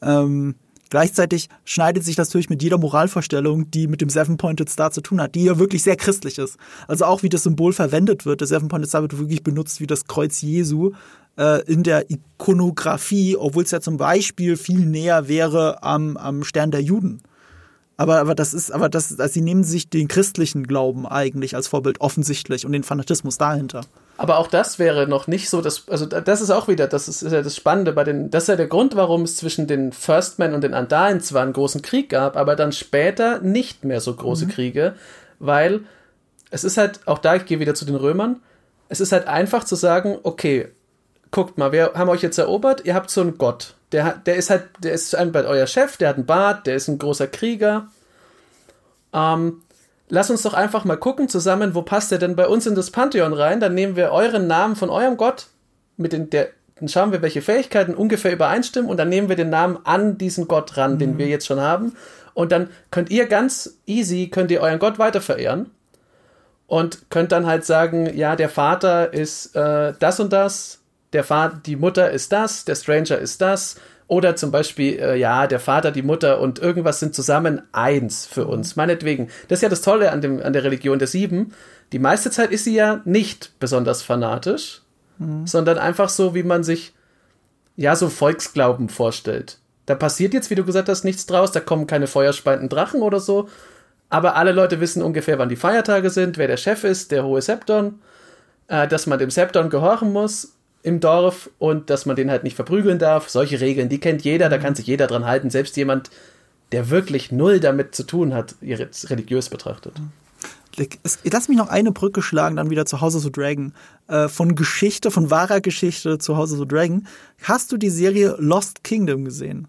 Ähm, gleichzeitig schneidet sich das natürlich mit jeder Moralvorstellung, die mit dem Seven-Pointed Star zu tun hat, die ja wirklich sehr christlich ist. Also auch wie das Symbol verwendet wird. Der Seven-Pointed Star wird wirklich benutzt wie das Kreuz Jesu äh, in der Ikonografie, obwohl es ja zum Beispiel viel näher wäre am, am Stern der Juden. Aber, aber das ist, aber das, also sie nehmen sich den christlichen Glauben eigentlich als Vorbild offensichtlich und den Fanatismus dahinter. Aber auch das wäre noch nicht so, dass, also das ist auch wieder, das ist, ist ja das Spannende bei den, das ist ja der Grund, warum es zwischen den Firstmen und den Andalen zwar einen großen Krieg gab, aber dann später nicht mehr so große mhm. Kriege, weil es ist halt, auch da, ich gehe wieder zu den Römern, es ist halt einfach zu sagen, okay, guckt mal, wir haben euch jetzt erobert, ihr habt so einen Gott. Der, der ist halt, der ist einmal euer Chef, der hat einen Bart, der ist ein großer Krieger. Ähm, lass uns doch einfach mal gucken zusammen, wo passt der denn bei uns in das Pantheon rein? Dann nehmen wir euren Namen von eurem Gott, mit den, der, dann schauen wir, welche Fähigkeiten ungefähr übereinstimmen und dann nehmen wir den Namen an diesen Gott ran, mhm. den wir jetzt schon haben. Und dann könnt ihr ganz easy, könnt ihr euren Gott weiter verehren und könnt dann halt sagen, ja, der Vater ist äh, das und das, der Vater, die Mutter ist das, der Stranger ist das. Oder zum Beispiel, äh, ja, der Vater, die Mutter und irgendwas sind zusammen eins für uns. Meinetwegen. Das ist ja das Tolle an, dem, an der Religion der Sieben. Die meiste Zeit ist sie ja nicht besonders fanatisch, mhm. sondern einfach so, wie man sich, ja, so Volksglauben vorstellt. Da passiert jetzt, wie du gesagt hast, nichts draus, da kommen keine feuerspeienden Drachen oder so. Aber alle Leute wissen ungefähr, wann die Feiertage sind, wer der Chef ist, der hohe Septon, äh, dass man dem Septon gehorchen muss im Dorf und dass man den halt nicht verprügeln darf. Solche Regeln, die kennt jeder, da kann sich jeder dran halten, selbst jemand, der wirklich null damit zu tun hat, religiös betrachtet. lass mich noch eine Brücke schlagen, dann wieder zu House of the Dragon. Äh, von Geschichte, von wahrer Geschichte zu House of the Dragon. Hast du die Serie Lost Kingdom gesehen?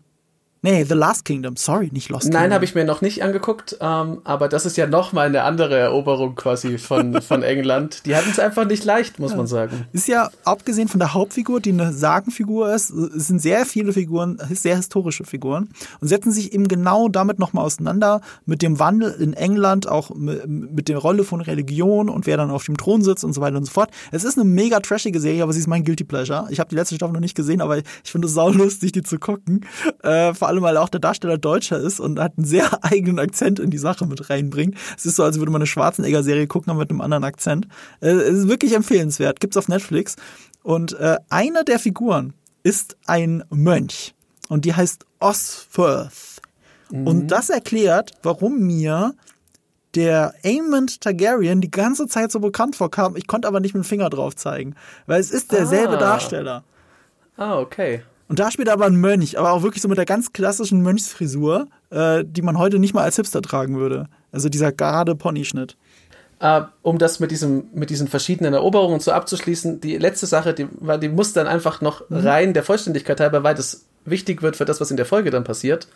Nee, The Last Kingdom, sorry, nicht Lost Kingdom. Nein, habe ich mir noch nicht angeguckt, ähm, aber das ist ja nochmal eine andere Eroberung quasi von, [laughs] von England. Die hatten es einfach nicht leicht, muss ja. man sagen. Ist ja, abgesehen von der Hauptfigur, die eine Sagenfigur ist, es sind sehr viele Figuren, sehr historische Figuren und setzen sich eben genau damit nochmal auseinander, mit dem Wandel in England, auch mit der Rolle von Religion und wer dann auf dem Thron sitzt und so weiter und so fort. Es ist eine mega trashige Serie, aber sie ist mein Guilty Pleasure. Ich habe die letzte Staffel noch nicht gesehen, aber ich finde es saulustig, die zu gucken. Äh, allem, weil auch der Darsteller Deutscher ist und hat einen sehr [laughs] eigenen Akzent in die Sache mit reinbringt. Es ist so, als würde man eine Schwarzenegger-Serie gucken, aber mit einem anderen Akzent. Äh, es ist wirklich empfehlenswert. Gibt's auf Netflix. Und äh, einer der Figuren ist ein Mönch. Und die heißt Osferth. Mhm. Und das erklärt, warum mir der Aemond Targaryen die ganze Zeit so bekannt vorkam. Ich konnte aber nicht mit dem Finger drauf zeigen, weil es ist derselbe ah. Darsteller. Ah, okay. Und da spielt aber ein Mönch, aber auch wirklich so mit der ganz klassischen Mönchsfrisur, äh, die man heute nicht mal als Hipster tragen würde. Also dieser gerade Ponyschnitt. Uh, um das mit, diesem, mit diesen verschiedenen Eroberungen so abzuschließen, die letzte Sache, die, die muss dann einfach noch mhm. rein der Vollständigkeit halber, weil das wichtig wird für das, was in der Folge dann passiert,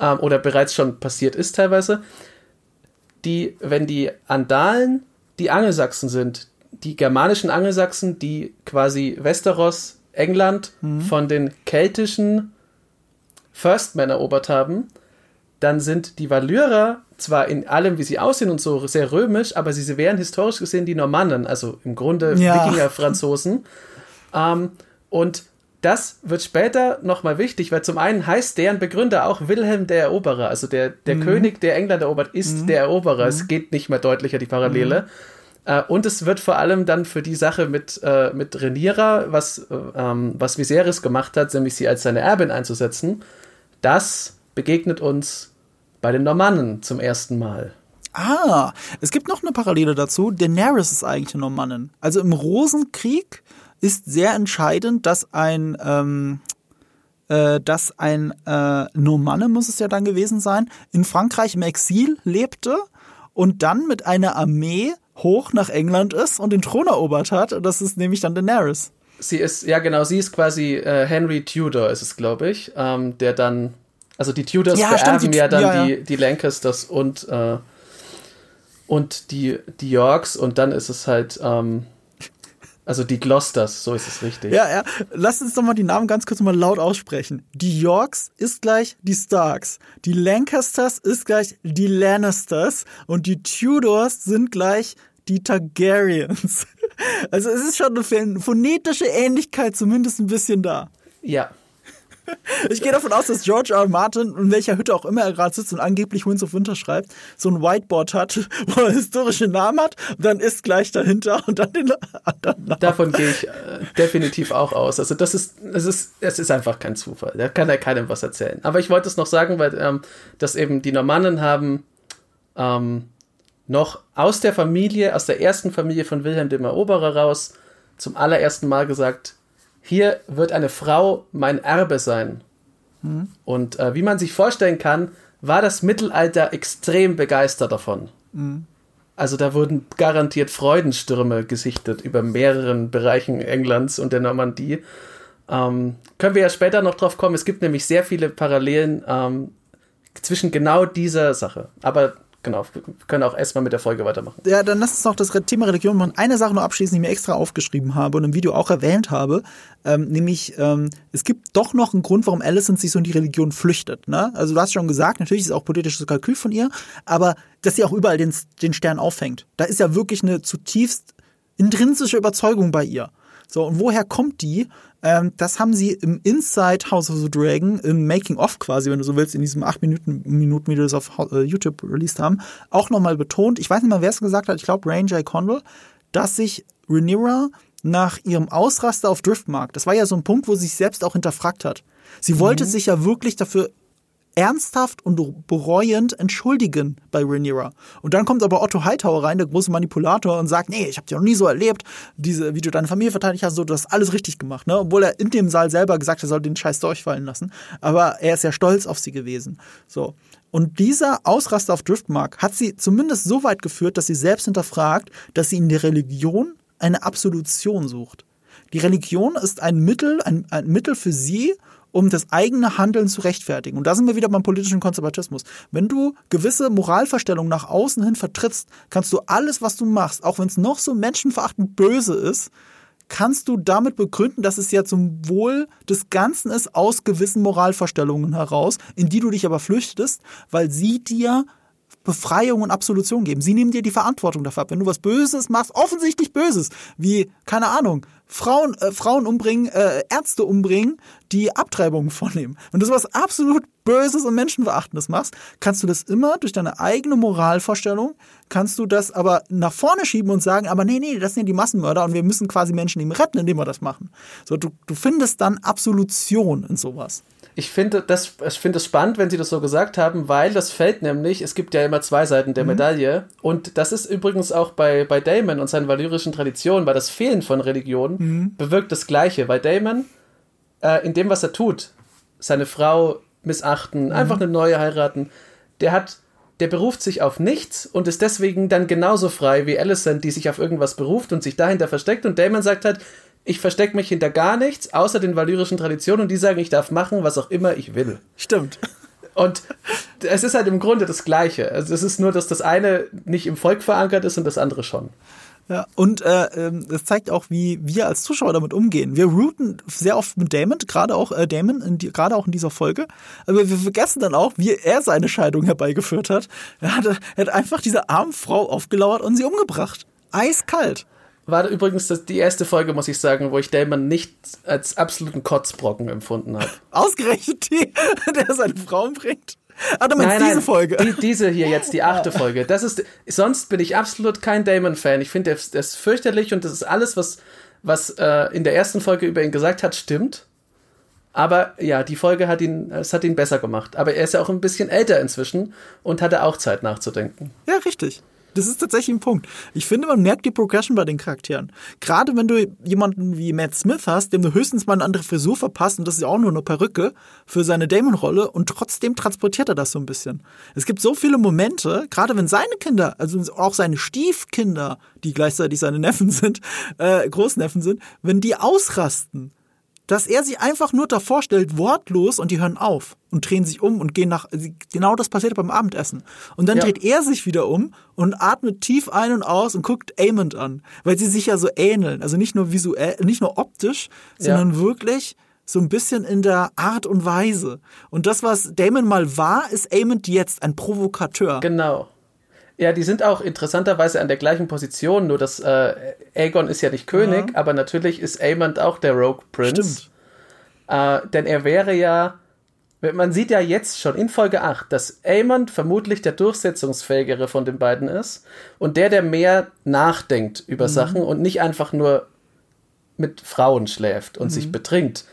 ähm, oder bereits schon passiert ist teilweise. Die, wenn die Andalen die Angelsachsen sind, die germanischen Angelsachsen, die quasi Westeros England mhm. von den keltischen Firstmen erobert haben, dann sind die Valyrer zwar in allem, wie sie aussehen und so, sehr römisch, aber sie wären historisch gesehen die Normannen, also im Grunde ja. Wikinger-Franzosen. ähm, und das wird später nochmal wichtig, weil zum einen heißt deren Begründer auch Wilhelm der Eroberer, also der, der mhm. König, der England erobert, ist mhm. der Eroberer. Es mhm. geht nicht mehr deutlicher, die Parallele. Äh, und es wird vor allem dann für die Sache mit, äh, mit Rhaenyra, was, äh, ähm, was Viserys gemacht hat, nämlich sie als seine Erbin einzusetzen, das begegnet uns bei den Normannen zum ersten Mal. Ah, es gibt noch eine Parallele dazu. Daenerys ist eigentlich eine Normannin. Also im Rosenkrieg ist sehr entscheidend, dass ein, ähm, äh, dass ein äh, Normanne, muss es ja dann gewesen sein, in Frankreich im Exil lebte und dann mit einer Armee hoch nach England ist und den Thron erobert hat. Und das ist nämlich dann Daenerys. Sie ist, ja genau, sie ist quasi äh, Henry Tudor, ist es, glaube ich, ähm, der dann, also die Tudors ja, vererben ja dann ja, Die, die Lancasters und, äh, und die, die Yorks und dann ist es halt, ähm, also die Gloucesters, so ist es richtig. Ja, ja. Lass uns doch mal die Namen ganz kurz mal laut aussprechen. Die Yorks ist gleich die Starks. Die Lancasters ist gleich die Lannisters. Und die Tudors sind gleich die Targaryens. [laughs] Also es ist schon eine phonetische Ähnlichkeit zumindest ein bisschen da. Ja. [laughs] Ich gehe davon aus, dass George R. R. Martin, in welcher Hütte auch immer er gerade sitzt und angeblich Winds of Winter schreibt, so ein Whiteboard hat, [laughs] wo er historische Namen hat, und dann ist gleich dahinter und dann den anderen Namen. Davon gehe ich äh, definitiv auch aus. Also das ist, es ist, es ist einfach kein Zufall. Da kann er keinem was erzählen. Aber ich wollte es noch sagen, weil ähm, dass eben die Normannen haben ähm, noch aus der Familie, aus der ersten Familie von Wilhelm dem Eroberer raus, zum allerersten Mal gesagt, hier wird eine Frau mein Erbe sein. Mhm. Und äh, wie man sich vorstellen kann, war das Mittelalter extrem begeistert davon. Mhm. Also da wurden garantiert Freudenstürme gesichtet über mehreren Bereichen Englands und der Normandie. Ähm, können wir ja später noch drauf kommen. Es gibt nämlich sehr viele Parallelen ähm, zwischen genau dieser Sache. Aber genau, wir können auch erstmal mit der Folge weitermachen. Ja, dann lass uns noch das Thema Religion machen. Eine Sache noch abschließen, die ich mir extra aufgeschrieben habe und im Video auch erwähnt habe, ähm, nämlich ähm, es gibt doch noch einen Grund, warum Alicent sich so in die Religion flüchtet. Ne? Also du hast schon gesagt, natürlich ist es auch politisches Kalkül von ihr, aber dass sie auch überall den, den Stern aufhängt. Da ist ja wirklich eine zutiefst intrinsische Überzeugung bei ihr. So, und woher kommt die? Ähm, das haben sie im Inside House of the Dragon, im Making-of quasi, wenn du so willst, in diesem 8 Minuten, Minuten wie du das auf äh, YouTube released haben, auch nochmal betont. Ich weiß nicht mal, wer es gesagt hat, ich glaube Ranger J. Condell, dass sich Rhaenyra nach ihrem Ausraster auf Driftmark, das war ja so ein Punkt, wo sie sich selbst auch hinterfragt hat. Sie mhm. wollte sich ja wirklich dafür ernsthaft und bereuend entschuldigen bei Rhaenyra. Und dann kommt aber Otto Hightower rein, der große Manipulator, und sagt, nee, ich habe dich noch nie so erlebt, diese, wie du deine Familie verteidigt hast, so, du hast alles richtig gemacht, ne? Obwohl er in dem Saal selber gesagt hat, er soll den Scheiß durchfallen lassen. Aber er ist ja stolz auf sie gewesen. So. Und dieser Ausraster auf Driftmark hat sie zumindest so weit geführt, dass sie selbst hinterfragt, dass sie in der Religion eine Absolution sucht. Die Religion ist ein Mittel, ein, ein Mittel für sie, um das eigene Handeln zu rechtfertigen. Und da sind wir wieder beim politischen Konservatismus. Wenn du gewisse Moralverstellungen nach außen hin vertrittst, kannst du alles, was du machst, auch wenn es noch so menschenverachtend böse ist, kannst du damit begründen, dass es ja zum Wohl des Ganzen ist, aus gewissen Moralverstellungen heraus, in die du dich aber flüchtest, weil sie dir Befreiung und Absolution geben. Sie nehmen dir die Verantwortung dafür ab. Wenn du was Böses machst, offensichtlich Böses, wie, keine Ahnung, Frauen, äh, Frauen umbringen, äh, Ärzte umbringen, die Abtreibungen [laughs] vornehmen. Wenn du sowas absolut Böses und Menschenverachtendes machst, kannst du das immer durch deine eigene Moralvorstellung, kannst du das aber nach vorne schieben und sagen, aber nee, nee, das sind ja die Massenmörder und wir müssen quasi Menschen eben retten, indem wir das machen. So, du, du findest dann Absolution in sowas ich finde das, ich finde es spannend, wenn Sie das so gesagt haben, weil das fällt nämlich, es gibt ja immer zwei Seiten der mhm. Medaille. Und das ist übrigens auch bei, bei Damon und seinen valyrischen Traditionen, weil das Fehlen von Religion mhm. bewirkt das Gleiche. Weil Damon, äh, in dem, was er tut, seine Frau missachten, mhm. einfach eine neue heiraten, der hat, der beruft sich auf nichts und ist deswegen dann genauso frei wie Alicent, die sich auf irgendwas beruft und sich dahinter versteckt. Und Damon sagt halt, ich verstecke mich hinter gar nichts, außer den valyrischen Traditionen und die sagen, ich darf machen, was auch immer ich will. Stimmt. Und es ist halt im Grunde das Gleiche. Also es ist nur, dass das eine nicht im Volk verankert ist und das andere schon. Ja, und äh, ähm, es zeigt auch, wie wir als Zuschauer damit umgehen. Wir routen sehr oft mit Damon, gerade auch äh, Damon, gerade auch in dieser Folge. Aber wir vergessen dann auch, wie er seine Scheidung herbeigeführt hat. Er hat, er hat einfach diese arme Frau aufgelauert und sie umgebracht. Eiskalt. War übrigens das, die erste Folge, muss ich sagen, wo ich Damon nicht als absoluten Kotzbrocken empfunden habe. Ausgerechnet die, [laughs] der seine Frauen bringt. Ah, du meinst nein, diese Folge? Die, diese hier jetzt, die achte [laughs] Folge. Das ist, sonst bin ich absolut kein Damon-Fan. Ich finde, der, der, ist fürchterlich und das ist alles, was, was äh, in der ersten Folge über ihn gesagt hat, stimmt. Aber ja, die Folge hat ihn, es hat ihn besser gemacht. Aber er ist ja auch ein bisschen älter inzwischen und hatte auch Zeit nachzudenken. Ja, richtig. Das ist tatsächlich ein Punkt. Ich finde, man merkt die Progression bei den Charakteren. Gerade wenn du jemanden wie Matt Smith hast, dem du höchstens mal eine andere Frisur verpasst und das ist ja auch nur eine Perücke für seine Damon-Rolle und trotzdem transportiert er das so ein bisschen. Es gibt so viele Momente, gerade wenn seine Kinder, also auch seine Stiefkinder, die gleichzeitig seine Neffen sind, äh, Großneffen sind, wenn die ausrasten, dass er sie einfach nur davor stellt, wortlos, und die hören auf und drehen sich um und gehen nach. Genau das passiert beim Abendessen. Und dann ja. dreht er sich wieder um und atmet tief ein und aus und guckt Amond an, weil sie sich ja so ähneln. Also nicht nur visuell, nicht nur optisch, sondern ja. wirklich so ein bisschen in der Art und Weise. Und das, was Damon mal war, ist Amond jetzt ein Provokateur. Genau. Ja, die sind auch interessanterweise an der gleichen Position, nur dass äh, Aegon ist ja nicht König, ja. aber natürlich ist Aemond auch der Rogue Prince. Stimmt. Äh, denn er wäre ja, man sieht ja jetzt schon in Folge 8, dass Aemond vermutlich der durchsetzungsfähigere von den beiden ist und der, der mehr nachdenkt über mhm. Sachen und nicht einfach nur mit Frauen schläft und mhm. sich betrinkt.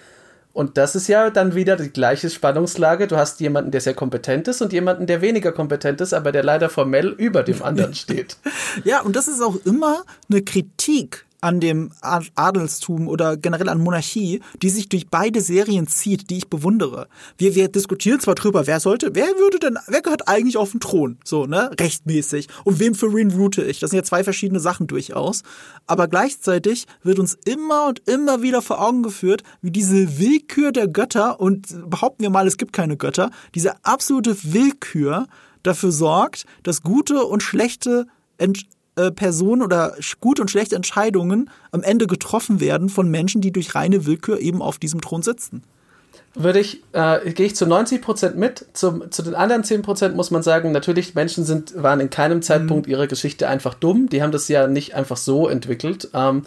Und das ist ja dann wieder die gleiche Spannungslage. Du hast jemanden, der sehr kompetent ist und jemanden, der weniger kompetent ist, aber der leider formell über dem [laughs] anderen steht. ja, und das ist auch immer eine Kritik an dem Adelstum oder generell an Monarchie, die sich durch beide Serien zieht, die ich bewundere. Wir, wir diskutieren zwar drüber, wer sollte, wer würde denn, wer gehört eigentlich auf den Thron, so, ne, rechtmäßig, und wem für wen route ich? Das sind ja zwei verschiedene Sachen durchaus. Aber gleichzeitig wird uns immer und immer wieder vor Augen geführt, wie diese Willkür der Götter, und behaupten wir mal, es gibt keine Götter, diese absolute Willkür dafür sorgt, dass gute und schlechte äh, Personen oder gute und schlechte Entscheidungen am Ende getroffen werden von Menschen, die durch reine Willkür eben auf diesem Thron sitzen. Würde ich, äh, gehe ich zu 90 Prozent mit. Zum, zu den anderen 10 Prozent muss man sagen, natürlich, Menschen sind, waren in keinem Zeitpunkt mhm. ihrer Geschichte einfach dumm. Die haben das ja nicht einfach so entwickelt. Ähm,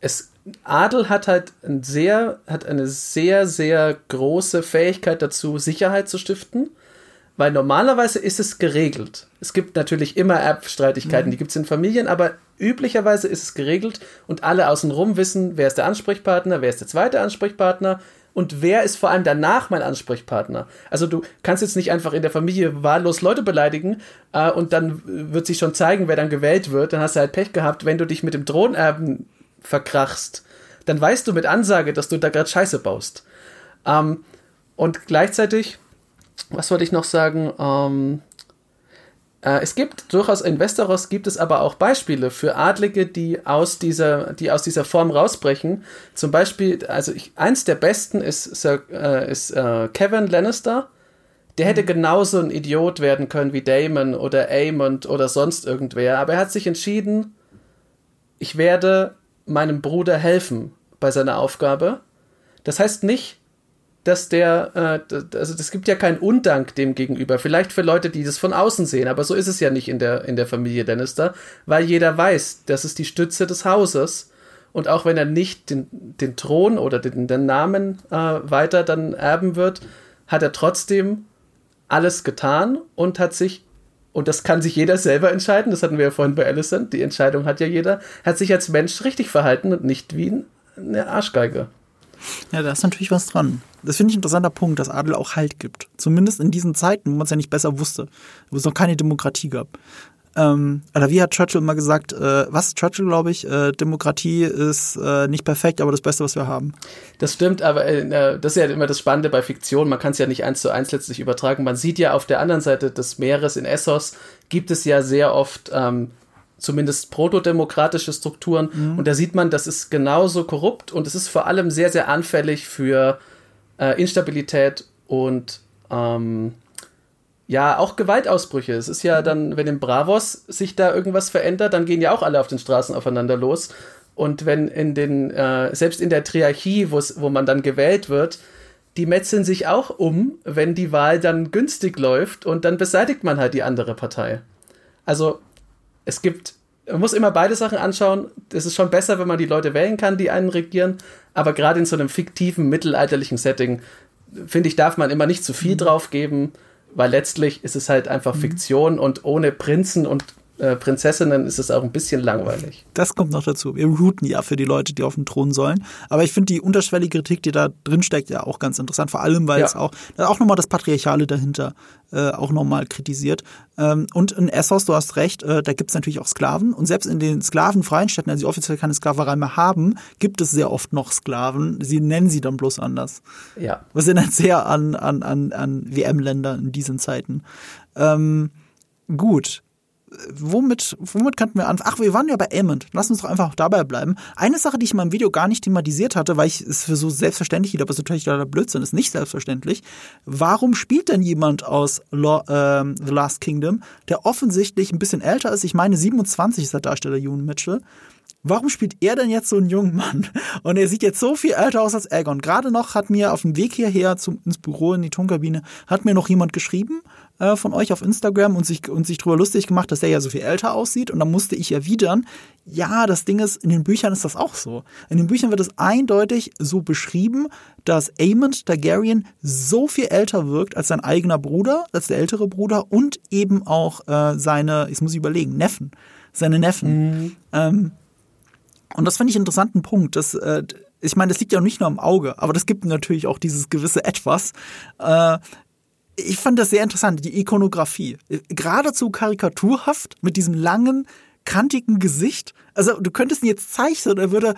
es, Adel hat halt ein sehr, hat eine sehr, sehr große Fähigkeit dazu, Sicherheit zu stiften. Weil normalerweise ist es geregelt. Es gibt natürlich immer Erbstreitigkeiten, mhm. die gibt es in Familien, aber üblicherweise ist es geregelt und alle außenrum wissen, wer ist der Ansprechpartner, wer ist der zweite Ansprechpartner und wer ist vor allem danach mein Ansprechpartner. Also du kannst jetzt nicht einfach in der Familie wahllos Leute beleidigen äh, und dann wird sich schon zeigen, wer dann gewählt wird. Dann hast du halt Pech gehabt, wenn du dich mit dem Thronerben verkrachst, dann weißt du mit Ansage, dass du da gerade Scheiße baust. Ähm, und gleichzeitig was wollte ich noch sagen? Ähm, äh, es gibt durchaus in Westeros gibt es aber auch Beispiele für Adlige, die aus dieser, die aus dieser Form rausbrechen. Zum Beispiel, also ich, eins der besten ist, Sir, äh, ist äh, Kevin Lannister. Der hätte mhm. genauso ein Idiot werden können wie Damon oder Aemond oder sonst irgendwer, aber er hat sich entschieden, ich werde meinem Bruder helfen bei seiner Aufgabe. Das heißt nicht, dass der, äh, also es gibt ja keinen Undank dem gegenüber. Vielleicht für Leute, die das von außen sehen, aber so ist es ja nicht in der, in der Familie Lannister, weil jeder weiß, das ist die Stütze des Hauses. Und auch wenn er nicht den, den Thron oder den, den Namen äh, weiter dann erben wird, hat er trotzdem alles getan und hat sich, und das kann sich jeder selber entscheiden, das hatten wir ja vorhin bei Alicent, die Entscheidung hat ja jeder, hat sich als Mensch richtig verhalten und nicht wie eine Arschgeige. Ja, da ist natürlich was dran. Das finde ich ein interessanter Punkt, dass Adel auch Halt gibt. Zumindest in diesen Zeiten, wo man es ja nicht besser wusste, wo es noch keine Demokratie gab. Ähm, oder wie hat Churchill immer gesagt, äh, was Churchill, glaube ich, äh, Demokratie ist äh, nicht perfekt, aber das Beste, was wir haben. Das stimmt, aber äh, das ist ja immer das Spannende bei Fiktion, man kann es ja nicht eins zu eins letztlich übertragen. Man sieht ja auf der anderen Seite des Meeres in Essos gibt es ja sehr oft ähm, zumindest protodemokratische Strukturen. Mhm. Und da sieht man, das ist genauso korrupt und es ist vor allem sehr, sehr anfällig für äh, Instabilität und ähm, ja, auch Gewaltausbrüche. Es ist ja mhm. dann, wenn in Bravos sich da irgendwas verändert, dann gehen ja auch alle auf den Straßen aufeinander los. Und wenn in den, äh, selbst in der Triarchie, wo man dann gewählt wird, die metzeln sich auch um, wenn die Wahl dann günstig läuft und dann beseitigt man halt die andere Partei. Also es gibt, man muss immer beide Sachen anschauen. Es ist schon besser, wenn man die Leute wählen kann, die einen regieren. Aber gerade in so einem fiktiven, mittelalterlichen Setting, finde ich, darf man immer nicht zu viel mhm. drauf geben, weil letztlich ist es halt einfach mhm. Fiktion und ohne Prinzen und äh, Prinzessinnen ist es auch ein bisschen langweilig. Das kommt noch dazu. Wir routen ja für die Leute, die auf dem Thron sollen. Aber ich finde die unterschwellige Kritik, die da drin steckt, ja auch ganz interessant. Vor allem, weil ja. es auch, auch nochmal das Patriarchale dahinter äh, auch nochmal kritisiert. Ähm, und in Essos, du hast recht, äh, da gibt es natürlich auch Sklaven. Und selbst in den sklavenfreien Städten, also die offiziell keine Sklaverei mehr haben, gibt es sehr oft noch Sklaven. Sie nennen sie dann bloß anders. Ja. Was erinnert sehr an, an, an, an WM-Länder in diesen Zeiten. Ähm, gut womit, womit könnten wir anfangen? Ach, wir waren ja bei Aemond. Lass uns doch einfach dabei bleiben. Eine Sache, die ich in meinem Video gar nicht thematisiert hatte, weil ich es für so selbstverständlich hielt, aber es natürlich leider Blödsinn ist, nicht selbstverständlich. Warum spielt denn jemand aus Law, äh, The Last Kingdom, der offensichtlich ein bisschen älter ist? Ich meine, 27 ist der Darsteller Ewan Mitchell. Warum spielt er denn jetzt so einen jungen Mann? [laughs] Und er sieht jetzt so viel älter aus als Aegon. Gerade noch hat mir auf dem Weg hierher zum, ins Büro in die Tonkabine, hat mir noch jemand geschrieben, äh, von euch auf Instagram und sich, und sich drüber lustig gemacht, dass er ja so viel älter aussieht. Und dann musste ich erwidern, ja, das Ding ist, in den Büchern ist das auch so. In den Büchern wird es eindeutig so beschrieben, dass Aemond Targaryen so viel älter wirkt als sein eigener Bruder, als der ältere Bruder und eben auch äh, seine, jetzt muss ich überlegen, Neffen. Seine Neffen. Mhm. Ähm, und das finde ich einen interessanten Punkt. Dass, äh, ich meine, das liegt ja nicht nur am Auge, aber das gibt natürlich auch dieses gewisse Etwas. Äh, ich fand das sehr interessant, die Ikonografie. Geradezu karikaturhaft mit diesem langen, kantigen Gesicht. Also du könntest ihn jetzt zeichnen, er würde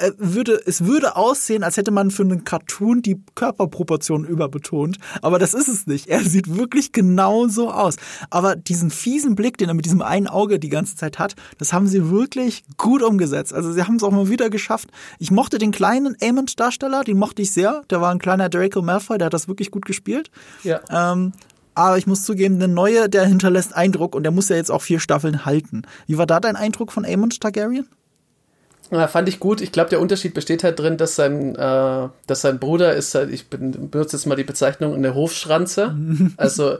äh, würde, es würde aussehen, als hätte man für einen Cartoon die Körperproportionen überbetont. Aber das ist es nicht. Er sieht wirklich genau so aus. Aber diesen fiesen Blick, den er mit diesem einen Auge die ganze Zeit hat, das haben sie wirklich gut umgesetzt. Also sie haben es auch mal wieder geschafft. Ich mochte den kleinen Aemond-Darsteller, den mochte ich sehr. Der war ein kleiner Draco Malfoy, der hat das wirklich gut gespielt. Ja. Ähm, aber ich muss zugeben, der neue, der hinterlässt Eindruck und der muss ja jetzt auch vier Staffeln halten. Wie war da dein Eindruck von Aemond Targaryen? Ja, fand ich gut. Ich glaube, der Unterschied besteht halt drin, dass sein, äh, dass sein Bruder ist, halt, ich benutze jetzt mal die Bezeichnung, eine Hofschranze. [laughs] Also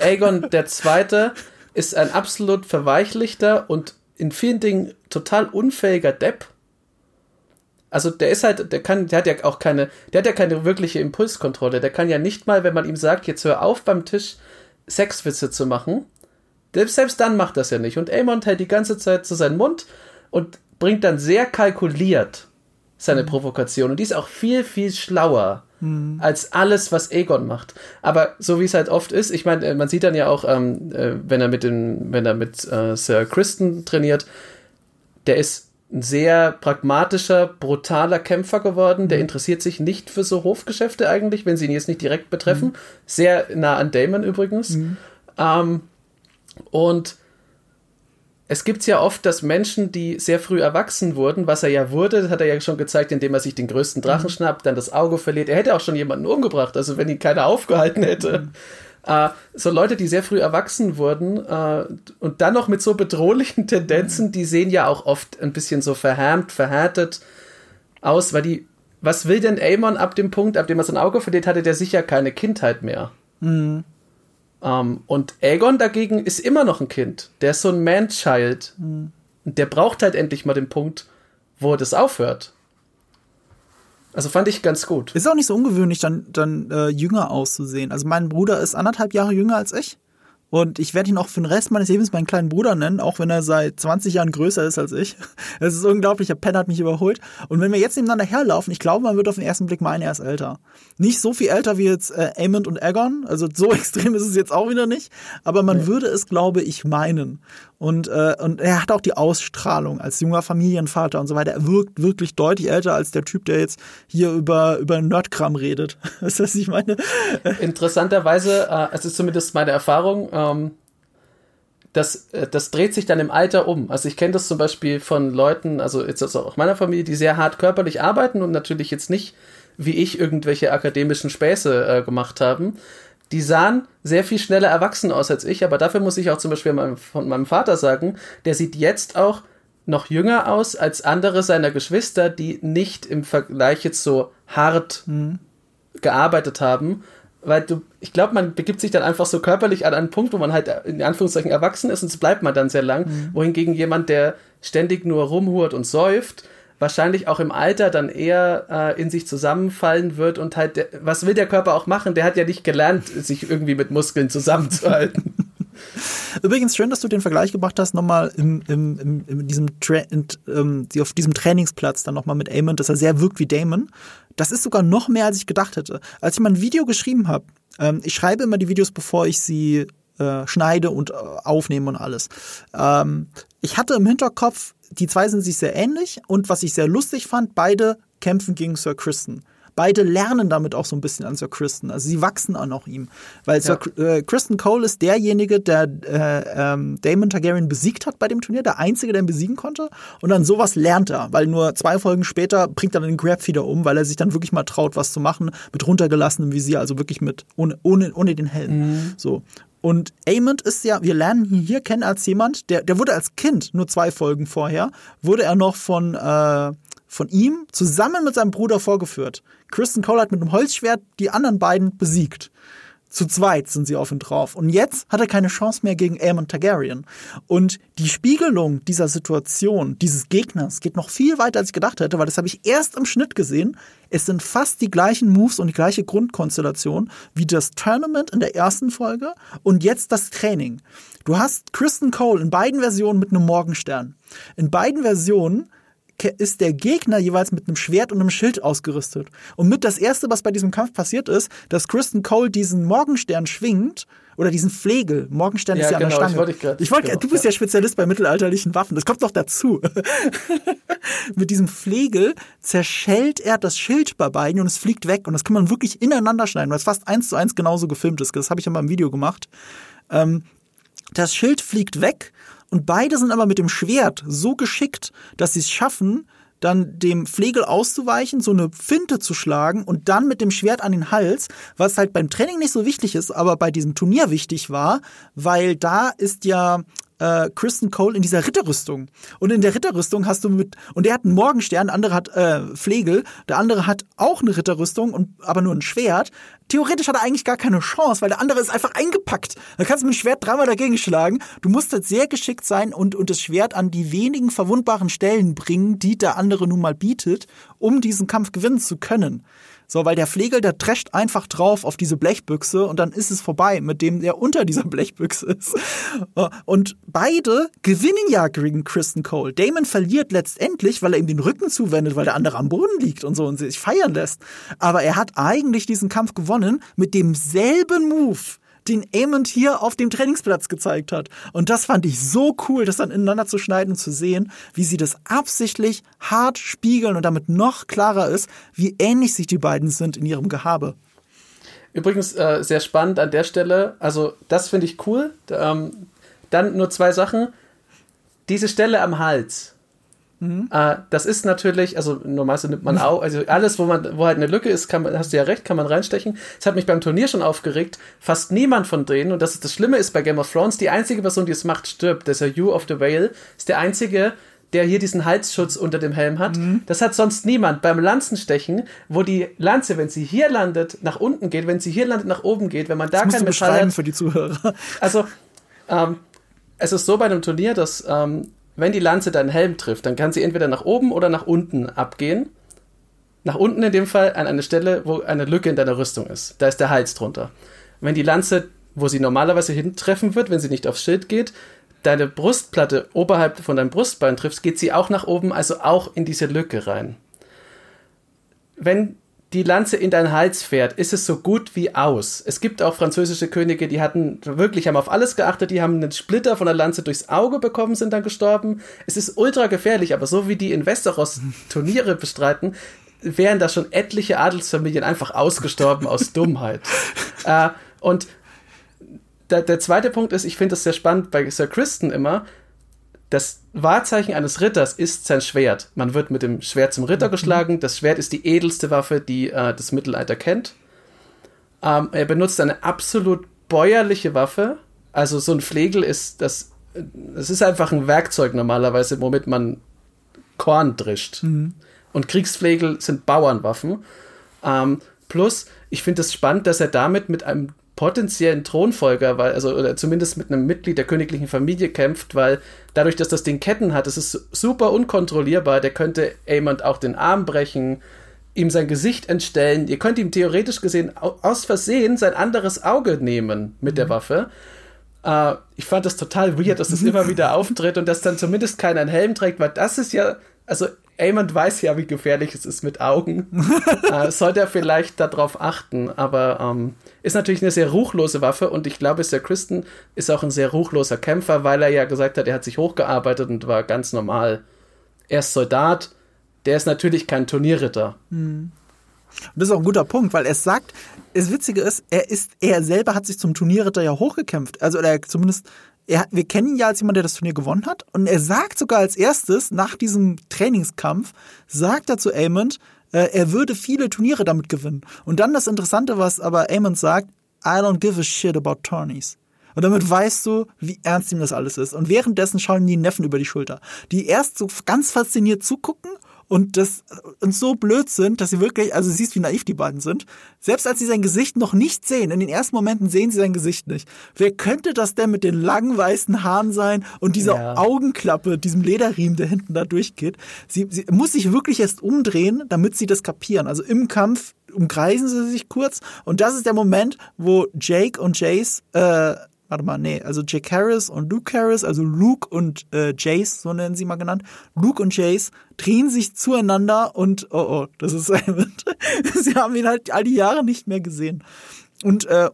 Aegon der Zweite ist ein absolut verweichlichter und in vielen Dingen total unfähiger Depp. Also der ist halt, der kann, der hat ja auch keine, der hat ja keine wirkliche Impulskontrolle. Der kann ja nicht mal, wenn man ihm sagt, jetzt hör auf beim Tisch Sexwitze zu machen. Selbst dann macht das ja nicht. Und Aemon hält die ganze Zeit zu seinem Mund und bringt dann sehr kalkuliert seine mhm. Provokation. Und die ist auch viel, viel schlauer mhm. als alles, was Aegon macht. Aber so wie es halt oft ist, ich meine, man sieht dann ja auch, ähm, äh, wenn er mit den, wenn er mit äh, Sir Kristen trainiert, der ist ein sehr pragmatischer, brutaler Kämpfer geworden. Der mhm. interessiert sich nicht für so Hofgeschäfte eigentlich, wenn sie ihn jetzt nicht direkt betreffen. Mhm. Sehr nah an Damon übrigens. Mhm. Ähm, und es gibt ja oft, dass Menschen, die sehr früh erwachsen wurden, was er ja wurde, das hat er ja schon gezeigt, indem er sich den größten Drachen mhm. schnappt, dann das Auge verliert. Er hätte auch schon jemanden umgebracht, also wenn ihn keiner aufgehalten hätte. Mhm. Äh, so Leute, die sehr früh erwachsen wurden äh, und dann noch mit so bedrohlichen Tendenzen, die sehen ja auch oft ein bisschen so verhärmt, verhärtet aus, weil die, was will denn Amon ab dem Punkt, ab dem er sein Auge verliert, hatte der sicher keine Kindheit mehr. Mhm. Um, ähm, und Aegon dagegen ist immer noch ein Kind. Der ist so ein Man-Child. Mhm. Und der braucht halt endlich mal den Punkt, wo das aufhört. Also fand ich ganz gut. Ist auch nicht so ungewöhnlich, dann, dann äh, jünger auszusehen. Also mein Bruder ist anderthalb Jahre jünger als ich. Und ich werde ihn auch für den Rest meines Lebens meinen kleinen Bruder nennen, auch wenn er seit 20 Jahren größer ist als ich. [laughs] Es ist unglaublich, der Penn hat mich überholt. Und wenn wir jetzt nebeneinander herlaufen, ich glaube, man wird auf den ersten Blick meinen, er ist älter. Nicht so viel älter wie jetzt äh, Aemond und Aegon, also so [laughs] extrem ist es jetzt auch wieder nicht, aber man nee. würde es, glaube ich, meinen. Und, äh, und er hat auch die Ausstrahlung als junger Familienvater und so weiter. Er wirkt wirklich deutlich älter als der Typ, der jetzt hier über, über Nerdkram redet. [laughs] Weißt du, was meine? Interessanterweise, äh, es ist zumindest meine Erfahrung, ähm, das, äh, das dreht sich dann im Alter um. Also ich kenne das zum Beispiel von Leuten, also jetzt also auch meiner Familie, die sehr hart körperlich arbeiten und natürlich jetzt nicht wie ich irgendwelche akademischen Späße äh, gemacht haben die sahen sehr viel schneller erwachsen aus als ich, aber dafür muss ich auch zum Beispiel von meinem Vater sagen, der sieht jetzt auch noch jünger aus als andere seiner Geschwister, die nicht im Vergleich jetzt so hart mhm. gearbeitet haben. Weil du, ich glaube, man begibt sich dann einfach so körperlich an einen Punkt, wo man halt in Anführungszeichen erwachsen ist und es bleibt man dann sehr lang. Mhm. Wohingegen jemand, der ständig nur rumhurt und säuft, wahrscheinlich auch im Alter dann eher äh, in sich zusammenfallen wird und halt, der, was will der Körper auch machen? Der hat ja nicht gelernt, sich irgendwie mit Muskeln zusammenzuhalten. [laughs] Übrigens schön, dass du den Vergleich gebracht hast, nochmal im, im, im, in diesem Tra in, ähm, auf diesem Trainingsplatz dann nochmal mit Amon, dass er sehr wirkt wie Damon. Das ist sogar noch mehr, als ich gedacht hätte. Als ich mal ein Video geschrieben habe, ähm, ich schreibe immer die Videos, bevor ich sie äh, schneide und äh, aufnehme und alles. Ähm, ich hatte im Hinterkopf, die zwei sind sich sehr ähnlich und was ich sehr lustig fand, beide kämpfen gegen Sir Kristen. Beide lernen damit auch so ein bisschen an Sir Kristen. Also sie wachsen auch noch ihm. Weil ja. Sir äh, Kristen Cole ist derjenige, der äh, ähm, Damon Targaryen besiegt hat bei dem Turnier, der einzige, der ihn besiegen konnte. Und dann sowas lernt er, weil nur zwei Folgen später bringt er dann den Grab wieder um, weil er sich dann wirklich mal traut, was zu machen, mit runtergelassenem Visier, also wirklich mit ohne, ohne, ohne den Helm. Mhm. So. Und Amond ist ja, wir lernen ihn hier kennen als jemand, der, der wurde als Kind, nur zwei Folgen vorher, wurde er noch von, äh, von ihm zusammen mit seinem Bruder vorgeführt. Kristen Cole hat mit einem Holzschwert die anderen beiden besiegt. Zu zweit sind sie auf ihn drauf. Und jetzt hat er keine Chance mehr gegen Aemon Targaryen. Und die Spiegelung dieser Situation, dieses Gegners, geht noch viel weiter, als ich gedacht hätte, weil das habe ich erst im Schnitt gesehen. Es sind fast die gleichen Moves und die gleiche Grundkonstellation wie das Tournament in der ersten Folge und jetzt das Training. Du hast Kristen Cole in beiden Versionen mit einem Morgenstern. In beiden Versionen ist der Gegner jeweils mit einem Schwert und einem Schild ausgerüstet. Und mit das erste, was bei diesem Kampf passiert ist, dass Kristen Cole diesen Morgenstern schwingt oder diesen Flegel. Morgenstern ja, ist ja genau, an der genau, Stange. Ich wollte ich wollte, genau, du bist ja. ja Spezialist bei mittelalterlichen Waffen. Das kommt doch dazu. [laughs] mit diesem Flegel zerschellt er das Schild bei beiden und es fliegt weg. Und das kann man wirklich ineinander schneiden, weil es fast eins zu eins genauso gefilmt ist. Das habe ich ja mal im Video gemacht. Ähm, das Schild fliegt weg und beide sind aber mit dem Schwert so geschickt, dass sie es schaffen, dann dem Flegel auszuweichen, so eine Finte zu schlagen und dann mit dem Schwert an den Hals, was halt beim Training nicht so wichtig ist, aber bei diesem Turnier wichtig war, weil da ist ja äh, Kristen Cole in dieser Ritterrüstung. Und in der Ritterrüstung hast du mit, und der hat einen Morgenstern, der andere hat äh, Flegel, der andere hat auch eine Ritterrüstung, und, aber nur ein Schwert. Theoretisch hat er eigentlich gar keine Chance, weil der andere ist einfach eingepackt. Da kannst du mit dem Schwert dreimal dagegen schlagen. Du musst jetzt sehr geschickt sein und, und das Schwert an die wenigen verwundbaren Stellen bringen, die der andere nun mal bietet, um diesen Kampf gewinnen zu können. So, weil der Flegel, der drescht einfach drauf auf diese Blechbüchse und dann ist es vorbei, mit dem der unter dieser Blechbüchse ist. Und beide gewinnen ja gegen Kristen Cole. Damon verliert letztendlich, weil er ihm den Rücken zuwendet, weil der andere am Boden liegt und so und sich feiern lässt. Aber er hat eigentlich diesen Kampf gewonnen mit demselben Move, den Amond hier auf dem Trainingsplatz gezeigt hat. Und das fand ich so cool, das dann ineinander zu schneiden und zu sehen, wie sie das absichtlich hart spiegeln und damit noch klarer ist, wie ähnlich sich die beiden sind in ihrem Gehabe. Übrigens äh, sehr spannend an der Stelle, also das finde ich cool. Ähm, dann nur zwei Sachen. Diese Stelle am Hals, Mhm. Äh, das ist natürlich, also normalerweise nimmt man auch, also alles, wo man, wo halt eine Lücke ist, kann man, hast du ja recht, kann man reinstechen. Das hat mich beim Turnier schon aufgeregt. Fast niemand von denen, und das ist das Schlimme ist bei Game of Thrones, die einzige Person, die es macht, stirbt. Das ist ja Hugh of the Whale, ist der einzige, der hier diesen Halsschutz unter dem Helm hat. Mhm. Das hat sonst niemand. Beim Lanzenstechen, wo die Lanze, wenn sie hier landet, nach unten geht, wenn sie hier landet, nach oben geht, wenn man da das kein Metall hat. für die Zuhörer. Also, ähm, es ist so bei einem Turnier, dass ähm, wenn die Lanze deinen Helm trifft, dann kann sie entweder nach oben oder nach unten abgehen. Nach unten in dem Fall an eine Stelle, wo eine Lücke in deiner Rüstung ist. Da ist der Hals drunter. Wenn die Lanze, wo sie normalerweise hintreffen wird, wenn sie nicht aufs Schild geht, deine Brustplatte oberhalb von deinem Brustbein trifft, geht sie auch nach oben, also auch in diese Lücke rein. Wenn die Lanze in deinen Hals fährt, ist es so gut wie aus. Es gibt auch französische Könige, die hatten wirklich, haben auf alles geachtet, die haben einen Splitter von der Lanze durchs Auge bekommen, sind dann gestorben. Es ist ultra gefährlich, aber so wie die in Westeros Turniere bestreiten, wären da schon etliche Adelsfamilien einfach ausgestorben aus [laughs] Dummheit. Äh, und der, der zweite Punkt ist, ich finde das sehr spannend bei Sir Kristen immer, das Wahrzeichen eines Ritters ist sein Schwert. Man wird mit dem Schwert zum Ritter mhm. geschlagen. Das Schwert ist die edelste Waffe, die äh, das Mittelalter kennt. Ähm, er benutzt eine absolut bäuerliche Waffe. Also so ein Flegel ist das. Es ist einfach ein Werkzeug normalerweise, womit man Korn drischt. Mhm. Und Kriegsflegel sind Bauernwaffen. Ähm, plus, ich finde es spannend, dass er damit mit einem potenziellen Thronfolger, weil, also oder zumindest mit einem Mitglied der königlichen Familie kämpft, weil dadurch, dass das Ding Ketten hat, es ist super unkontrollierbar, der könnte Aemond auch den Arm brechen, ihm sein Gesicht entstellen. Ihr könnt ihm theoretisch gesehen aus Versehen sein anderes Auge nehmen mit der mhm. Waffe. Uh, ich fand das total weird, dass das [laughs] immer wieder auftritt und dass dann zumindest keiner einen Helm trägt, weil das ist ja, also Eamon weiß ja, wie gefährlich es ist mit Augen. [laughs] äh, sollte er vielleicht darauf achten, aber ähm, ist natürlich eine sehr ruchlose Waffe und ich glaube, Sir Kristen ist auch ein sehr ruchloser Kämpfer, weil er ja gesagt hat, er hat sich hochgearbeitet und war ganz normal. Er ist Soldat, der ist natürlich kein Turnierritter. Mhm. Das ist auch ein guter Punkt, weil er sagt, das Witzige ist, er ist, er selber hat sich zum Turnierritter ja hochgekämpft. Also, oder zumindest er, wir kennen ihn ja als jemand, der das Turnier gewonnen hat. Und er sagt sogar als erstes, nach diesem Trainingskampf, sagt er zu Amond, äh, er würde viele Turniere damit gewinnen. Und dann das Interessante, was aber Amond sagt, I don't give a shit about tourneys. Und damit weißt du, wie ernst ihm das alles ist. Und währenddessen schauen die Neffen über die Schulter, die erst so ganz fasziniert zugucken und das und so blöd sind, dass sie wirklich, also siehst, wie naiv die beiden sind. Selbst als sie sein Gesicht noch nicht sehen, in den ersten Momenten sehen sie sein Gesicht nicht. Wer könnte das denn mit den langen weißen Haaren sein und dieser ja. Augenklappe, diesem Lederriemen, der hinten da durchgeht? Sie, sie muss sich wirklich erst umdrehen, damit sie das kapieren. Also im Kampf umkreisen sie sich kurz und das ist der Moment, wo Jake und Jace äh, warte mal, nee, also Jake Harris und Luke Harris, also Luke und äh, Jace, so nennen sie mal genannt, Luke und Jace drehen sich zueinander und oh oh, das ist [laughs] sie haben ihn halt all die Jahre nicht mehr gesehen. Und äh,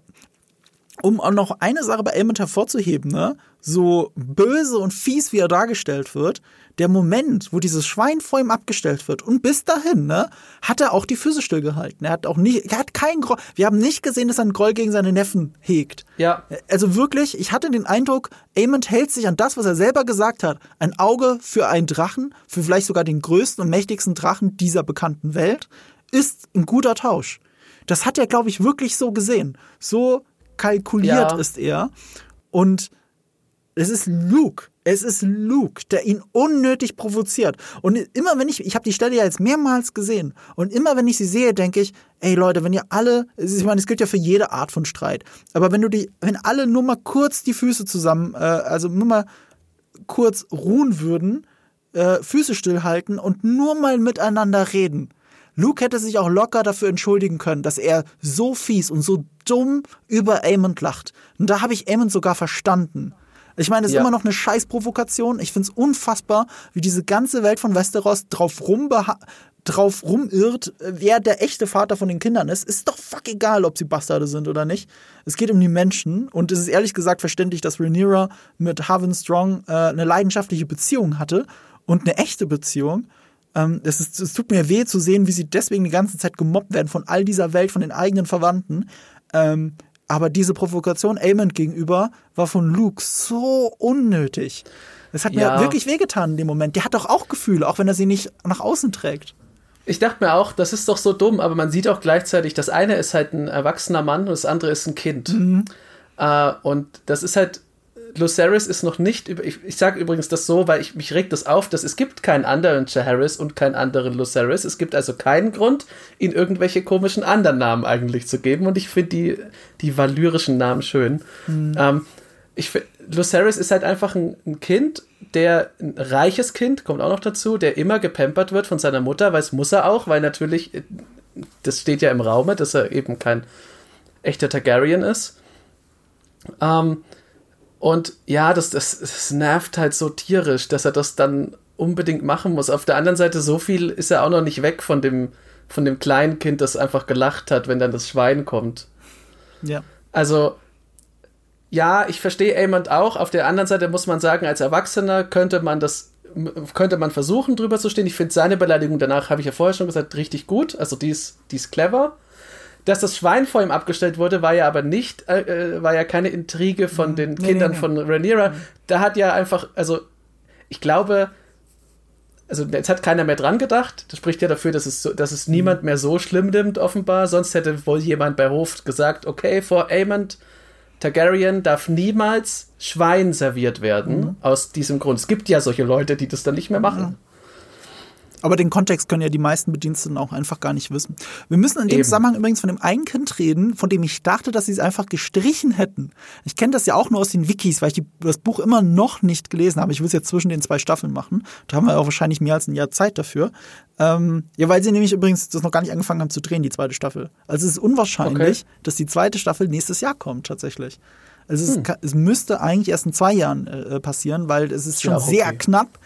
um auch noch eine Sache bei Elmond hervorzuheben, ne, so böse und fies wie er dargestellt wird, der Moment, wo dieses Schwein vor ihm abgestellt wird und bis dahin, ne, hat er auch die Füße stillgehalten. Er hat auch nicht, er hat keinen Groll. Wir haben nicht gesehen, dass er einen Groll gegen seine Neffen hegt. Ja. Also wirklich, ich hatte den Eindruck, Aemond hält sich an das, was er selber gesagt hat. Ein Auge für einen Drachen, für vielleicht sogar den größten und mächtigsten Drachen dieser bekannten Welt, ist ein guter Tausch. Das hat er, glaube ich, wirklich so gesehen. So kalkuliert ja. ist er. Und es ist Luke. Es ist Luke, der ihn unnötig provoziert. Und immer wenn ich, ich habe die Stelle ja jetzt mehrmals gesehen, und immer wenn ich sie sehe, denke ich, ey Leute, wenn ihr alle, ich meine, es gilt ja für jede Art von Streit, aber wenn du die, wenn alle nur mal kurz die Füße zusammen, äh, also nur mal kurz ruhen würden, äh, Füße stillhalten und nur mal miteinander reden. Luke hätte sich auch locker dafür entschuldigen können, dass er so fies und so dumm über Aemond lacht. Und da habe ich Aemond sogar verstanden. Ich meine, es ist ja. immer noch eine Scheißprovokation. Ich finde es unfassbar, wie diese ganze Welt von Westeros drauf rumbeha drauf rumirrt, wer der echte Vater von den Kindern ist, ist doch fuck egal, ob sie Bastarde sind oder nicht. Es geht um die Menschen und es ist ehrlich gesagt verständlich, dass Rhaenyra mit Harvin Strong äh, eine leidenschaftliche Beziehung hatte und eine echte Beziehung. Ähm, es, ist, es tut mir weh zu sehen, wie sie deswegen die ganze Zeit gemobbt werden von all dieser Welt, von den eigenen Verwandten. Ähm, aber diese Provokation Aemond gegenüber war von Luke so unnötig. Es hat ja. mir wirklich wehgetan in dem Moment. Der hat doch auch Gefühle, auch wenn er sie nicht nach außen trägt. Ich dachte mir auch, das ist doch so dumm, aber man sieht auch gleichzeitig, das eine ist halt ein erwachsener Mann und das andere ist ein Kind. Mhm. Äh, und das ist halt, Lucerys ist noch nicht, ich, ich sage übrigens das so, weil ich, mich regt das auf, dass es gibt keinen anderen Jaehaerys und keinen anderen Lucerys. Es gibt also keinen Grund, ihn irgendwelche komischen anderen Namen eigentlich zu geben und ich finde die, die valyrischen Namen schön. Mhm. Ähm, ich Lucerys ist halt einfach ein, ein, Kind, der ein reiches Kind, kommt auch noch dazu, der immer gepampert wird von seiner Mutter, weil es muss er auch, weil natürlich, das steht ja im Raume, dass er eben kein echter Targaryen ist. Ähm, und ja, das, das, das nervt halt so tierisch, dass er das dann unbedingt machen muss. Auf der anderen Seite, so viel ist er auch noch nicht weg von dem, von dem kleinen Kind, das einfach gelacht hat, wenn dann das Schwein kommt. Ja. Also, ja, ich verstehe Aemond auch. Auf der anderen Seite muss man sagen, als Erwachsener könnte man das könnte man versuchen, drüber zu stehen. Ich finde seine Beleidigung danach, habe ich ja vorher schon gesagt, richtig gut. Also die ist, die ist clever. Dass das Schwein vor ihm abgestellt wurde, war ja aber nicht, äh, äh war ja keine Intrige von den nee, Kindern nee, nee. von Rhaenyra. Da hat ja einfach, also ich glaube, also jetzt hat keiner mehr dran gedacht. Das spricht ja dafür, dass es, so, dass es niemand mehr so schlimm nimmt, offenbar. Sonst hätte wohl jemand bei Hof gesagt, okay, vor Aemond Targaryen darf niemals Schwein serviert werden, mhm. aus diesem Grund. Es gibt ja solche Leute, die das dann nicht mehr machen. Aber den Kontext können ja die meisten Bediensteten auch einfach gar nicht wissen. Wir müssen in dem Eben. Zusammenhang übrigens von dem einen Kind reden, von dem ich dachte, dass sie es einfach gestrichen hätten. Ich kenne das ja auch nur aus den Wikis, weil ich die, das Buch immer noch nicht gelesen habe. Ich will es jetzt zwischen den zwei Staffeln machen. Da haben wir auch wahrscheinlich mehr als ein Jahr Zeit dafür. Ähm, ja, weil sie nämlich übrigens das noch gar nicht angefangen haben zu drehen, die zweite Staffel. Also es ist unwahrscheinlich, okay. dass die zweite Staffel nächstes Jahr kommt, tatsächlich. Also es, hm. ist, es müsste eigentlich erst in zwei Jahren äh, passieren, weil es ist schon ja, okay. sehr knapp.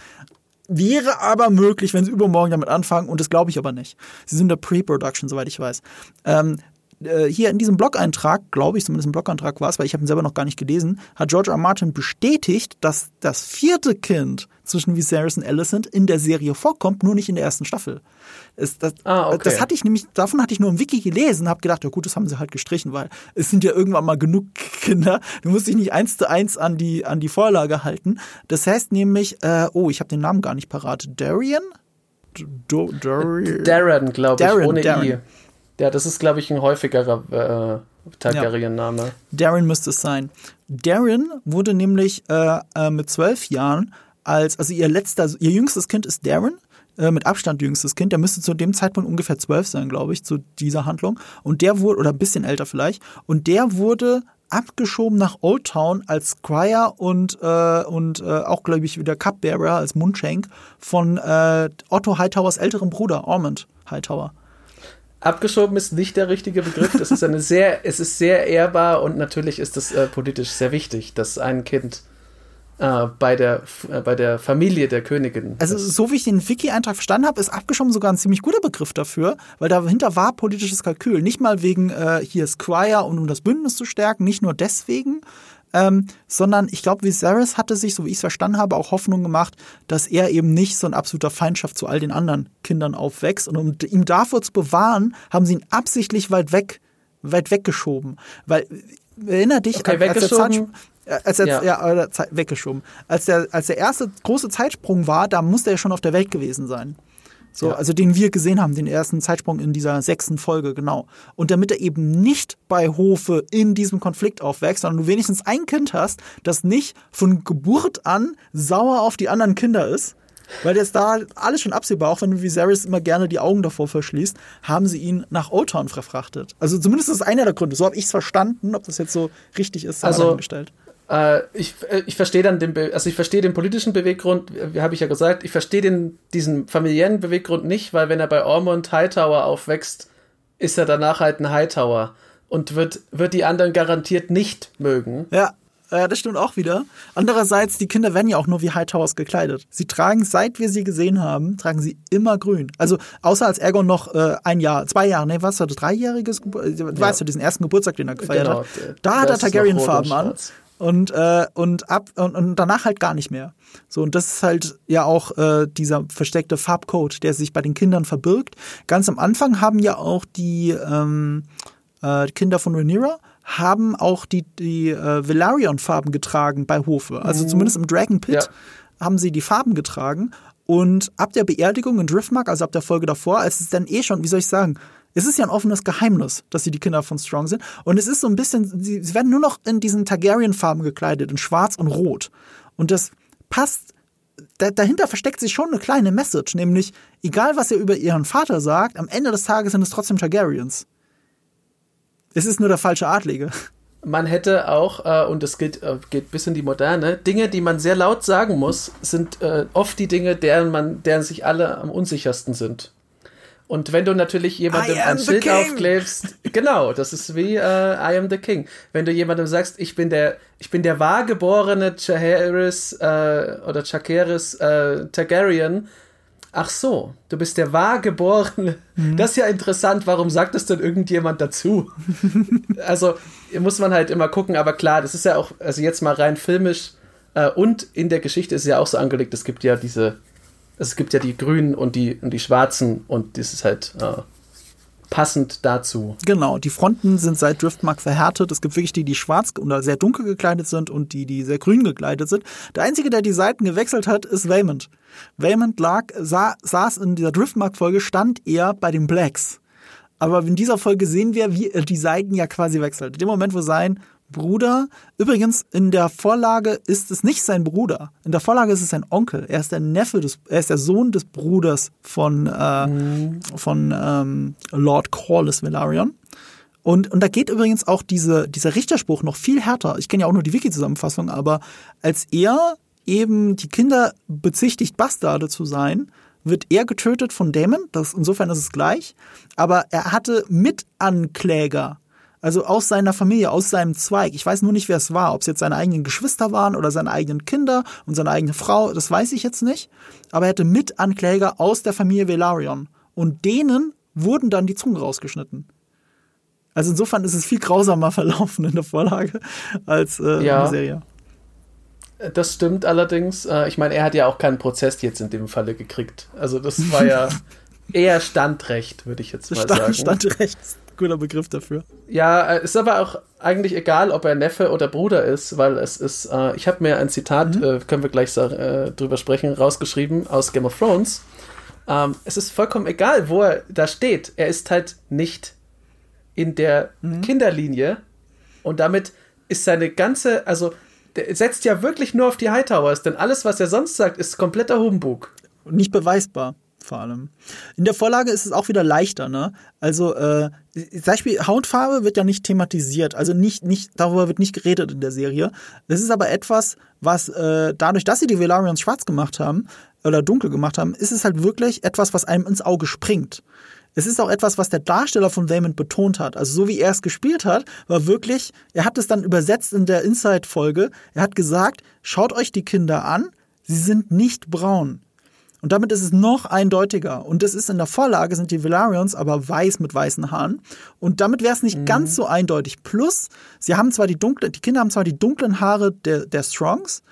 Wäre aber möglich, wenn sie übermorgen damit anfangen, und das glaube ich aber nicht. Sie sind in der Pre-Production, soweit ich weiß. Ähm, äh, hier in diesem Blog-Eintrag, glaube ich, zumindest ein Blog-Eintrag war es, weil ich habe ihn selber noch gar nicht gelesen, hat George R. Martin bestätigt, dass das vierte Kind zwischen Viserys und Alicent in der Serie vorkommt, nur nicht in der ersten Staffel. Es, das, ah, okay. das hatte ich nämlich, davon hatte ich nur im Wiki gelesen, habe gedacht, ja gut, das haben sie halt gestrichen, weil es sind ja irgendwann mal genug Kinder. Du musst dich nicht eins zu eins an die an die Vorlage halten. Das heißt nämlich, äh, oh, ich habe den Namen gar nicht parat. Darian? Darian, Darren, glaube ich, ohne Darren. I. Ja, das ist, glaube ich, ein häufigerer äh, Targaryen-Name. Ja. Darren müsste es sein. Darren wurde nämlich äh, äh, mit zwölf Jahren als, also ihr letzter, ihr jüngstes Kind ist Darren, äh, mit Abstand jüngstes Kind. Der müsste zu dem Zeitpunkt ungefähr zwölf sein, glaube ich, zu dieser Handlung. Und der wurde, oder ein bisschen älter vielleicht, und der wurde abgeschoben nach Old Town als Squire und, äh, und äh, auch, glaube ich, wieder Cupbearer als Mundschenk von äh, Otto Hightowers älterem Bruder, Ormond Hightower. Abgeschoben ist nicht der richtige Begriff. Das ist eine sehr, es ist sehr ehrbar und natürlich ist es äh, politisch sehr wichtig, dass ein Kind äh, bei, der, äh, bei der Familie der Königin. Also, so wie ich den Wiki-Eintrag verstanden habe, ist abgeschoben sogar ein ziemlich guter Begriff dafür, weil dahinter war politisches Kalkül. Nicht mal wegen äh, hier Squire und um das Bündnis zu stärken, nicht nur deswegen, ähm, sondern ich glaube, Viserys hatte sich, so wie ich es verstanden habe, auch Hoffnung gemacht, dass er eben nicht so ein absoluter Feindschaft zu all den anderen Kindern aufwächst. Und um ihn davor zu bewahren, haben sie ihn absichtlich weit weg, weit weggeschoben. Weil, erinner dich, okay, als, der Zeit, als der, ja. ja, weggeschoben. Als der, als der erste große Zeitsprung war, da musste er schon auf der Welt gewesen sein. So, ja. also den wir gesehen haben, den ersten Zeitsprung in dieser sechsten Folge, genau. Und damit er eben nicht bei Hofe in diesem Konflikt aufwächst, sondern du wenigstens ein Kind hast, das nicht von Geburt an sauer auf die anderen Kinder ist, weil jetzt da alles schon absehbar, auch wenn du Viserys immer gerne die Augen davor verschließt, haben sie ihn nach Oldtown verfrachtet. Also zumindest ist das einer der Gründe. So habe ich es verstanden, ob das jetzt so richtig ist, also, gestellt. Äh, ich, äh, ich verstehe dann den, also ich verstehe den politischen Beweggrund, wie habe ich ja gesagt, ich verstehe den, diesen familiären Beweggrund nicht, weil wenn er bei Ormond Hightower aufwächst, ist er danach halt ein Hightower und wird, wird die anderen garantiert nicht mögen. Ja, Ja, das stimmt auch wieder. Andererseits, die Kinder werden ja auch nur wie Hightowers gekleidet. Sie tragen, seit wir sie gesehen haben, tragen sie immer grün. Also, außer als Ergon noch äh, ein Jahr, zwei Jahre, nee, was, hatte dreijähriges, Gebur du ja. weißt du, diesen ersten Geburtstag, den er gefeiert genau, hat. Da hat er Targaryen-Farben an. Und, äh, und, ab, und, und danach halt gar nicht mehr. So, und das ist halt ja auch äh, dieser versteckte Farbcode, der sich bei den Kindern verbirgt. Ganz am Anfang haben ja auch die ähm, äh, Kinder von Rhaenyra haben auch die, die äh, Velaryon-Farben getragen bei Hofe. Also mhm. zumindest im Dragon Pit ja. haben sie die Farben getragen. Und ab der Beerdigung in Driftmark, also ab der Folge davor, als es dann eh schon, wie soll ich sagen, es ist ja ein offenes Geheimnis, dass sie die Kinder von Strong sind. Und es ist so ein bisschen, sie, sie werden nur noch in diesen Targaryen-Farben gekleidet, in Schwarz und Rot. Und das passt da, dahinter versteckt sich schon eine kleine Message, nämlich egal was ihr über ihren Vater sagt, am Ende des Tages sind es trotzdem Targaryens. Es ist nur der falsche Adlige. Man hätte auch, äh, und das geht, äh, geht bis in die Moderne, Dinge, die man sehr laut sagen muss, sind äh, oft die Dinge, deren man, deren sich alle am unsichersten sind. Und wenn du natürlich jemandem ein Schild aufklebst, genau, das ist wie äh, I am the King. Wenn du jemandem sagst, ich bin der, ich bin der wahrgeborene Chaharis äh, oder Chakeris äh, Targaryen, ach so, du bist der wahrgeborene. Mhm. Das ist ja interessant, warum sagt das denn irgendjemand dazu? [laughs] also muss man halt immer gucken, aber klar, das ist ja auch, also jetzt mal rein filmisch äh, und in der Geschichte ist ja auch so angelegt, es gibt ja diese, es gibt ja die Grünen und die, und die Schwarzen und das ist halt äh, passend dazu. Genau, die Fronten sind seit Driftmark verhärtet. Es gibt wirklich die, die schwarz oder sehr dunkel gekleidet sind und die, die sehr grün gekleidet sind. Der einzige, der die Seiten gewechselt hat, ist Waymond. Waymond lag, sah, saß in dieser Driftmark-Folge, stand er bei den Blacks. Aber in dieser Folge sehen wir, wie die Seiten ja quasi wechselt. In dem Moment, wo sein Bruder. Übrigens, in der Vorlage ist es nicht sein Bruder. In der Vorlage ist es sein Onkel. Er ist der Neffe des, er ist der Sohn des Bruders von, äh, mhm. von ähm, Lord Corlys Velaryon. Und, und da geht übrigens auch diese, dieser Richterspruch noch viel härter. Ich kenne ja auch nur die Wiki-Zusammenfassung, aber als er eben die Kinder bezichtigt, Bastarde zu sein, wird er getötet von Damon. Das, insofern ist es gleich. Aber er hatte Mitankläger also aus seiner Familie, aus seinem Zweig. Ich weiß nur nicht, wer es war. Ob es jetzt seine eigenen Geschwister waren oder seine eigenen Kinder und seine eigene Frau, das weiß ich jetzt nicht. Aber er hatte Mitankläger aus der Familie Velaryon. Und denen wurden dann die Zungen rausgeschnitten. Also insofern ist es viel grausamer verlaufen in der Vorlage als äh, ja. in der Serie. Das stimmt allerdings. Äh, ich meine, er hat ja auch keinen Prozess jetzt in dem Falle gekriegt. Also das war ja [laughs] eher Standrecht, würde ich jetzt mal Stand, sagen. Standrecht Cooler Begriff dafür. Ja, äh, ist aber auch eigentlich egal, ob er Neffe oder Bruder ist, weil es ist, äh, ich habe mir ein Zitat, mhm. äh, können wir gleich äh, drüber sprechen, rausgeschrieben aus Game of Thrones. Ähm, es ist vollkommen egal, wo er da steht. Er ist halt nicht in der mhm. Kinderlinie und damit ist seine ganze, also der setzt ja wirklich nur auf die Hightowers, denn alles, was er sonst sagt, ist kompletter Humbug. Nicht beweisbar vor allem. In der Vorlage ist es auch wieder leichter, ne? Also, äh, zum Beispiel Hautfarbe wird ja nicht thematisiert, also nicht, nicht, darüber wird nicht geredet in der Serie. Das ist aber etwas, was äh, dadurch, dass sie die Velarians schwarz gemacht haben oder dunkel gemacht haben, ist es halt wirklich etwas, was einem ins Auge springt. Es ist auch etwas, was der Darsteller von Damon betont hat. Also so wie er es gespielt hat, war wirklich, er hat es dann übersetzt in der Inside-Folge. Er hat gesagt, schaut euch die Kinder an, sie sind nicht braun. Und damit ist es noch eindeutiger. Und das ist in der Vorlage, sind die Velarians aber weiß mit weißen Haaren. Und damit wäre es nicht mhm. ganz so eindeutig. Plus, sie haben zwar die dunklen, die Kinder haben zwar die dunklen Haare der, der Strongs,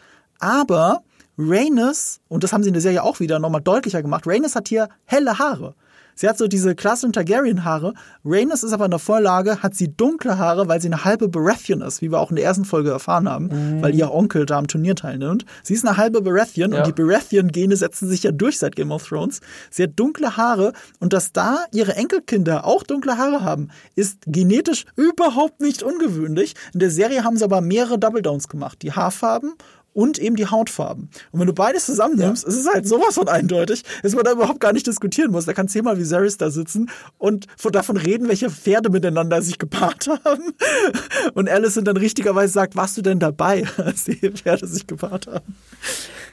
aber Rhaenys, und das haben sie in der Serie auch wieder nochmal deutlicher gemacht, Rhaenys hat hier helle Haare. Sie hat so diese klassischen Targaryen-Haare. Rhaenys ist aber in der Vorlage, hat sie dunkle Haare, weil sie eine halbe Baratheon ist, wie wir auch in der ersten Folge erfahren haben, mhm. weil ihr Onkel da am Turnier teilnimmt. Sie ist eine halbe Baratheon ja. und die Baratheon-Gene setzen sich ja durch seit Game of Thrones. Sie hat dunkle Haare und dass da ihre Enkelkinder auch dunkle Haare haben, ist genetisch überhaupt nicht ungewöhnlich. In der Serie haben sie aber mehrere Double Downs gemacht. Die Haarfarben und eben die Hautfarben. Und wenn du beides zusammennimmst, ja. ist es halt sowas von eindeutig, dass man da überhaupt gar nicht diskutieren muss. Da kann zehnmal wie Viserys da sitzen und von, davon reden, welche Pferde miteinander sich gepaart haben. [laughs] Und Alison dann richtigerweise sagt, warst du denn dabei, [laughs] als die Pferde sich gepaart haben?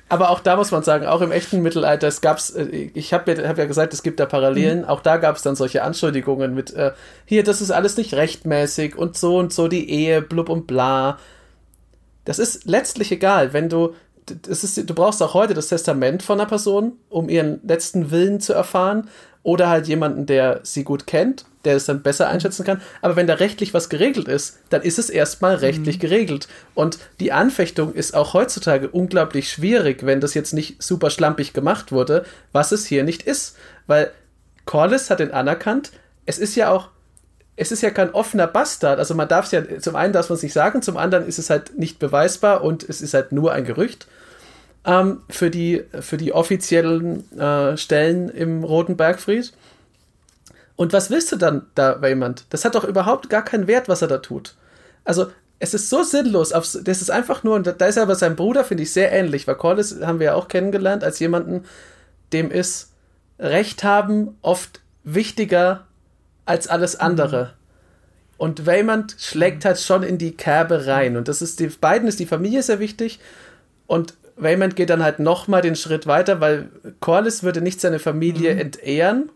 Aber auch da muss man sagen, auch im echten Mittelalter, es gab's, äh, ich habe ja, hab ja gesagt, es gibt da Parallelen, mhm. auch da gab es dann solche Anschuldigungen mit, äh, hier, das ist alles nicht rechtmäßig und so und so die Ehe, blub und bla das ist letztlich egal, wenn du ist, du brauchst auch heute das Testament von einer Person, um ihren letzten Willen zu erfahren. Oder halt jemanden, der sie gut kennt, der es dann besser einschätzen kann. Aber wenn da rechtlich was geregelt ist, dann ist es erstmal rechtlich mhm. geregelt. Und die Anfechtung ist auch heutzutage unglaublich schwierig, wenn das jetzt nicht super schlampig gemacht wurde, was es hier nicht ist. Weil Corliss hat ihn anerkannt. Es ist ja auch es ist ja kein offener Bastard. Also man darf es ja, zum einen darf man es nicht sagen, zum anderen ist es halt nicht beweisbar und es ist halt nur ein Gerücht ähm, für, die, für die offiziellen äh, Stellen im Roten Bergfried. Und was willst du dann da bei jemand? Das hat doch überhaupt gar keinen Wert, was er da tut. Also, es ist so sinnlos. das ist einfach nur, und da ist aber sein Bruder, finde ich, sehr ähnlich, weil Corliss haben wir ja auch kennengelernt als jemanden, dem ist Recht haben oft wichtiger als alles andere. Mhm. Und Waymond schlägt halt schon in die Kerbe rein. Und das ist die, beiden ist die Familie sehr wichtig. Und Waymond geht dann halt nochmal den Schritt weiter, weil Corliss würde nicht seine Familie mhm. entehren.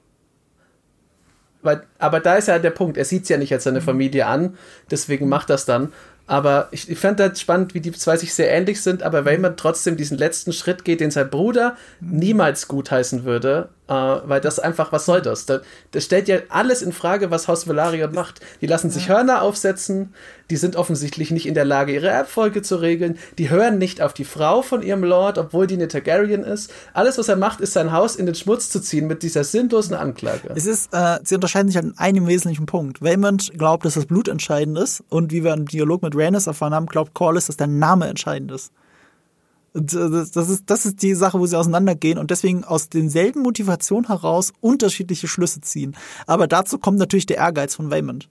Weil, aber da ist ja der Punkt, er sieht es ja nicht als seine mhm. Familie an, deswegen macht das dann. Aber ich, ich fand das spannend, wie die zwei sich sehr ähnlich sind, aber wenn man trotzdem diesen letzten Schritt geht, den sein Bruder niemals gutheißen würde, äh, weil das einfach, was soll das? Das, das stellt ja alles in Frage, was Haus Velaryon macht. Die lassen sich Hörner aufsetzen, die sind offensichtlich nicht in der Lage, ihre Erbfolge zu regeln, die hören nicht auf die Frau von ihrem Lord, obwohl die eine Targaryen ist. Alles, was er macht, ist sein Haus in den Schmutz zu ziehen mit dieser sinnlosen Anklage. Es ist, äh, sie unterscheiden sich an einem wesentlichen Punkt. Waymond glaubt, dass das Blut entscheidend ist und wie wir im Dialog mit Rhaenys erfahren haben, glaubt Corlys, dass der Name entscheidend ist. Das, das, ist, das ist die Sache, wo sie auseinandergehen und deswegen aus denselben Motivationen heraus unterschiedliche Schlüsse ziehen. Aber dazu kommt natürlich der Ehrgeiz von Waymond.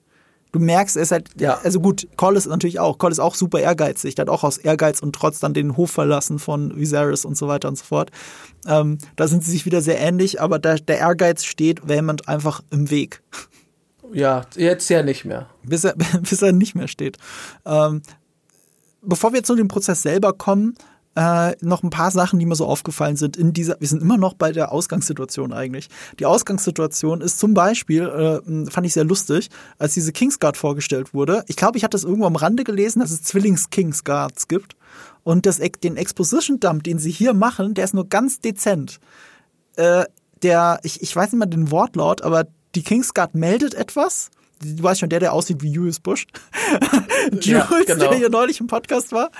Du merkst, er ist halt, ja. also gut, Call ist natürlich auch, Call ist auch super ehrgeizig, der hat auch aus Ehrgeiz und Trotz dann den Hof verlassen von Viserys und so weiter und so fort. Ähm, da sind sie sich wieder sehr ähnlich, aber der, der Ehrgeiz steht Waymond einfach im Weg. Ja, jetzt ja nicht mehr. Bis er, [laughs] bis er nicht mehr steht. Ähm, bevor wir zu dem Prozess selber kommen, äh, noch ein paar Sachen, die mir so aufgefallen sind in dieser, wir sind immer noch bei der Ausgangssituation eigentlich. Die Ausgangssituation ist zum Beispiel, äh, fand ich sehr lustig, als diese Kingsguard vorgestellt wurde. Ich glaube, ich hatte das irgendwo am Rande gelesen, dass es Zwillings-Kingsguards gibt. Und das, den Exposition-Dump, den sie hier machen, der ist nur ganz dezent. Äh, der, ich, ich weiß nicht mal den Wortlaut, aber die Kingsguard meldet etwas du weißt schon, der, der aussieht wie Julius Bush. [laughs] Jules, ja, genau. der hier neulich im Podcast war,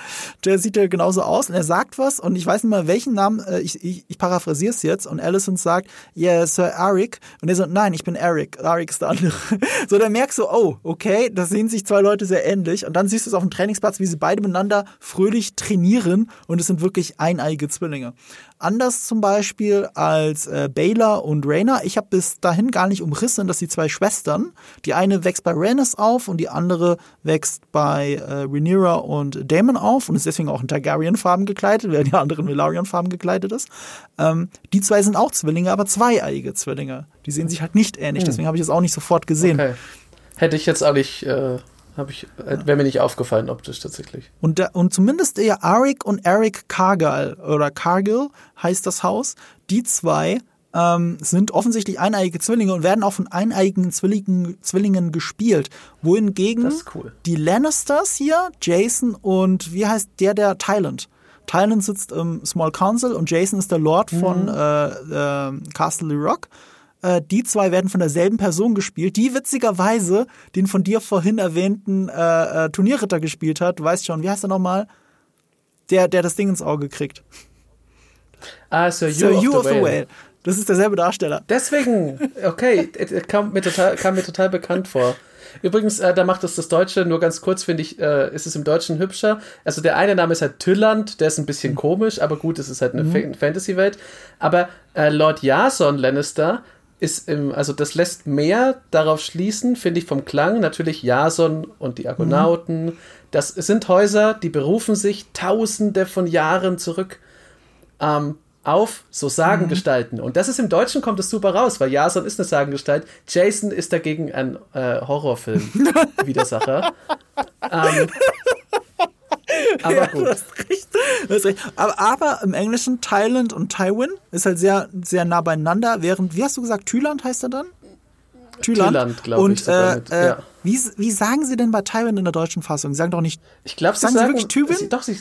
der sieht ja genauso aus und er sagt was und ich weiß nicht mal welchen Namen, äh, ich, ich, ich paraphrasiere es jetzt und Allison sagt, yeah, Sir Eric und er sagt, nein, ich bin Eric, Eric ist der andere. [laughs] so, dann merkst du, oh, okay, da sehen sich zwei Leute sehr ähnlich und dann siehst du es auf dem Trainingsplatz, wie sie beide miteinander fröhlich trainieren und es sind wirklich eineige Zwillinge. Anders zum Beispiel als äh, Baylor und Rainer. Ich habe bis dahin gar nicht umrissen, dass die zwei Schwestern, die eine wächst bei Rhaenys auf und die andere wächst bei äh, Rhaenyra und Daemon auf und ist deswegen auch in Targaryen-Farben gekleidet, während die andere in Velaryon-Farben gekleidet ist. Ähm, die zwei sind auch Zwillinge, aber zweieiige Zwillinge. Die sehen sich halt nicht ähnlich, hm. deswegen habe ich es auch nicht sofort gesehen. Okay. Hätte ich jetzt auch nicht äh, ich, äh, wäre mir nicht aufgefallen optisch tatsächlich. Und, der, und zumindest der Arik und Eric Cargill oder Cargill heißt das Haus, die zwei ähm, sind offensichtlich eineige Zwillinge und werden auch von eineigen Zwillingen, Zwillingen gespielt. Wohingegen cool. die Lannisters hier, Jason und wie heißt der, der Thailand? Thailand sitzt im Small Council und Jason ist der Lord von mhm. äh, äh, Castle Rock. Äh, die zwei werden von derselben Person gespielt, die witzigerweise den von dir vorhin erwähnten äh, äh, Turnierritter gespielt hat. Du weißt schon, wie heißt er nochmal? Der, der das Ding ins Auge kriegt. Ah, Sir, Sir You, of, the, of whale. Das ist derselbe Darsteller. Deswegen, okay, [laughs] kam mir total, kam mir total bekannt vor. Übrigens, äh, da macht es das Deutsche, nur ganz kurz finde ich, äh, ist es im Deutschen hübscher. Also der eine Name ist halt Tylland, der ist ein bisschen mhm. komisch, aber gut, es ist halt eine mhm. Fantasy-Welt. Aber äh, Lord Jason Lannister ist im, also das lässt mehr darauf schließen, finde ich, vom Klang. Natürlich Jason und die Argonauten. Mhm. Das sind Häuser, die berufen sich tausende von Jahren zurück ähm, auf so Sagengestalten. Mhm. Und das ist im Deutschen kommt es super raus, weil Jason ist eine Sagengestalt. Jason ist dagegen ein äh, Horrorfilm-Widersacher. [laughs] ähm, [laughs] Aber ja, gut. Du hast recht. Du hast recht. Aber, aber, im Englischen Thailand und Tywin ist halt sehr, sehr nah beieinander, während, wie hast du gesagt, Thailand heißt er dann? Tyland. Tyland, glaube Und ich. sogar äh, mit, äh, ja. wie, wie sagen sie denn bei Tywin in der deutschen Fassung? Sie sagen doch nicht Ich glaube, sie sagen sie wirklich Tywin? Sie, doch, sie,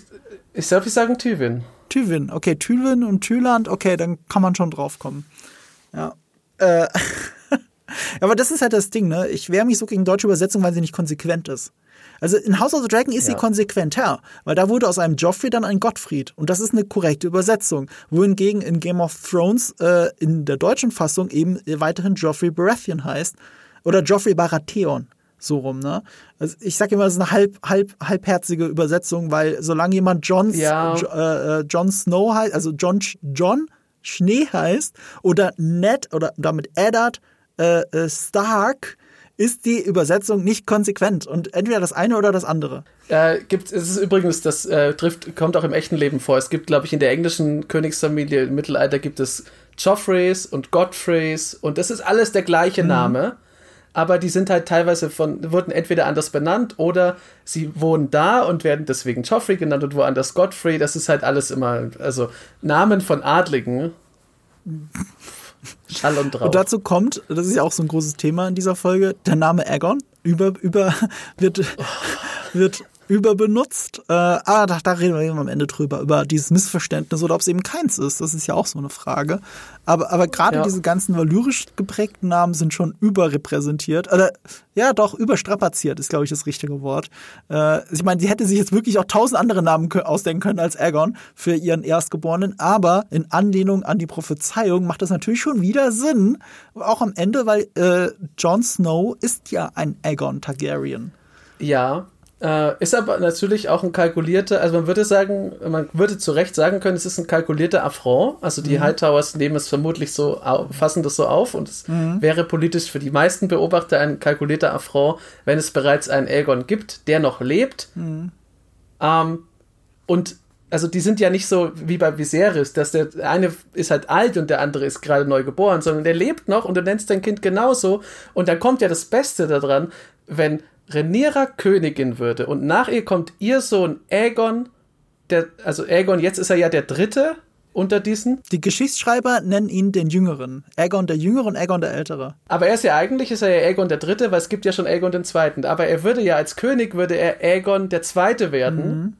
ich glaube, sie sagen Tywin. Tywin. Okay, Tywin und Tyland, okay, dann kann man schon drauf kommen. Ja. Äh, [laughs] aber das ist halt das Ding, ne? Ich wehre mich so gegen deutsche Übersetzung, weil sie nicht konsequent ist. Also in House of the Dragon ist sie Ja. konsequenter, weil da wurde aus einem Joffrey dann ein Gottfried. Und das ist eine korrekte Übersetzung. Wohingegen in Game of Thrones äh, in der deutschen Fassung eben weiterhin Joffrey Baratheon heißt. Oder Joffrey Baratheon. So rum, ne? Also ich sag immer, das ist eine halb, halb, halbherzige Übersetzung, weil solange jemand John, Ja. Äh, äh, John Snow heißt, also John, John Schnee heißt, oder Ned oder damit Eddard äh, äh, Stark, ist die Übersetzung nicht konsequent und entweder das eine oder das andere. Äh, gibt, es ist übrigens, das äh, trifft, kommt auch im echten Leben vor. Es gibt, glaube ich, in der englischen Königsfamilie im Mittelalter gibt es Joffreys und Godfreys und das ist alles der gleiche Name. Aber die sind halt teilweise von, wurden entweder anders benannt oder sie wohnen da und werden deswegen Joffrey genannt und woanders Godfrey. Das ist halt alles immer, also Namen von Adligen. [laughs] Schall und Rauch. Und dazu kommt, das ist ja auch so ein großes Thema in dieser Folge, der Name Aegon über, über, wird, wird überbenutzt. Äh, aber da, da reden wir eben am Ende drüber, über dieses Missverständnis oder ob es eben keins ist. Das ist ja auch so eine Frage. Aber, aber gerade Ja. diese ganzen valyrisch geprägten Namen sind schon überrepräsentiert. Oder ja, doch, überstrapaziert ist, glaube ich, das richtige Wort. Äh, ich meine, sie hätte sich jetzt wirklich auch tausend andere Namen ausdenken können als Aegon für ihren Erstgeborenen, aber in Anlehnung an die Prophezeiung macht das natürlich schon wieder Sinn. Auch am Ende, weil äh, Jon Snow ist ja ein Aegon Targaryen. Ja, äh, ist aber natürlich auch ein kalkulierter, also man würde sagen, man würde zu Recht sagen können, es ist ein kalkulierter Affront. Also die Hightowers nehmen es vermutlich so, fassen das so auf und es wäre politisch für die meisten Beobachter ein kalkulierter Affront, wenn es bereits einen Aegon gibt, der noch lebt. Ähm, und also die sind ja nicht so wie bei Viserys, dass der eine ist halt alt und der andere ist gerade neu geboren, sondern der lebt noch und du nennst dein Kind genauso. Und dann kommt ja das Beste daran, wenn Rhaenyra Königin würde und nach ihr kommt ihr Sohn Aegon, der, also Aegon, jetzt ist er ja der Dritte unter diesen, Die Geschichtsschreiber nennen ihn den Jüngeren. Aegon der Jüngere und Aegon der Ältere. aber er ist ja eigentlich, ist er ja Aegon der Dritte, weil es gibt ja schon Aegon den Zweiten, aber er würde ja als König, würde er Aegon der Zweite werden.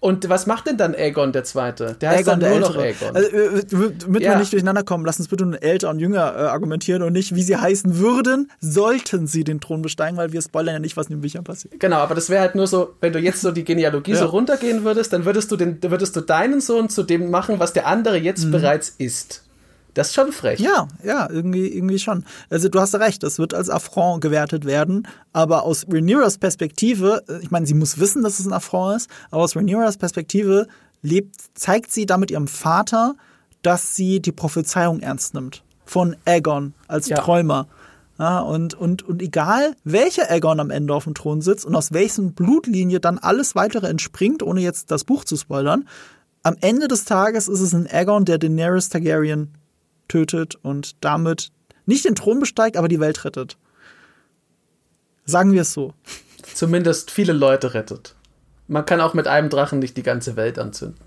Und was macht denn dann Aegon der Zweite? Der heißt Aegon dann der nur noch. Aegon. Also, äh, damit Ja. wir nicht durcheinander kommen, lass uns bitte nur älter und jünger äh, argumentieren und nicht, wie sie heißen würden, sollten sie den Thron besteigen, weil wir spoilern ja nicht, was in den Büchern passiert. Genau, aber das wäre halt nur so, wenn du jetzt so die Genealogie Ja. so runtergehen würdest, dann würdest du den, würdest du deinen Sohn zu dem machen, was der andere jetzt bereits ist. Das ist schon frech. Ja, ja, irgendwie, irgendwie schon. Also du hast recht, das wird als Affront gewertet werden, aber aus Rhaenyras Perspektive, äh, ich meine, sie muss wissen, dass es ein Affront ist, aber aus Rhaenyras Perspektive lebt, zeigt sie damit ihrem Vater, dass sie die Prophezeiung ernst nimmt. Von Aegon als Ja. Träumer. Ja, und, und, und egal, welcher Aegon am Ende auf dem Thron sitzt und aus welchen Blutlinie dann alles weitere entspringt, ohne jetzt das Buch zu spoilern, am Ende des Tages ist es ein Aegon, der Daenerys Targaryen tötet und damit nicht den Thron besteigt, aber die Welt rettet. Sagen wir es so. Zumindest viele Leute rettet. Man kann auch mit einem Drachen nicht die ganze Welt anzünden.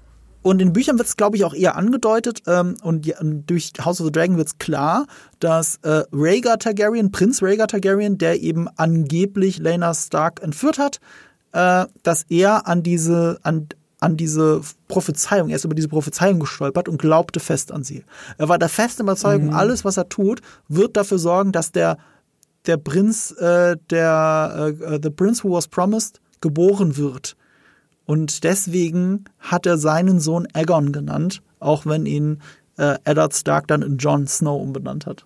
Und in Büchern wird es, glaube ich, auch eher angedeutet ähm, und, ja, und durch House of the Dragon wird es klar, dass äh, Rhaegar Targaryen, Prinz Rhaegar Targaryen, der eben angeblich Lena Stark entführt hat, äh, dass er an diese, an, an diese Prophezeiung, er ist über diese Prophezeiung gestolpert und glaubte fest an sie. Er war der festen Überzeugung, alles, was er tut, wird dafür sorgen, dass der, der Prinz, äh, der äh, The Prince Who Was Promised, geboren wird. Und deswegen hat er seinen Sohn Aegon genannt, auch wenn ihn äh, Eddard Stark dann in Jon Snow umbenannt hat.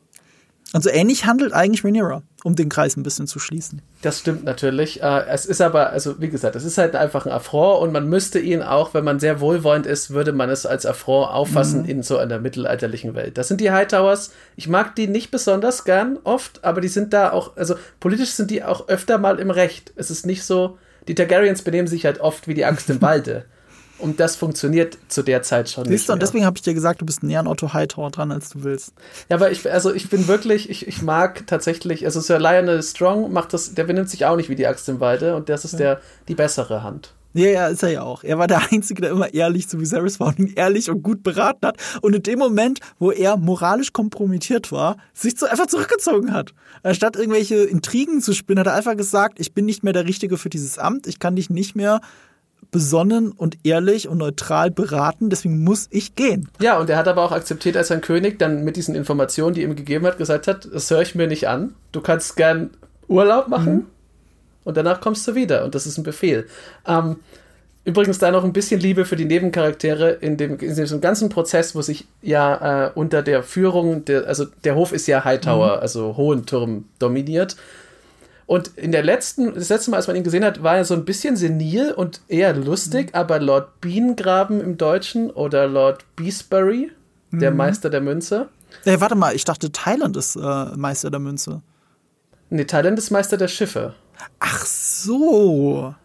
Und so ähnlich handelt eigentlich Rhaenyra, um den Kreis ein bisschen zu schließen. Das stimmt natürlich. Äh, es ist aber, also wie gesagt, es ist halt einfach ein Affront und man müsste ihn auch, wenn man sehr wohlwollend ist, würde man es als Affront auffassen in so einer mittelalterlichen Welt. Das sind die Hightowers. Ich mag die nicht besonders gern oft, aber die sind da auch, also politisch sind die auch öfter mal im Recht. Es ist nicht so, die Targaryens benehmen sich halt oft wie die Axt im [laughs] Walde. Und das funktioniert zu der Zeit schon Siehst nicht du, und deswegen habe ich dir gesagt, du bist näher an Otto Hightower dran, als du willst. Ja, aber ich, also ich bin wirklich, ich, ich mag tatsächlich, also Sir Lionel Strong macht das, der benimmt sich auch nicht wie die Axt im Walde und das ist der, die bessere Hand. Ja, ja, ist er ja auch. Er war der Einzige, der immer ehrlich zu Viserys war und ihn ehrlich und gut beraten hat. Und in dem Moment, wo er moralisch kompromittiert war, sich so einfach zurückgezogen hat. Anstatt irgendwelche Intrigen zu spinnen, hat er einfach gesagt, ich bin nicht mehr der Richtige für dieses Amt, ich kann dich nicht mehr besonnen und ehrlich und neutral beraten, deswegen muss ich gehen. Ja, und er hat aber auch akzeptiert, als ein König dann mit diesen Informationen, die ihm gegeben hat, gesagt hat, das höre ich mir nicht an. Du kannst gern Urlaub machen mhm. und danach kommst du wieder. Und das ist ein Befehl. Ähm, übrigens da noch ein bisschen Liebe für die Nebencharaktere in dem, in diesem ganzen Prozess, wo sich ja äh, unter der Führung, der, also der Hof ist ja Hightower, mhm. also hohen Turm dominiert. Und in der letzten, das letzte Mal, als man ihn gesehen hat, war er so ein bisschen senil und eher lustig, mhm. aber Lord Bienengraben im Deutschen oder Lord Beesbury, mhm. der Meister der Münze. Ey, warte mal, ich dachte, Thailand ist äh, Meister der Münze. Nee, Thailand ist Meister der Schiffe. Ach so.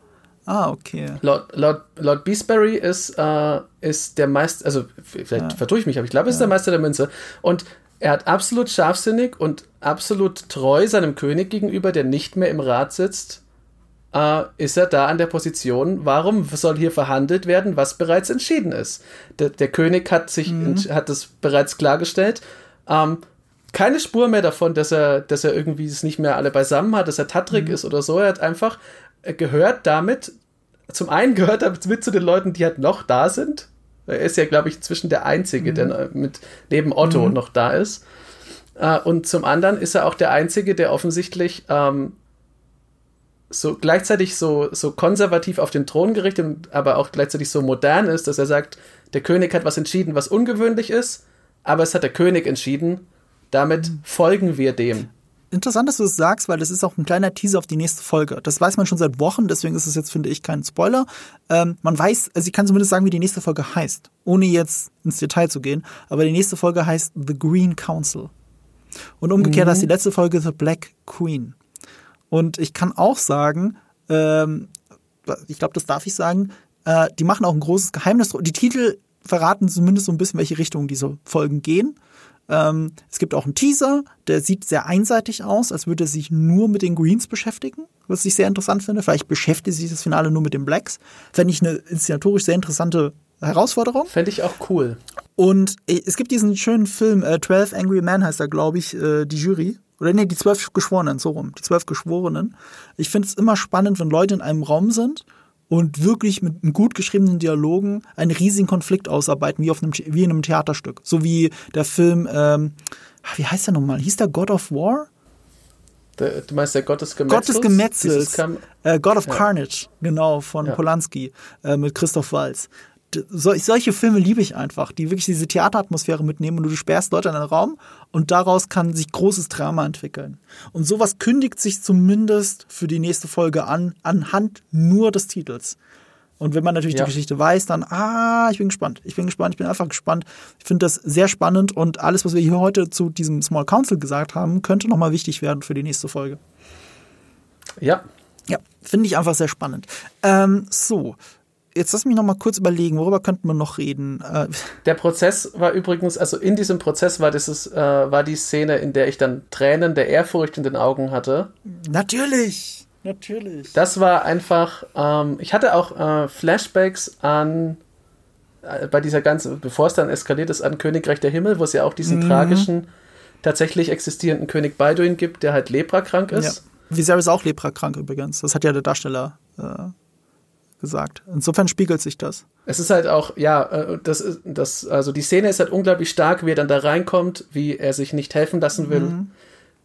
Ah, okay. Lord, Lord, Lord Beesbury ist, äh, ist der Meister, also vielleicht ja. vertue ich mich, aber ich glaube, er ist ja. der Meister der Münze. Und er hat absolut scharfsinnig und absolut treu seinem König gegenüber, der nicht mehr im Rat sitzt, äh, ist er da an der Position, warum soll hier verhandelt werden, was bereits entschieden ist. Der, der König hat sich mhm. hat es bereits klargestellt. Ähm, keine Spur mehr davon, dass er, dass er irgendwie es nicht mehr alle beisammen hat, dass er Tatrik mhm. ist oder so. Er hat einfach gehört damit, zum einen gehört er mit zu den Leuten, die halt noch da sind, er ist ja, glaube ich, inzwischen der Einzige, mhm. der mit neben Otto mhm. noch da ist. Äh, und zum anderen ist er auch der Einzige, der offensichtlich ähm, so gleichzeitig so, so konservativ auf den Thron gerichtet, aber auch gleichzeitig so modern ist, dass er sagt, der König hat was entschieden, was ungewöhnlich ist, aber es hat der König entschieden, damit mhm. folgen wir dem interessant, dass du es das sagst, weil das ist auch ein kleiner Teaser auf die nächste Folge. Das weiß man schon seit Wochen, deswegen ist es jetzt, finde ich, kein Spoiler. Ähm, man weiß, also ich kann zumindest sagen, wie die nächste Folge heißt, ohne jetzt ins Detail zu gehen. Aber die nächste Folge heißt The Green Council. Und umgekehrt mhm. heißt die letzte Folge The Black Queen. Und ich kann auch sagen, ähm, ich glaube, das darf ich sagen, äh, die machen auch ein großes Geheimnis. Die Titel verraten zumindest so ein bisschen, welche Richtung diese Folgen gehen. Ähm, es gibt auch einen Teaser, der sieht sehr einseitig aus, als würde er sich nur mit den Greens beschäftigen, was ich sehr interessant finde. Vielleicht beschäftigt sich das Finale nur mit den Blacks. Fände ich eine inszenatorisch sehr interessante Herausforderung. Fände ich auch cool. Und äh, es gibt diesen schönen Film, äh, 12 Angry Men heißt er, glaube ich, äh, die Jury. Oder nee, die zwölf Geschworenen, so rum. Die zwölf Geschworenen. Ich finde es immer spannend, wenn Leute in einem Raum sind und wirklich mit gut geschriebenen Dialogen einen riesigen Konflikt ausarbeiten, wie, auf einem, wie in einem Theaterstück. So wie der Film, ähm, wie heißt der nochmal? Hieß der God of War? Der, du meinst der Gott des Gemetzels? Gott des Gemetzels. Äh, God of ja. Carnage, genau, von ja. Polanski äh, mit Christoph Walz so, solche Filme liebe ich einfach, die wirklich diese Theateratmosphäre mitnehmen und du sperrst Leute in einen Raum und daraus kann sich großes Drama entwickeln. Und sowas kündigt sich zumindest für die nächste Folge an, anhand nur des Titels. Und wenn man natürlich ja. die Geschichte weiß, dann, ah, ich bin gespannt. Ich bin gespannt, ich bin einfach gespannt. Ich finde das sehr spannend und alles, was wir hier heute zu diesem Small Council gesagt haben, könnte nochmal wichtig werden für die nächste Folge. Ja. Ja, finde ich einfach sehr spannend. Ähm, so, jetzt lass mich noch mal kurz überlegen, worüber könnten wir noch reden? Äh, der Prozess war übrigens, also in diesem Prozess war dieses, äh, war die Szene, in der ich dann Tränen der Ehrfurcht in den Augen hatte. Natürlich, natürlich. Das war einfach, ähm, ich hatte auch äh, Flashbacks an äh, bei dieser ganzen, bevor es dann eskaliert ist, an Königreich der Himmel, wo es ja auch diesen mhm. tragischen, tatsächlich existierenden König Balduin gibt, der halt leprakrank ist. Ja. Viserys ist auch leprakrank übrigens. Das hat ja der Darsteller äh, gesagt. Insofern spiegelt sich das. Es ist halt auch, ja, äh, das ist, das, also die Szene ist halt unglaublich stark, wie er dann da reinkommt, wie er sich nicht helfen lassen will. Mhm.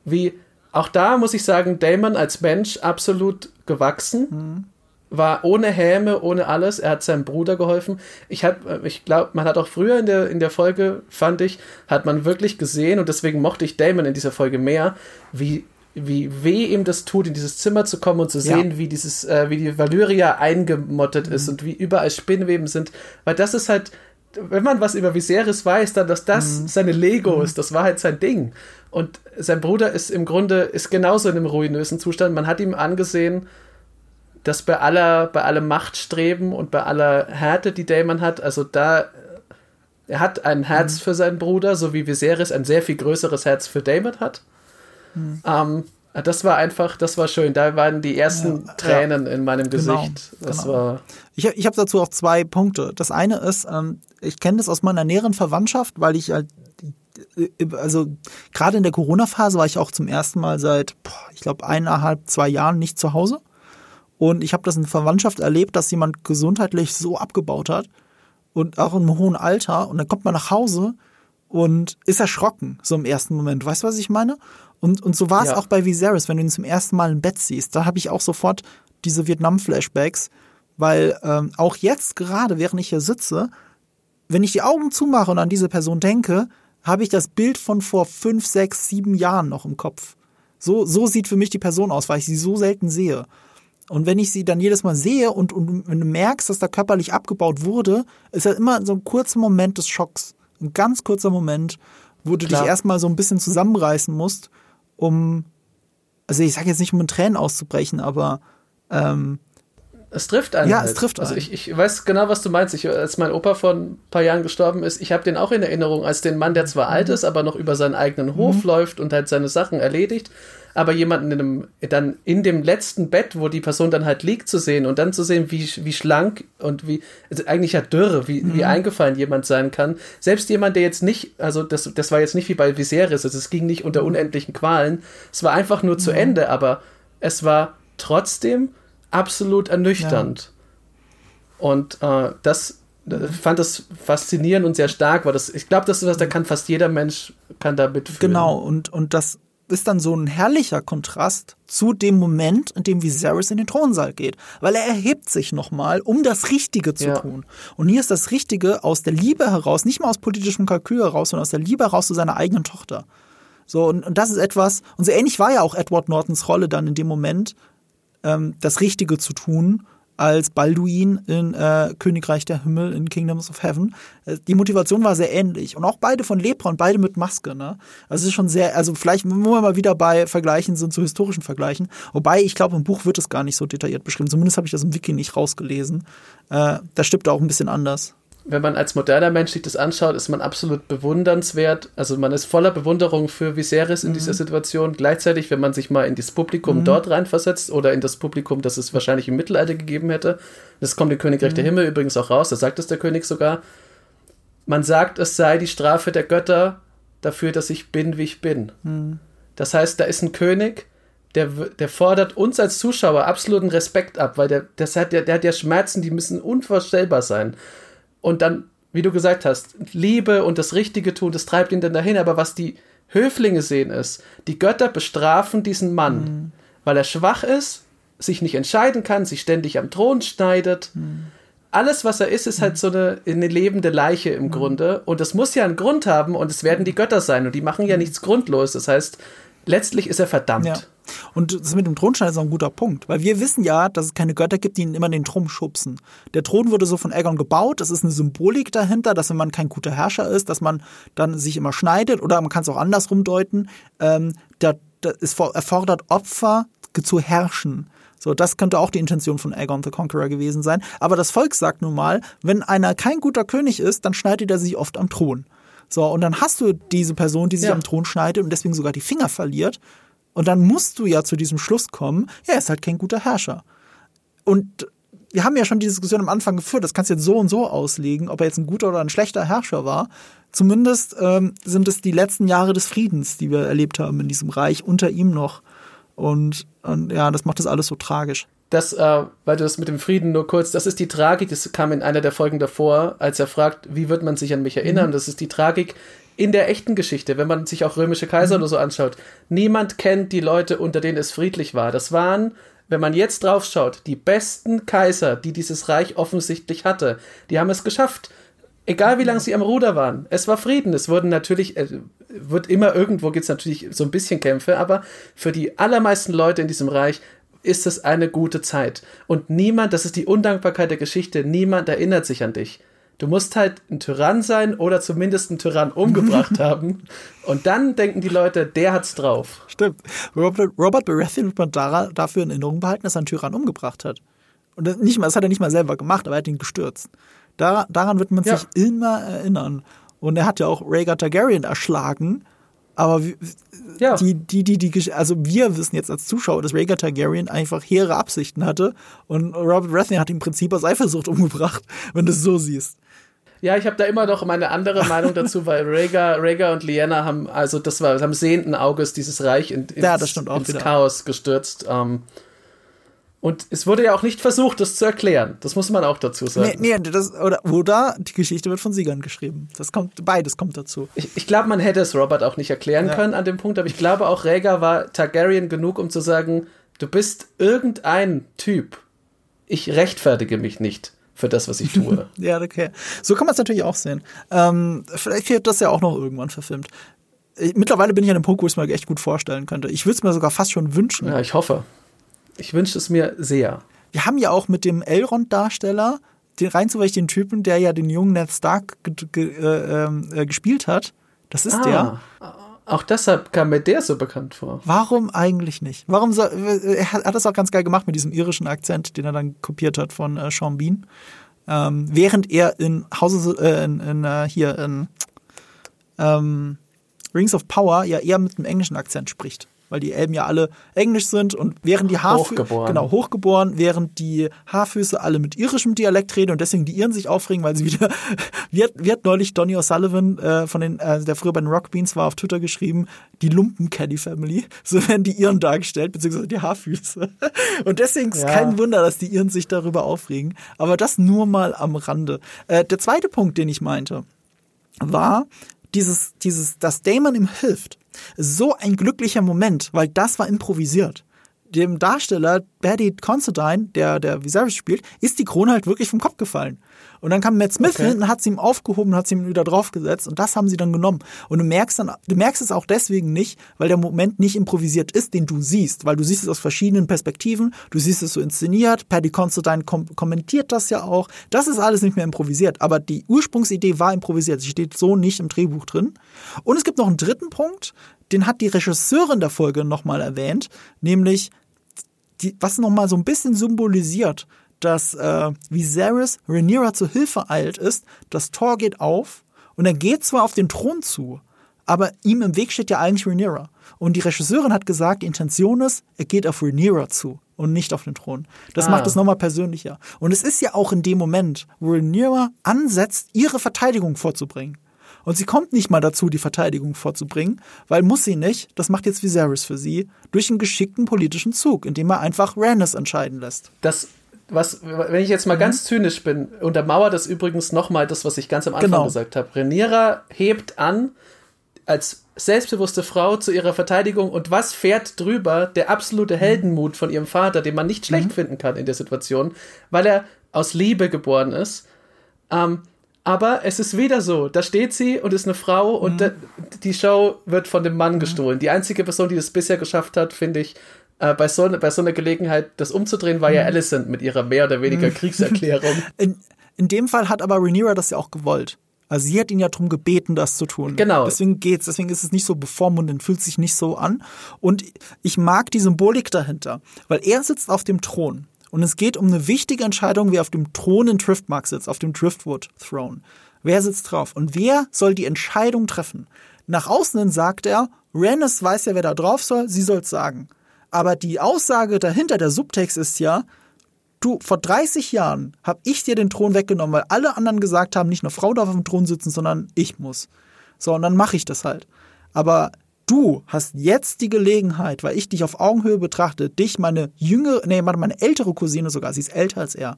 Wie, auch da muss ich sagen, Damon als Mensch absolut gewachsen. Mhm. War ohne Häme, ohne alles. Er hat seinem Bruder geholfen. Ich, äh, ich glaube, man hat auch früher in der, in der Folge, fand ich, hat man wirklich gesehen, und deswegen mochte ich Damon in dieser Folge mehr, wie wie weh ihm das tut, in dieses Zimmer zu kommen und zu sehen, ja. wie dieses, äh, wie die Valyria eingemottet mhm. ist und wie überall Spinnweben sind. Weil das ist halt, wenn man was über Viserys weiß, dann, dass das mhm. seine Lego mhm. ist, das war halt sein Ding. Und sein Bruder ist im Grunde, ist genauso in einem ruinösen Zustand. Man hat ihm angesehen, dass bei aller, bei allem Machtstreben und bei aller Härte, die Damon hat, also da, er hat ein Herz mhm. für seinen Bruder, so wie Viserys ein sehr viel größeres Herz für Damon hat. Mhm. Ähm, Das war einfach, das war schön. Da waren die ersten ja, Tränen ja. in meinem genau, Gesicht. Genau, das genau. war. Ich, ich habe dazu auch zwei Punkte. Das eine ist, ähm, ich kenne das aus meiner näheren Verwandtschaft, weil ich halt also gerade in der Corona-Phase war ich auch zum ersten Mal seit, ich glaube, eineinhalb, zwei Jahren nicht zu Hause. Und ich habe das in Verwandtschaft erlebt, dass jemand gesundheitlich so abgebaut hat und auch im hohen Alter. Und dann kommt man nach Hause und ist erschrocken, so im ersten Moment. Weißt du, was ich meine? Und, und so war es ja. auch bei Viserys, wenn du ihn zum ersten Mal im Bett siehst. Da habe ich auch sofort diese Vietnam-Flashbacks, weil ähm, auch jetzt gerade, während ich hier sitze, wenn ich die Augen zumache und an diese Person denke, habe ich das Bild von vor fünf, sechs, sieben Jahren noch im Kopf. So, so sieht für mich die Person aus, weil ich sie so selten sehe. Und wenn ich sie dann jedes Mal sehe und, und du merkst, dass da körperlich abgebaut wurde, ist ja immer so ein kurzer Moment des Schocks. Ein ganz kurzer Moment, wo du Klar. dich erstmal so ein bisschen zusammenreißen musst, um, also ich sage jetzt nicht, um in Tränen auszubrechen, aber ähm, es trifft einen. Ja, halt. es trifft also einen. Also ich, ich weiß genau, was du meinst. Ich, als mein Opa vor ein paar Jahren gestorben ist, ich habe den auch in Erinnerung als den Mann, der zwar mhm. alt ist, aber noch über seinen eigenen Hof mhm. läuft und halt seine Sachen erledigt, aber jemanden in einem, dann in dem letzten Bett, wo die Person dann halt liegt, zu sehen und dann zu sehen, wie, wie schlank und wie, also eigentlich ja dürre, wie, mhm. wie eingefallen jemand sein kann. Selbst jemand, der jetzt nicht, also das, das war jetzt nicht wie bei Viserys, also es ging nicht unter mhm. unendlichen Qualen, es war einfach nur zu mhm. Ende, aber es war trotzdem absolut ernüchternd. Ja. Und äh, das ich fand das faszinierend und sehr stark, weil das, ich glaube, das ist was, da kann fast jeder Mensch kann da mitfühlen. Genau, und, und das ist dann so ein herrlicher Kontrast zu dem Moment, in dem Viserys in den Thronsaal geht. Weil er erhebt sich nochmal, um das Richtige zu ja. tun. Und hier ist das Richtige aus der Liebe heraus, nicht mal aus politischem Kalkül heraus, sondern aus der Liebe heraus zu seiner eigenen Tochter. So, und, und das ist etwas, und so ähnlich war ja auch Edward Nortons Rolle dann in dem Moment, ähm, das Richtige zu tun als Balduin in äh, Königreich der Himmel in Kingdoms of Heaven. Äh, die Motivation war sehr ähnlich. Und auch beide von Lepra und beide mit Maske. Ne? Also es ist schon sehr, also vielleicht, wenn wir mal wieder bei Vergleichen sind, zu historischen Vergleichen. Wobei, ich glaube, im Buch wird es gar nicht so detailliert beschrieben. Zumindest habe ich das im Wiki nicht rausgelesen. Äh, das stimmt auch ein bisschen anders wenn man als moderner Mensch sich das anschaut, ist man absolut bewundernswert. Also man ist voller Bewunderung für Viserys in mhm. dieser Situation. Gleichzeitig, wenn man sich mal in das Publikum mhm. dort reinversetzt oder in das Publikum, das es wahrscheinlich im Mittelalter gegeben hätte, das kommt im Königreich mhm. der Himmel übrigens auch raus, da sagt es der König sogar, man sagt, es sei die Strafe der Götter dafür, dass ich bin, wie ich bin. Mhm. Das heißt, da ist ein König, der, der fordert uns als Zuschauer absoluten Respekt ab, weil der, das hat, der, der hat ja Schmerzen, die müssen unvorstellbar sein und dann, wie du gesagt hast, Liebe und das Richtige tun, das treibt ihn dann dahin. Aber was die Höflinge sehen ist, die Götter bestrafen diesen Mann, mhm. weil er schwach ist, sich nicht entscheiden kann, sich ständig am Thron schneidet. Mhm. Alles, was er ist, ist halt so eine, eine lebende Leiche im mhm. Grunde. Und das muss ja einen Grund haben und es werden die Götter sein und die machen ja mhm. nichts grundlos. Das heißt, letztlich ist er verdammt. Ja. Und das mit dem Thronstein ist auch ein guter Punkt, weil wir wissen ja, dass es keine Götter gibt, die ihn immer den Thron schubsen. Der Thron wurde so von Aegon gebaut, es ist eine Symbolik dahinter, dass wenn man kein guter Herrscher ist, dass man dann sich immer schneidet oder man kann es auch andersrum deuten, ähm, es erfordert Opfer zu herrschen. So, das könnte auch die Intention von Aegon the Conqueror gewesen sein. Aber das Volk sagt nun mal, wenn einer kein guter König ist, dann schneidet er sich oft am Thron. So, und dann hast du diese Person, die sich ja. am Thron schneidet und deswegen sogar die Finger verliert. Und dann musst du ja zu diesem Schluss kommen, er ist halt kein guter Herrscher. Und wir haben ja schon die Diskussion am Anfang geführt, das kannst du jetzt so und so auslegen, ob er jetzt ein guter oder ein schlechter Herrscher war. Zumindest ähm, sind es die letzten Jahre des Friedens, die wir erlebt haben in diesem Reich, unter ihm noch. Und, und ja, das macht das alles so tragisch das, äh, weil du das mit dem Frieden nur kurz, das ist die Tragik, das kam in einer der Folgen davor, als er fragt, wie wird man sich an mich erinnern? Mhm. Das ist die Tragik in der echten Geschichte, wenn man sich auch römische Kaiser mhm. oder so anschaut. Niemand kennt die Leute, unter denen es friedlich war. Das waren, wenn man jetzt draufschaut, die besten Kaiser, die dieses Reich offensichtlich hatte. Die haben es geschafft. Egal wie lange sie am Ruder waren. Es war Frieden. Es wurden natürlich, äh, wird immer irgendwo gibt es natürlich so ein bisschen Kämpfe, aber für die allermeisten Leute in diesem Reich ist es eine gute Zeit. Und niemand, das ist die Undankbarkeit der Geschichte, niemand erinnert sich an dich. Du musst halt ein Tyrann sein oder zumindest einen Tyrann umgebracht [laughs] haben. Und dann denken die Leute, der hat's drauf. Stimmt. Robert, Robert Baratheon wird man dafür in Erinnerung behalten, dass er einen Tyrann umgebracht hat. Und das, nicht mal, das hat er nicht mal selber gemacht, aber er hat ihn gestürzt. Da, daran wird man ja. sich immer erinnern. Und er hat ja auch Rhaegar Targaryen erschlagen Aber ja. die, die, die, die, also wir wissen jetzt als Zuschauer, dass Rhaegar Targaryen einfach hehre Absichten hatte und Robert Baratheon hat im Prinzip aus Eifersucht umgebracht, wenn du es so siehst. Ja, ich habe da immer noch meine andere [laughs] Meinung dazu, weil Rhaegar, Rhaegar und Lyanna haben, also das war, haben sehenden Auges dieses Reich in, ins, ja, ins Chaos gestürzt. Ähm, und es wurde ja auch nicht versucht, das zu erklären. Das muss man auch dazu sagen. Nee, nee das, oder, oder die Geschichte wird von Siegern geschrieben. Das kommt, beides kommt dazu. Ich, ich glaube, man hätte es Robert auch nicht erklären ja. können an dem Punkt, aber ich glaube auch Rhaegar war Targaryen genug, um zu sagen, du bist irgendein Typ. Ich rechtfertige mich nicht für das, was ich tue. [laughs] ja, okay. So kann man es natürlich auch sehen. Ähm, vielleicht wird das ja auch noch irgendwann verfilmt. Mittlerweile bin ich an einem Punkt, wo ich es mir echt gut vorstellen könnte. Ich würde es mir sogar fast schon wünschen. Ja, ich hoffe. Ich wünsche es mir sehr. Wir haben ja auch mit dem Elrond-Darsteller, den rein zufällig den Typen, der ja den jungen Ned Stark äh, ähm, äh, gespielt hat. Das ist ah, der. Auch deshalb kam mir der so bekannt vor. Warum eigentlich nicht? Warum so, äh, er hat das auch ganz geil gemacht mit diesem irischen Akzent, den er dann kopiert hat von äh, Sean Bean. Ähm, während er in Houses, äh, in, in äh, hier in ähm, Rings of Power ja eher mit einem englischen Akzent spricht weil die Elben ja alle englisch sind und während die Haarfüße hochgeboren. genau hochgeboren, während die Haarfüße alle mit irischem Dialekt reden und deswegen die Iren sich aufregen, weil sie [laughs] wieder wie hat, wie hat neulich Donny O'Sullivan äh, von den äh, der früher bei den Rock Beans war auf Twitter geschrieben, die Lumpen Caddy Family, [laughs] so werden die Iren dargestellt beziehungsweise die Haarfüße [laughs] und deswegen ist ja. kein Wunder, dass die Iren sich darüber aufregen, aber das nur mal am Rande. Äh, der zweite Punkt, den ich meinte, war dieses dieses dass Damon ihm hilft so ein glücklicher Moment, weil das war improvisiert. Dem Darsteller Betty Considine, der der Viserys spielt, ist die Krone halt wirklich vom Kopf gefallen. Und dann kam Matt Smith okay. hinten, hat sie ihm aufgehoben und hat sie ihm wieder draufgesetzt und das haben sie dann genommen. Und du merkst dann, du merkst es auch deswegen nicht, weil der Moment nicht improvisiert ist, den du siehst, weil du siehst es aus verschiedenen Perspektiven, du siehst es so inszeniert, Paddy Considine kom kommentiert das ja auch. Das ist alles nicht mehr improvisiert, aber die Ursprungsidee war improvisiert. Sie steht so nicht im Drehbuch drin. Und es gibt noch einen dritten Punkt, den hat die Regisseurin der Folge nochmal erwähnt, nämlich die, was nochmal so ein bisschen symbolisiert, dass äh, Viserys Rhaenyra zu Hilfe eilt, ist, das Tor geht auf und er geht zwar auf den Thron zu, aber ihm im Weg steht ja eigentlich Rhaenyra. Und die Regisseurin hat gesagt, die Intention ist, er geht auf Rhaenyra zu und nicht auf den Thron. Das ah. macht es nochmal persönlicher. Und es ist ja auch in dem Moment, wo Rhaenyra ansetzt, ihre Verteidigung vorzubringen. Und sie kommt nicht mal dazu, die Verteidigung vorzubringen, weil muss sie nicht, das macht jetzt Viserys für sie, durch einen geschickten politischen Zug, indem er einfach Rhaenys entscheiden lässt. Das was, wenn ich jetzt mal mhm. ganz zynisch bin, untermauert das übrigens nochmal das, was ich ganz am Anfang genau. gesagt habe. Reniera hebt an als selbstbewusste Frau zu ihrer Verteidigung und was fährt drüber? Der absolute Heldenmut von ihrem Vater, den man nicht schlecht mhm. finden kann in der Situation, weil er aus Liebe geboren ist. Ähm, aber es ist wieder so, da steht sie und ist eine Frau und mhm. die Show wird von dem Mann mhm. gestohlen. Die einzige Person, die das bisher geschafft hat, finde ich, äh, bei, so, bei so einer Gelegenheit das umzudrehen, war ja mhm. Alicent mit ihrer mehr oder weniger mhm. Kriegserklärung. [laughs] In, in dem Fall hat aber Rhaenyra das ja auch gewollt. Also sie hat ihn ja darum gebeten, das zu tun. Genau. Deswegen geht's. Deswegen ist es nicht so bevormundend, fühlt sich nicht so an. Und ich mag die Symbolik dahinter, weil er sitzt auf dem Thron. Und es geht um eine wichtige Entscheidung, wer auf dem Thron in Driftmark sitzt, auf dem Driftwood Throne. Wer sitzt drauf? Und wer soll die Entscheidung treffen? Nach außen hin sagt er, Rhaenys weiß ja, wer da drauf soll, sie soll's sagen. Aber die Aussage dahinter, der Subtext ist ja, du, vor 30 Jahren habe ich dir den Thron weggenommen, weil alle anderen gesagt haben, nicht eine Frau darf auf dem Thron sitzen, sondern ich muss. So, und dann mache ich das halt. Aber du hast jetzt die Gelegenheit, weil ich dich auf Augenhöhe betrachte, dich, meine jüngere, nee, meine ältere Cousine sogar, sie ist älter als er.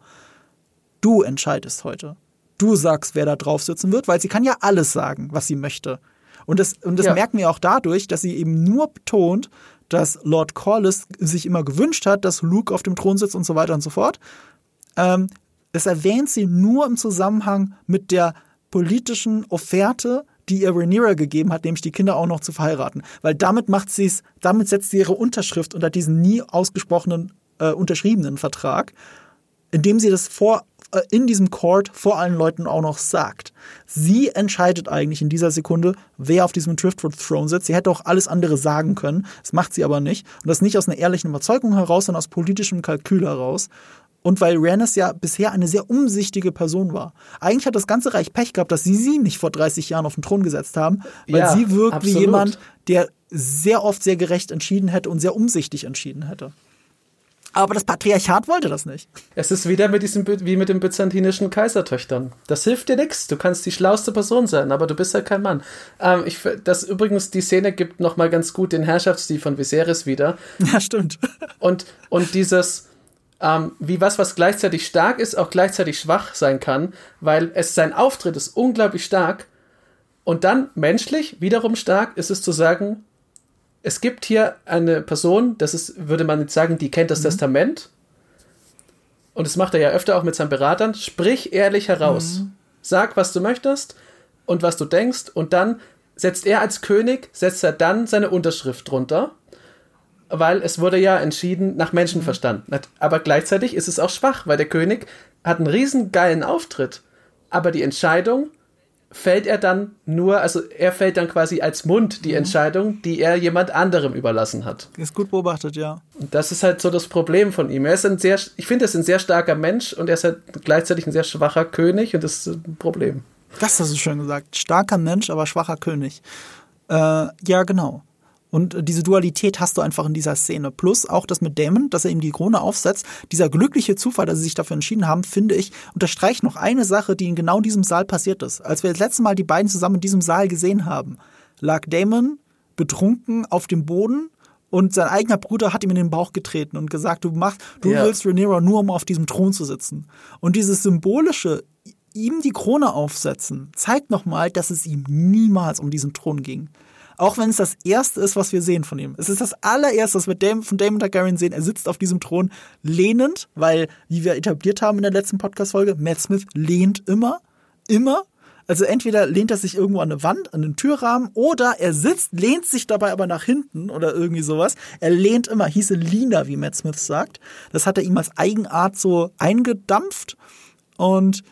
Du entscheidest heute. Du sagst, wer da drauf sitzen wird, weil sie kann ja alles sagen, was sie möchte. Und das, und das ja. merken wir auch dadurch, dass sie eben nur betont, dass Lord Corliss sich immer gewünscht hat, dass Luke auf dem Thron sitzt und so weiter und so fort. Ähm, das erwähnt sie nur im Zusammenhang mit der politischen Offerte, die ihr Rhaenyra gegeben hat, nämlich die Kinder auch noch zu verheiraten. Weil damit macht sie es, damit setzt sie ihre Unterschrift unter diesen nie ausgesprochenen, äh, unterschriebenen Vertrag, indem sie das vor in diesem Court vor allen Leuten auch noch sagt. Sie entscheidet eigentlich in dieser Sekunde, wer auf diesem Driftwood Throne sitzt. Sie hätte auch alles andere sagen können. Das macht sie aber nicht. Und das nicht aus einer ehrlichen Überzeugung heraus, sondern aus politischem Kalkül heraus. und weil Rhaenys ja bisher eine sehr umsichtige Person war. Eigentlich hat das ganze Reich Pech gehabt, dass sie sie nicht vor 30 Jahren auf den Thron gesetzt haben, weil Ja, sie wirkt absolut. wie jemand, der sehr oft sehr gerecht entschieden hätte und sehr umsichtig entschieden hätte. Aber das Patriarchat wollte das nicht. Es ist wieder mit diesem, wie mit den byzantinischen Kaisertöchtern. Das hilft dir nichts. Du kannst die schlauste Person sein, aber du bist halt kein Mann. Ähm, ich, das übrigens, die Szene gibt nochmal ganz gut den Herrschaftsstil von Viserys wieder. [laughs] Ja, stimmt. Und, und dieses, ähm, wie was, was gleichzeitig stark ist, auch gleichzeitig schwach sein kann, weil es sein Auftritt ist unglaublich stark. Und dann menschlich wiederum stark ist es zu sagen, es gibt hier eine Person, das ist, würde man jetzt sagen, die kennt das Testament. Und das macht er ja öfter auch mit seinen Beratern. Sprich ehrlich heraus. Sag, was du möchtest und was du denkst. Und dann setzt er als König, setzt er dann seine Unterschrift drunter weil es wurde ja entschieden nach Menschenverstand. Nat- Aber gleichzeitig ist es auch schwach, weil der König hat einen riesen geilen Auftritt, aber die Entscheidung fällt er dann nur, also er fällt dann quasi als Mund die Entscheidung, die er jemand anderem überlassen hat. Ist gut beobachtet, ja. Und das ist halt so das Problem von ihm. Er ist ein sehr, ich finde, er ist ein sehr starker Mensch und er ist halt gleichzeitig ein sehr schwacher König und das ist ein Problem. Das hast du schön gesagt. Starker Mensch, aber schwacher König. Äh, ja, genau. Und äh, diese Dualität hast du einfach in dieser Szene. Plus auch das mit Damon, dass er ihm die Krone aufsetzt. Dieser glückliche Zufall, dass sie sich dafür entschieden haben, finde ich, unterstreicht noch eine Sache, die in genau diesem Saal passiert ist. Als wir das letzte Mal die beiden zusammen in diesem Saal gesehen haben, lag Damon betrunken auf dem Boden und sein eigener Bruder hat ihm in den Bauch getreten und gesagt, du machst, du Ja. willst Rhaenyra nur, um auf diesem Thron zu sitzen. Und dieses symbolische, ihm die Krone aufsetzen, zeigt nochmal, dass es ihm niemals um diesen Thron ging. Auch wenn es das erste ist, was wir sehen von ihm. Es ist das allererste, was wir von Damon Targaryen sehen. Er sitzt auf diesem Thron lehnend, weil, wie wir etabliert haben in der letzten Podcast-Folge, Matt Smith lehnt immer. Immer. Also entweder lehnt er sich irgendwo an eine Wand, an den Türrahmen, oder er sitzt, lehnt sich dabei aber nach hinten oder irgendwie sowas. Er lehnt immer, hieße Lina, wie Matt Smith sagt. Das hat er ihm als Eigenart so eingedampft. Und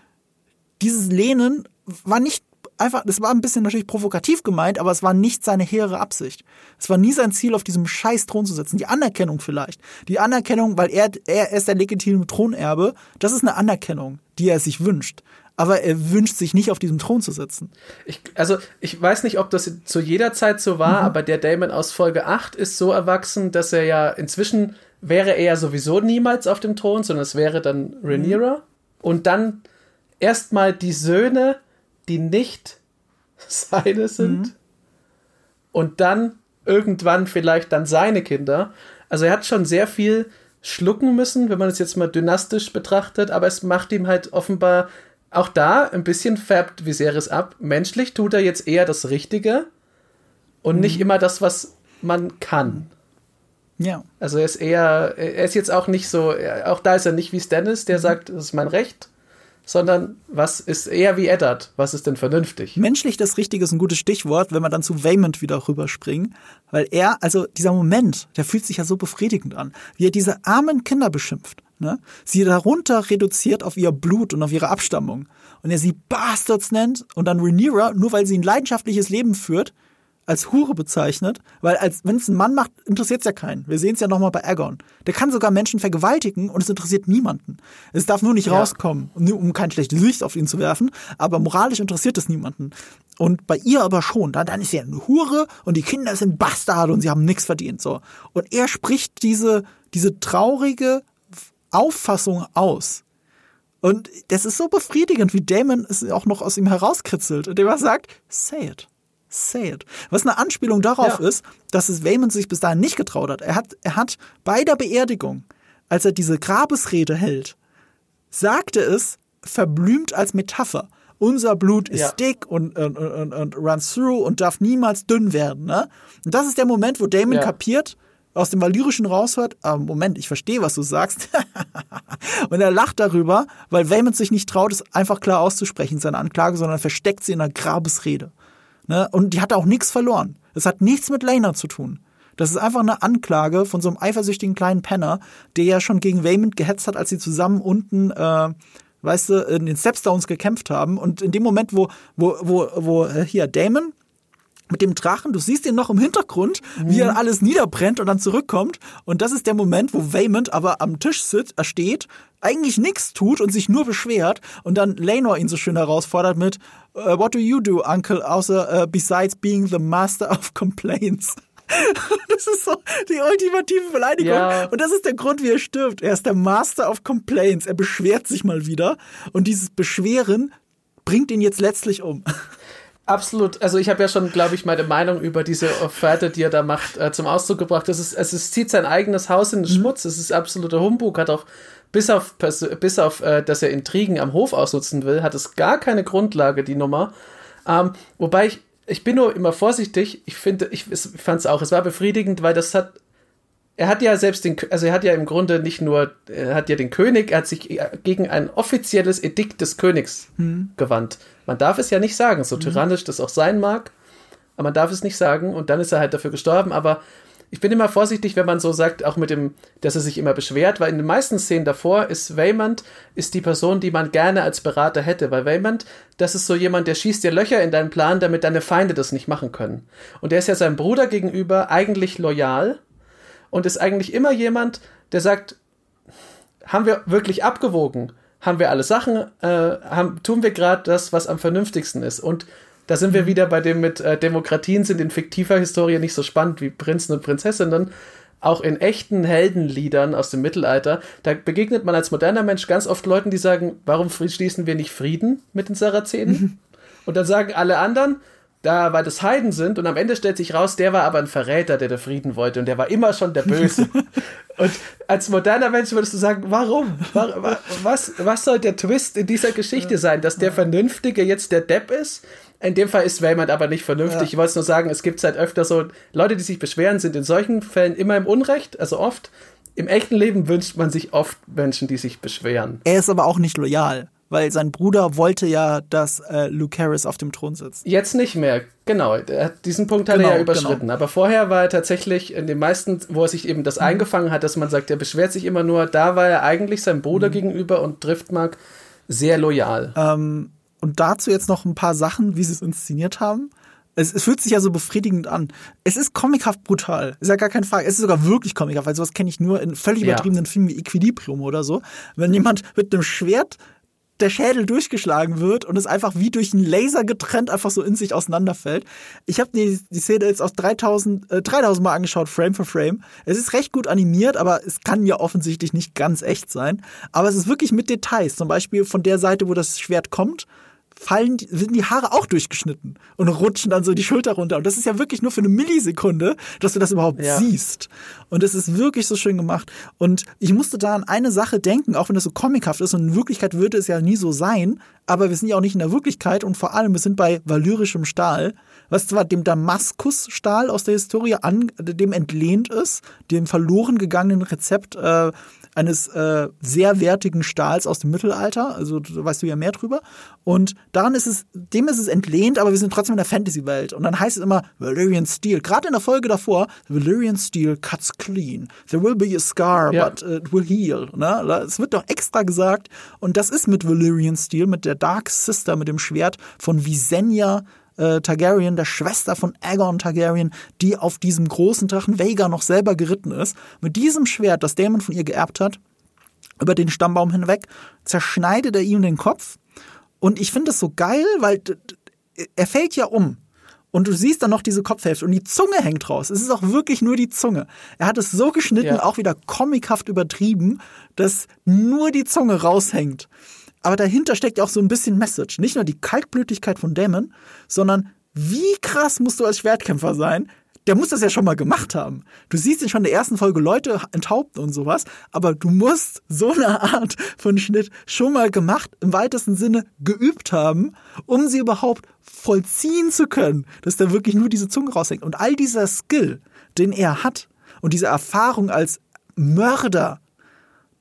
dieses Lehnen war nicht einfach, das war ein bisschen natürlich provokativ gemeint, aber es war nicht seine hehre Absicht. Es war nie sein Ziel, auf diesem scheiß Thron zu sitzen. Die Anerkennung vielleicht. Die Anerkennung, weil er, er ist der legitime Thronerbe, das ist eine Anerkennung, die er sich wünscht. Aber er wünscht sich nicht, auf diesem Thron zu sitzen. Ich, also, ich weiß nicht, ob das zu jeder Zeit so war, aber der Damon aus Folge 8 ist so erwachsen, dass er ja inzwischen wäre er ja sowieso niemals auf dem Thron, sondern es wäre dann Rhaenyra. Und dann erstmal die Söhne, die nicht seine sind. Und dann irgendwann vielleicht dann seine Kinder. Also er hat schon sehr viel schlucken müssen, wenn man es jetzt mal dynastisch betrachtet, aber es macht ihm halt offenbar auch da ein bisschen färbt Viserys ab. Menschlich tut er jetzt eher das Richtige und nicht immer das, was man kann. Ja. Also er ist eher, er ist jetzt auch nicht so, auch da ist er nicht wie Stannis, der sagt, das ist mein Recht, sondern was ist eher wie Eddard, was ist denn vernünftig? Menschlich das Richtige ist ein gutes Stichwort, wenn wir dann zu Waymond wieder rüberspringen. Weil er, also dieser Moment, der fühlt sich ja so befriedigend an, wie er diese armen Kinder beschimpft. Ne? Sie darunter reduziert auf ihr Blut und auf ihre Abstammung. Und er sie Bastards nennt und dann Rhaenyra, nur weil sie ein leidenschaftliches Leben führt, als Hure bezeichnet, weil als wenn es ein Mann macht, interessiert es ja keinen. Wir sehen es ja nochmal bei Aegon. Der kann sogar Menschen vergewaltigen und es interessiert niemanden. Es darf nur nicht Ja. rauskommen, um um kein schlechtes Licht auf ihn zu werfen, aber moralisch interessiert es niemanden. Und bei ihr aber schon. Dann, dann ist sie eine Hure und die Kinder sind Bastarde und sie haben nichts verdient. So. Und er spricht diese, diese traurige Auffassung aus. Und das ist so befriedigend, wie Damon es auch noch aus ihm herauskritzelt, indem er sagt, say it. Say it. Was eine Anspielung darauf Ja. ist, dass es Waymond sich bis dahin nicht getraut hat. Er hat, er hat bei der Beerdigung, als er diese Grabesrede hält, sagte es verblümt als Metapher. Unser Blut ist Ja. dick und, und, und, und runs through und darf niemals dünn werden. Ne? Und das ist der Moment, wo Damon Ja. kapiert, aus dem Valyrischen raushört, ah, Moment, ich verstehe, was du sagst. [laughs] und er lacht darüber, weil Waymond sich nicht traut, es einfach klar auszusprechen, seine Anklage, sondern versteckt sie in einer Grabesrede. Ne? Und die hat auch nichts verloren. Es hat nichts mit Lena zu tun. Das ist einfach eine Anklage von so einem eifersüchtigen kleinen Penner, der ja schon gegen Waymond gehetzt hat, als sie zusammen unten, äh, weißt du, in den Stepstones gekämpft haben. Und in dem Moment, wo, wo, wo, wo äh, hier Damon mit dem Drachen. Du siehst ihn noch im Hintergrund, wie er alles niederbrennt und dann zurückkommt. Und das ist der Moment, wo Waymond aber am Tisch sitzt, er steht, eigentlich nichts tut und sich nur beschwert. Und dann Lenor ihn so schön herausfordert mit uh, What do you do, Uncle, außer uh, besides being the master of complaints? [laughs] Das ist so die ultimative Beleidigung. Ja. Und das ist der Grund, wie er stirbt. Er ist der Master of Complaints. Er beschwert sich mal wieder. Und dieses Beschweren bringt ihn jetzt letztlich um. [laughs] Absolut. Also ich habe ja schon, glaube ich, meine Meinung über diese Offerte, die er da macht, äh, zum Ausdruck gebracht. Es, ist, es ist, zieht sein eigenes Haus in den Schmutz. Es ist absoluter Humbug. Hat auch bis auf, bis auf äh, dass er Intrigen am Hof ausnutzen will, hat es gar keine Grundlage, die Nummer. Ähm, wobei ich, ich bin nur immer vorsichtig. Ich finde, ich, ich fand es auch, es war befriedigend, weil das hat er hat ja selbst den, also er hat ja im Grunde nicht nur, er hat ja den König, er hat sich gegen ein offizielles Edikt des Königs gewandt. Man darf es ja nicht sagen, so tyrannisch das auch sein mag, aber man darf es nicht sagen und dann ist er halt dafür gestorben, aber ich bin immer vorsichtig, wenn man so sagt, auch mit dem, dass er sich immer beschwert, weil in den meisten Szenen davor ist Waymond ist die Person, die man gerne als Berater hätte, weil Waymond, das ist so jemand, der schießt dir Löcher in deinen Plan, damit deine Feinde das nicht machen können. Und der ist ja seinem Bruder gegenüber eigentlich loyal, und ist eigentlich immer jemand, der sagt, haben wir wirklich abgewogen? Haben wir alle Sachen? Äh, haben, tun wir gerade das, was am vernünftigsten ist? Und da sind wir wieder bei dem mit äh, Demokratien sind in fiktiver Historie nicht so spannend wie Prinzen und Prinzessinnen. Auch in echten Heldenliedern aus dem Mittelalter, da begegnet man als moderner Mensch ganz oft Leuten, die sagen, warum schließen wir nicht Frieden mit den Sarazenen? Und dann sagen alle anderen, da, weil das Heiden sind und am Ende stellt sich raus, der war aber ein Verräter, der der Frieden wollte und der war immer schon der Böse. [laughs] und als moderner Mensch würdest du sagen, warum? Wa- wa- Was, was soll der Twist in dieser Geschichte sein, dass der Vernünftige jetzt der Depp ist? In dem Fall ist Waymond aber nicht vernünftig. Ja. Ich wollte es nur sagen, es gibt halt öfter so, Leute, die sich beschweren, sind in solchen Fällen immer im Unrecht, also oft. Im echten Leben wünscht man sich oft Menschen, die sich beschweren. Er ist aber auch nicht loyal, weil sein Bruder wollte ja, dass äh, Luke Harris auf dem Thron sitzt. Jetzt nicht mehr, genau. Diesen Punkt hat er Genau, ja überschritten. Aber vorher war er tatsächlich in den meisten, wo er sich eben das eingefangen hat, dass man sagt, er beschwert sich immer nur, da war er eigentlich seinem Bruder gegenüber und Driftmark sehr loyal. Ähm, und dazu jetzt noch ein paar Sachen, wie sie es inszeniert haben. Es, es fühlt sich ja so befriedigend an. Es ist comichaft brutal. Ist ja gar keine Frage. Es ist sogar wirklich comichaft, weil sowas kenne ich nur in völlig Ja. übertriebenen Filmen wie Equilibrium oder so. Wenn jemand mit einem Schwert der Schädel durchgeschlagen wird und es einfach wie durch einen Laser getrennt einfach so in sich auseinanderfällt. Ich habe die, die Szene jetzt aus 3000, äh, 3000 Mal angeschaut, Frame für Frame. Es ist recht gut animiert, aber es kann ja offensichtlich nicht ganz echt sein. Aber es ist wirklich mit Details. Zum Beispiel von der Seite, wo das Schwert kommt, fallen, sind die Haare auch durchgeschnitten und rutschen dann so die Schulter runter. Und das ist ja wirklich nur für eine Millisekunde, dass du das überhaupt Ja. siehst. Und es ist wirklich so schön gemacht. Und ich musste da an eine Sache denken, auch wenn das so comichaft ist. Und in Wirklichkeit würde es ja nie so sein. Aber wir sind ja auch nicht in der Wirklichkeit. Und vor allem, wir sind bei valyrischem Stahl, was zwar dem Damaskusstahl aus der Historie an, dem entlehnt ist, dem verloren gegangenen Rezept äh, eines äh, sehr wertigen Stahls aus dem Mittelalter. Also da weißt du ja mehr drüber. Und daran ist es, dem ist es entlehnt, aber wir sind trotzdem in der Fantasy-Welt. Und dann heißt es immer Valyrian Steel. Gerade in der Folge davor, Valyrian Steel cuts clean. There will be a scar, Ja. but it will heal. Ne? Es wird doch extra gesagt. Und das ist mit Valyrian Steel, mit der Dark Sister, mit dem Schwert von Visenya äh, Targaryen, der Schwester von Aegon Targaryen, die auf diesem großen Drachen Vhagar noch selber geritten ist. Mit diesem Schwert, das Daemon von ihr geerbt hat, über den Stammbaum hinweg, zerschneidet er ihm den Kopf. Und ich finde das so geil, weil er fällt ja um. Und du siehst dann noch diese Kopfhälfte und die Zunge hängt raus. Es ist auch wirklich nur die Zunge. Er hat es so geschnitten, Ja. auch wieder comichaft übertrieben, dass nur die Zunge raushängt. Aber dahinter steckt ja auch so ein bisschen Message. Nicht nur die Kaltblütigkeit von Damon, sondern wie krass musst du als Schwertkämpfer sein? Der muss das ja schon mal gemacht haben. Du siehst in schon in der ersten Folge Leute enthaupten und sowas, aber du musst so eine Art von Schnitt schon mal gemacht, im weitesten Sinne geübt haben, um sie überhaupt vollziehen zu können, dass da wirklich nur diese Zunge raushängt. Und all dieser Skill, den er hat und diese Erfahrung als Mörder,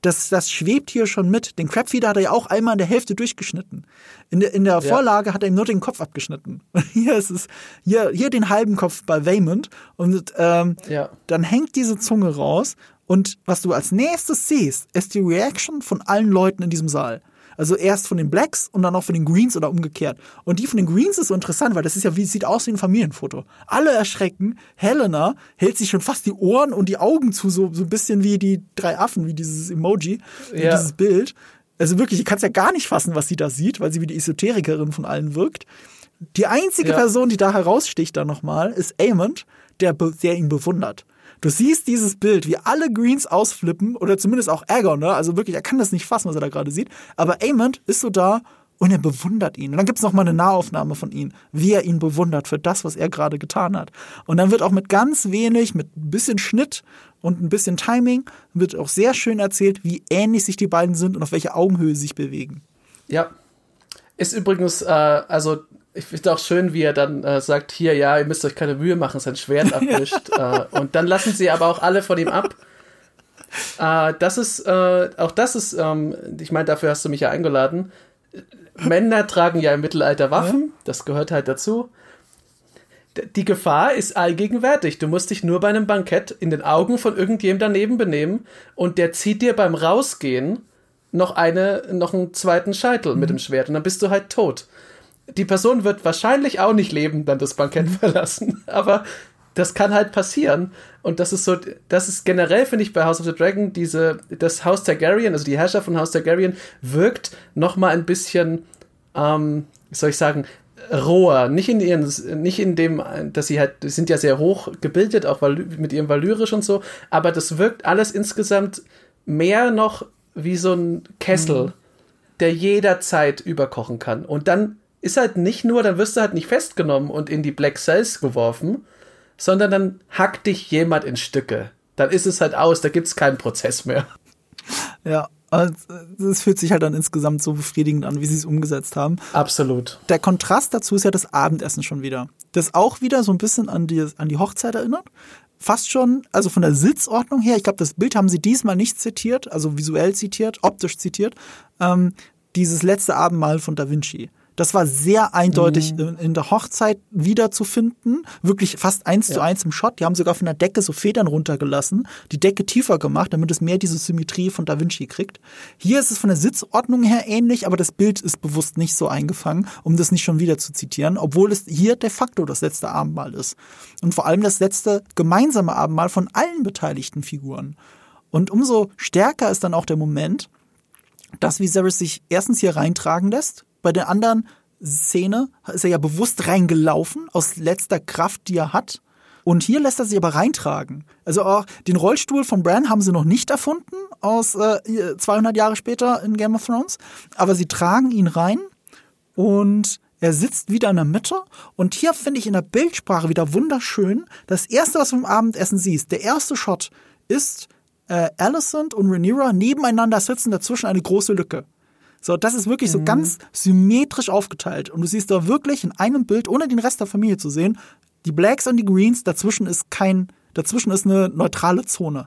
das, das schwebt hier schon mit. Den Crabfeeder hat er ja auch einmal in der Hälfte durchgeschnitten. In der, in der Vorlage hat er ihm nur den Kopf abgeschnitten. Und [laughs] hier ist es, hier, hier den halben Kopf bei Waymond. Und ähm, Ja. dann hängt diese Zunge raus. Und was du als nächstes siehst, ist die Reaction von allen Leuten in diesem Saal. Also erst von den Blacks und dann auch von den Greens oder umgekehrt. Und die von den Greens ist so interessant, weil das ist ja wie, sieht aus wie ein Familienfoto. Alle erschrecken. Helena hält sich schon fast die Ohren und die Augen zu, so, so ein bisschen wie die drei Affen, wie dieses Emoji, wie Ja. dieses Bild. Also wirklich, ich kann es ja gar nicht fassen, was sie da sieht, weil sie wie die Esoterikerin von allen wirkt. Die einzige Ja. Person, die da heraussticht dann nochmal, ist Amond, der, der ihn bewundert. Du siehst dieses Bild, wie alle Greens ausflippen, oder zumindest auch Aegon, ne? Also wirklich, er kann das nicht fassen, was er da gerade sieht. Aber Amond ist so da und er bewundert ihn. Und dann gibt es nochmal eine Nahaufnahme von ihm, wie er ihn bewundert für das, was er gerade getan hat. Und dann wird auch mit ganz wenig, mit ein bisschen Schnitt und ein bisschen Timing, wird auch sehr schön erzählt, wie ähnlich sich die beiden sind und auf welche Augenhöhe sie sich bewegen. Ja. Ist übrigens, äh, also ich finde auch schön, wie er dann äh, sagt, hier, ja, ihr müsst euch keine Mühe machen, sein Schwert [laughs] abwischt. äh, und dann lassen sie aber auch alle von ihm ab. Äh, das ist, äh, auch das ist, ähm, ich meine, dafür hast du mich ja eingeladen. Männer tragen ja im Mittelalter Waffen, das gehört halt dazu. D- Die Gefahr ist allgegenwärtig. Du musst dich nur bei einem Bankett in den Augen von irgendjemandem daneben benehmen und der zieht dir beim Rausgehen noch eine, noch einen zweiten Scheitel mit dem Schwert und dann bist du halt tot. Die Person wird wahrscheinlich auch nicht leben, dann das Bankett [laughs] verlassen, aber das kann halt passieren. Und das ist so, das ist generell finde ich bei House of the Dragon diese, das Haus Targaryen, also die Herrschaft von Haus Targaryen wirkt noch mal ein bisschen, ähm, wie soll ich sagen, roher, nicht in ihren, nicht in dem, dass sie halt, sind ja sehr hoch gebildet, auch mit ihrem Valyrisch und so, aber das wirkt alles insgesamt mehr noch wie so ein Kessel, der jederzeit überkochen kann. Und dann ist halt nicht nur, dann wirst du halt nicht festgenommen und in die Black Cells geworfen, sondern dann hackt dich jemand in Stücke. Dann ist es halt aus, da gibt's keinen Prozess mehr. Ja, also es fühlt sich halt dann insgesamt so befriedigend an, wie sie es umgesetzt haben. Absolut. Der Kontrast dazu ist ja das Abendessen schon wieder. Das auch wieder so ein bisschen an die, an die Hochzeit erinnert. Fast schon, also von der Sitzordnung her, ich glaube, das Bild haben sie diesmal nicht zitiert, also visuell zitiert, optisch zitiert, ähm, dieses letzte Abendmahl von Da Vinci. Das war sehr eindeutig in, in der Hochzeit wiederzufinden. Wirklich fast eins zu eins im Shot. Die haben sogar von der Decke so Federn runtergelassen, die Decke tiefer gemacht, damit es mehr diese Symmetrie von Da Vinci kriegt. Hier ist es von der Sitzordnung her ähnlich, aber das Bild ist bewusst nicht so eingefangen, um das nicht schon wieder zu zitieren, obwohl es hier de facto das letzte Abendmahl ist. Und vor allem das letzte gemeinsame Abendmahl von allen beteiligten Figuren. Und umso stärker ist dann auch der Moment, dass Viserys sich erstens hier reintragen lässt. Bei der anderen Szene ist er ja bewusst reingelaufen, aus letzter Kraft, die er hat. Und hier lässt er sich aber reintragen. Also auch den Rollstuhl von Bran haben sie noch nicht erfunden, aus äh, 200 Jahre später in Game of Thrones. Aber sie tragen ihn rein und er sitzt wieder in der Mitte. Und hier finde ich in der Bildsprache wieder wunderschön. Das erste, was du im Abendessen siehst, der erste Shot ist äh, Alicent und Rhaenyra nebeneinander sitzen, dazwischen eine große Lücke. So, das ist wirklich so ganz symmetrisch aufgeteilt. Und du siehst da wirklich in einem Bild, ohne den Rest der Familie zu sehen, die Blacks und die Greens, dazwischen ist kein, dazwischen ist eine neutrale Zone.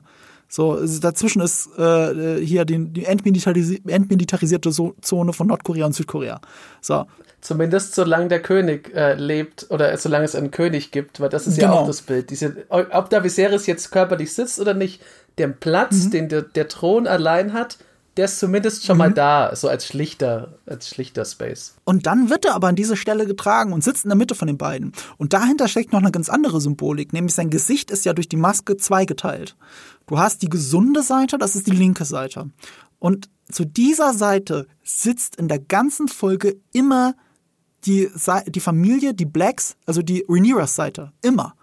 So, dazwischen ist äh, hier die, die entmilitarisi entmilitarisierte Zone von Nordkorea und Südkorea. So, Zumindest solange der König äh, lebt oder solange es einen König gibt, weil das ist ja Genau. auch das Bild. Diese, ob da Viserys jetzt körperlich sitzt oder nicht, der Platz, Mhm. den der, der Thron allein hat, der ist zumindest schon Mhm. mal da, so als schlichter, als schlichter Space. Und dann wird er aber an diese Stelle getragen und sitzt in der Mitte von den beiden. Und dahinter steckt noch eine ganz andere Symbolik, nämlich sein Gesicht ist ja durch die Maske zweigeteilt. Du hast die gesunde Seite, das ist die linke Seite. Und zu dieser Seite sitzt in der ganzen Folge immer die, die Familie, die Blacks, also die Rhaenyras Seite. Immer.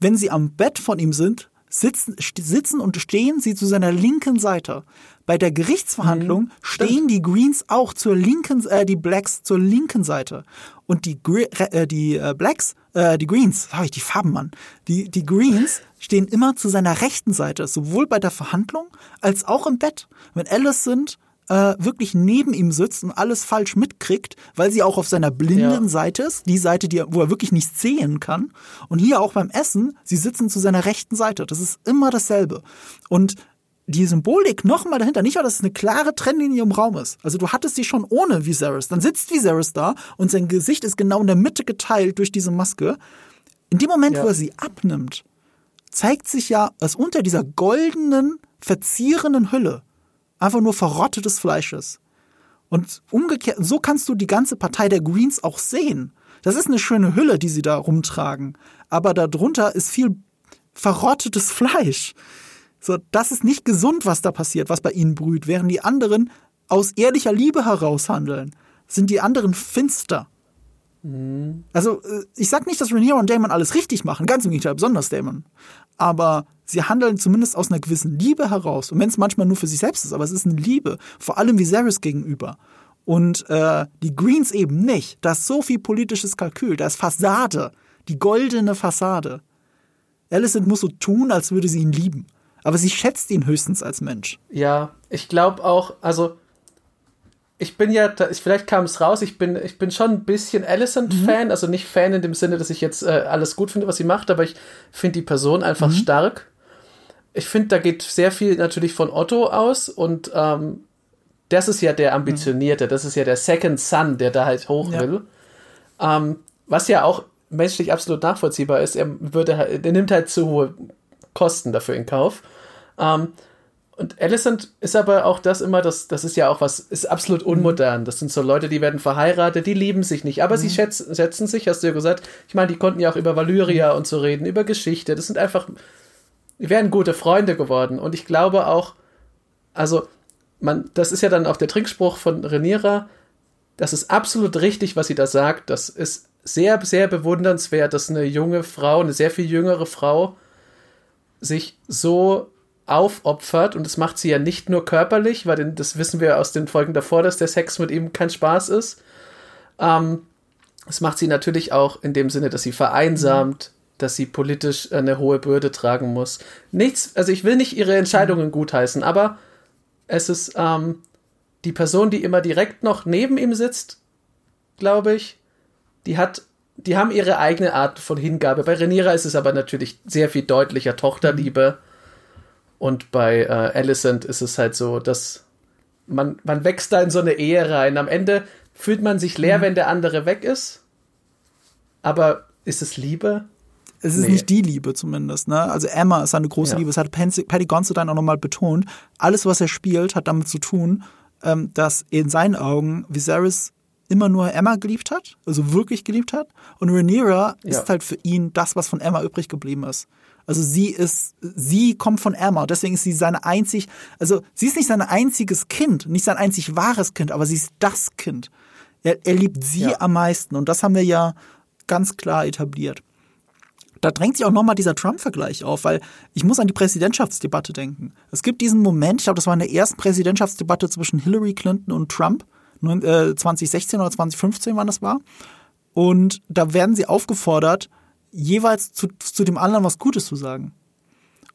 Wenn sie am Bett von ihm sind, sitzen, sitzen und stehen sie zu seiner linken Seite. Bei der Gerichtsverhandlung stehen die Greens auch zur linken, äh, die Blacks zur linken Seite. Und die, Gre äh, die äh, Blacks, äh, die Greens, habe ich die Farben, Mann. Die, die Greens [laughs] stehen immer zu seiner rechten Seite, sowohl bei der Verhandlung als auch im Bett. Wenn Alice sind, äh, wirklich neben ihm sitzt und alles falsch mitkriegt, weil sie auch auf seiner blinden Ja. Seite ist, die Seite, die, wo er wirklich nichts sehen kann. Und hier auch beim Essen, sie sitzen zu seiner rechten Seite. Das ist immer dasselbe. Und die Symbolik nochmal dahinter, nicht nur, dass es eine klare Trennlinie im Raum ist. Also du hattest sie schon ohne Viserys. Dann sitzt Viserys da und sein Gesicht ist genau in der Mitte geteilt durch diese Maske. In dem Moment, Ja. wo er sie abnimmt, zeigt sich ja, dass unter dieser goldenen, verzierenden Hülle einfach nur verrottetes Fleisch ist. Und umgekehrt, so kannst du die ganze Partei der Greens auch sehen. Das ist eine schöne Hülle, die sie da rumtragen. Aber darunter ist viel verrottetes Fleisch. So, das ist nicht gesund, was da passiert, was bei ihnen brüht, während die anderen aus ehrlicher Liebe heraus handeln. Sind die anderen finster. Mhm. Also, äh, ich sag nicht, dass Rhaenyra und Damon alles richtig machen, ganz im Gegenteil, besonders Damon. Aber sie handeln zumindest aus einer gewissen Liebe heraus. Und wenn es manchmal nur für sich selbst ist, aber es ist eine Liebe, vor allem Viserys gegenüber. Und äh, die Greens eben nicht. Da ist so viel politisches Kalkül, da ist Fassade, die goldene Fassade. Alicent muss so tun, als würde sie ihn lieben. Aber sie schätzt ihn höchstens als Mensch. Ja, ich glaube auch, also ich bin ja, vielleicht kam es raus, ich bin, ich bin schon ein bisschen Alicent-Fan, mhm. also nicht Fan in dem Sinne, dass ich jetzt äh, alles gut finde, was sie macht, aber ich finde die Person einfach mhm. stark. Ich finde, da geht sehr viel natürlich von Otto aus und ähm, das ist ja der Ambitionierte, das ist ja der Second Son, der da halt hoch ja. will. Ähm, was ja auch menschlich absolut nachvollziehbar ist, er würde er nimmt halt zu hohe Kosten dafür in Kauf. Ähm, und Alicent ist aber auch das immer, das, das ist ja auch was, ist absolut unmodern. Das sind so Leute, die werden verheiratet, die lieben sich nicht, aber mhm. sie schätzen, schätzen sich, hast du ja gesagt. Ich meine, die konnten ja auch über Valyria und so reden, über Geschichte. Das sind einfach, die wären gute Freunde geworden. Und ich glaube auch, also, man, das ist ja dann auch der Trinkspruch von Rhaenyra. Das ist absolut richtig, was sie da sagt. Das ist sehr, sehr bewundernswert, dass eine junge Frau, eine sehr viel jüngere Frau, sich so aufopfert und das macht sie ja nicht nur körperlich, weil das wissen wir aus den Folgen davor, dass der Sex mit ihm kein Spaß ist. Ähm, das macht sie natürlich auch in dem Sinne, dass sie vereinsamt, mhm. dass sie politisch eine hohe Bürde tragen muss. Nichts, also ich will nicht ihre Entscheidungen mhm. gutheißen, aber es ist ähm, die Person, die immer direkt noch neben ihm sitzt, glaube ich, die hat, die haben ihre eigene Art von Hingabe. Bei Rhaenyra ist es aber natürlich sehr viel deutlicher Tochterliebe. Und bei äh, Alicent ist es halt so, dass man, man wächst da in so eine Ehe rein. Am Ende fühlt man sich leer, mhm. wenn der andere weg ist. Aber ist es Liebe? Es ist nee. nicht die Liebe zumindest. Ne? Also Emma ist eine große ja. Liebe. Das hat Patty Considine auch nochmal betont. Alles, was er spielt, hat damit zu tun, ähm, dass in seinen Augen Viserys immer nur Emma geliebt hat, also wirklich geliebt hat. Und Rhaenyra ja. ist halt für ihn das, was von Emma übrig geblieben ist. Also sie ist, sie kommt von Emma, deswegen ist sie seine einzig, also sie ist nicht sein einziges Kind, nicht sein einzig wahres Kind, aber sie ist das Kind. Er, er liebt sie ja. am meisten und das haben wir ja ganz klar etabliert. Da drängt sich auch nochmal dieser Trump-Vergleich auf, weil ich muss an die Präsidentschaftsdebatte denken. Es gibt diesen Moment, ich glaube, das war in der ersten Präsidentschaftsdebatte zwischen Hillary Clinton und Trump, 2016 äh, oder 2015 wann das war. Und da werden sie aufgefordert, jeweils zu, zu dem anderen was Gutes zu sagen.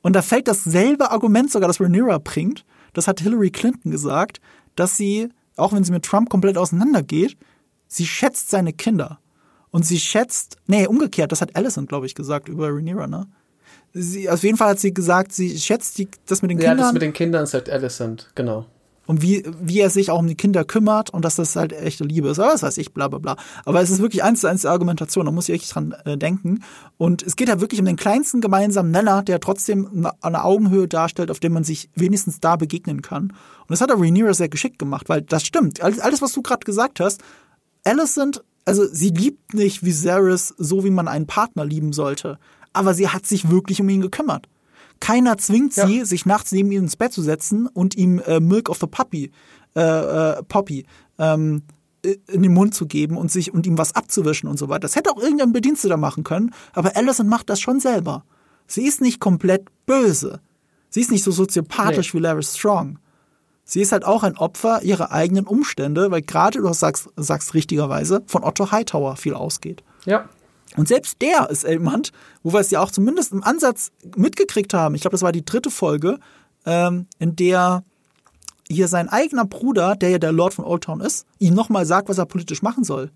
Und da fällt dasselbe Argument sogar, das Rhaenyra bringt. Das hat Hillary Clinton gesagt, dass sie, auch wenn sie mit Trump komplett auseinandergeht, sie schätzt seine Kinder. Und sie schätzt, nee, umgekehrt, das hat Allison, glaube ich, gesagt über Rhaenyra, ne? Sie, auf jeden Fall hat sie gesagt, sie schätzt die, das mit den ja, Kindern. Ja, das mit den Kindern sagt Allison, genau und wie, wie er sich auch um die Kinder kümmert und dass das halt echte Liebe ist. Aber das weiß ich, bla bla bla. Aber es ist wirklich eins zu eins die Argumentation, da muss ich echt dran äh, denken. Und es geht ja wirklich um den kleinsten gemeinsamen Nenner, der trotzdem eine Augenhöhe darstellt, auf dem man sich wenigstens da begegnen kann. Und das hat der Rhaenyra sehr geschickt gemacht, weil das stimmt. Alles, was du gerade gesagt hast, Alicent, also sie liebt nicht Viserys so, wie man einen Partner lieben sollte. Aber sie hat sich wirklich um ihn gekümmert. Keiner zwingt ja. sie, sich nachts neben ihm ins Bett zu setzen und ihm äh, Milk of the Puppy, äh, äh, Poppy, ähm, in den Mund zu geben und sich und ihm was abzuwischen und so weiter. Das hätte auch irgendein Bediensteter machen können, aber Allison macht das schon selber. Sie ist nicht komplett böse. Sie ist nicht so soziopathisch nee. wie Larry Strong. Sie ist halt auch ein Opfer ihrer eigenen Umstände, weil gerade, du sagst, sagst richtigerweise, von Otto Hightower viel ausgeht. Ja. Und selbst der ist jemand, wo wir es ja auch zumindest im Ansatz mitgekriegt haben. Ich glaube, das war die dritte Folge, ähm, in der hier sein eigener Bruder, der ja der Lord von Old Town ist, ihm nochmal sagt, was er politisch machen soll.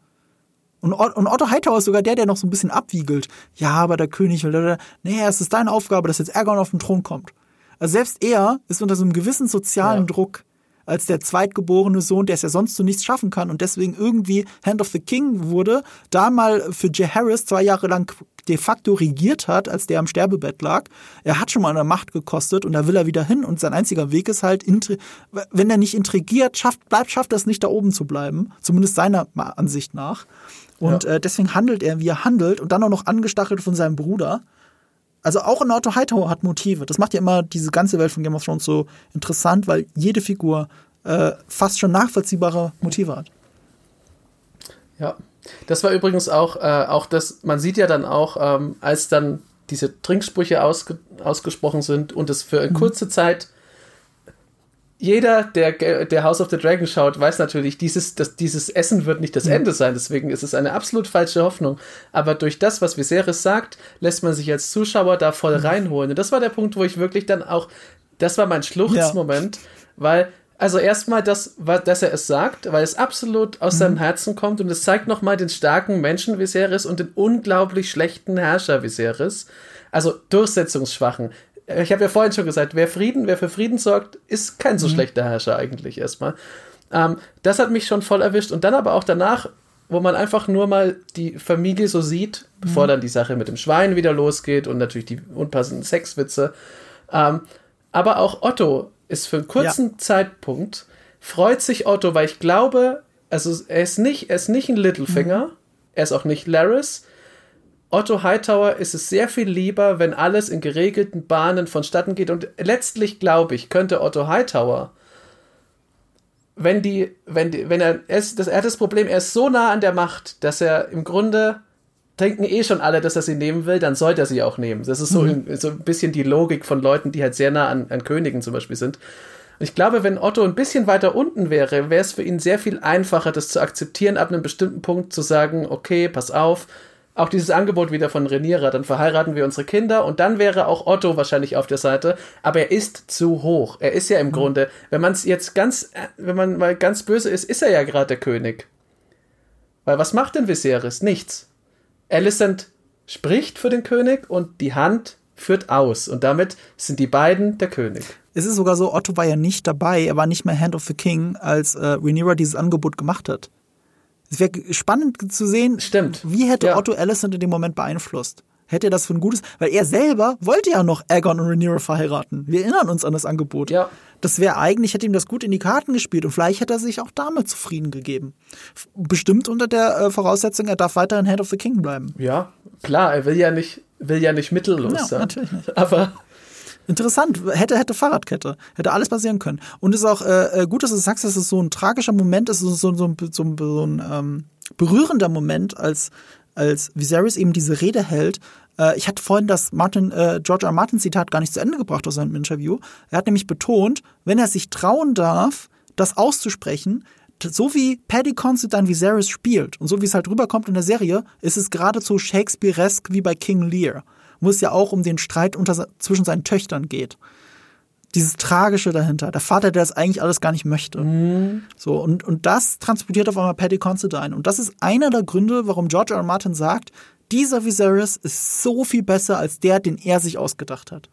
Und, Otto Hightower ist sogar der, der noch so ein bisschen abwiegelt. Ja, aber der König will, nee, es ist deine Aufgabe, dass jetzt Ergon auf den Thron kommt. Also selbst er ist unter so einem gewissen sozialen ja. Druck. Als der zweitgeborene Sohn, der es ja sonst zu nichts schaffen kann und deswegen irgendwie Hand of the King wurde, da mal für Jay Harris zwei Jahre lang de facto regiert hat, als der am Sterbebett lag. Er hat schon mal eine Macht gekostet und da will er wieder hin und sein einziger Weg ist halt, wenn er nicht intrigiert, schafft, bleibt, schafft er es nicht da oben zu bleiben, zumindest seiner Ansicht nach. Und ja. äh, deswegen handelt er, wie er handelt und dann auch noch angestachelt von seinem Bruder. Also auch ein Otto Hightower hat Motive. Das macht ja immer diese ganze Welt von Game of Thrones so interessant, weil jede Figur äh, fast schon nachvollziehbare Motive hat. Ja, das war übrigens auch, äh, auch das, man sieht ja dann auch, ähm, als dann diese Trinksprüche ausge ausgesprochen sind und es für eine mhm. kurze Zeit jeder, der, der House of the Dragon schaut, weiß natürlich, dieses, das, dieses Essen wird nicht das mhm. Ende sein. Deswegen ist es eine absolut falsche Hoffnung. Aber durch das, was Viserys sagt, lässt man sich als Zuschauer da voll mhm. reinholen. Und das war der Punkt, wo ich wirklich dann auch, das war mein Schluchzmoment, ja. weil also erstmal das, dass er es sagt, weil es absolut aus mhm. seinem Herzen kommt und es zeigt nochmal den starken Menschen Viserys und den unglaublich schlechten Herrscher Viserys. Also durchsetzungsschwachen ich habe ja vorhin schon gesagt, wer Frieden, wer für Frieden sorgt, ist kein so mhm. schlechter Herrscher eigentlich erstmal. Ähm, das hat mich schon voll erwischt. Und dann aber auch danach, wo man einfach nur mal die Familie so sieht, mhm. bevor dann die Sache mit dem Schwein wieder losgeht und natürlich die unpassenden Sexwitze. Ähm, aber auch Otto ist für einen kurzen ja. Zeitpunkt, freut sich Otto, weil ich glaube, also er ist nicht, er ist nicht ein Littlefinger, mhm. er ist auch nicht Laris, Otto Hightower ist es sehr viel lieber, wenn alles in geregelten Bahnen vonstatten geht. Und letztlich glaube ich, könnte Otto Hightower, wenn die, wenn die, wenn er, ist, das, er hat das Problem, er ist so nah an der Macht, dass er im Grunde denken eh schon alle, dass er sie nehmen will, dann sollte er sie auch nehmen. Das ist so, mhm. so ein bisschen die Logik von Leuten, die halt sehr nah an, an Königen zum Beispiel sind. Und ich glaube, wenn Otto ein bisschen weiter unten wäre, wäre es für ihn sehr viel einfacher, das zu akzeptieren, ab einem bestimmten Punkt zu sagen, okay, pass auf, auch dieses Angebot wieder von Renierer, dann verheiraten wir unsere Kinder und dann wäre auch Otto wahrscheinlich auf der Seite, aber er ist zu hoch. Er ist ja im mhm. Grunde, wenn man es jetzt ganz, wenn man mal ganz böse ist, ist er ja gerade der König. Weil was macht denn Viserys? Nichts. Alicent spricht für den König und die Hand führt aus und damit sind die beiden der König. Es ist sogar so, Otto war ja nicht dabei, er war nicht mehr Hand of the King, als äh, Rhaenyra dieses Angebot gemacht hat. Es wäre spannend zu sehen, Stimmt. wie hätte ja. Otto Allison in dem Moment beeinflusst. Hätte er das für ein gutes, weil er selber wollte ja noch Aegon und Rhaenyra verheiraten. Wir erinnern uns an das Angebot. Ja. Das wäre eigentlich, hätte ihm das gut in die Karten gespielt und vielleicht hätte er sich auch damit zufrieden gegeben. Bestimmt unter der äh, Voraussetzung, er darf weiterhin Head of the King bleiben. Ja, klar, er will ja nicht, will ja nicht mittellos ja, sein. Natürlich nicht. Aber Interessant, hätte, hätte Fahrradkette, hätte alles passieren können. Und es ist auch äh, äh, gut, dass du sagst, dass es so ein tragischer Moment ist, so, so, so, so, so ein ähm, berührender Moment, als, als Viserys eben diese Rede hält. Äh, ich hatte vorhin das Martin, äh, George R. Martin Zitat gar nicht zu Ende gebracht aus seinem Interview. Er hat nämlich betont, wenn er sich trauen darf, das auszusprechen, so wie Paddy Considine Viserys spielt und so wie es halt rüberkommt in der Serie, ist es geradezu Shakespearesk wie bei King Lear wo es ja auch um den Streit unter, zwischen seinen Töchtern geht. Dieses Tragische dahinter. Der Vater, der das eigentlich alles gar nicht möchte. Mhm. So, und, und das transportiert auf einmal Paddy Considine. Und das ist einer der Gründe, warum George R. R. Martin sagt, dieser Viserys ist so viel besser als der, den er sich ausgedacht hat.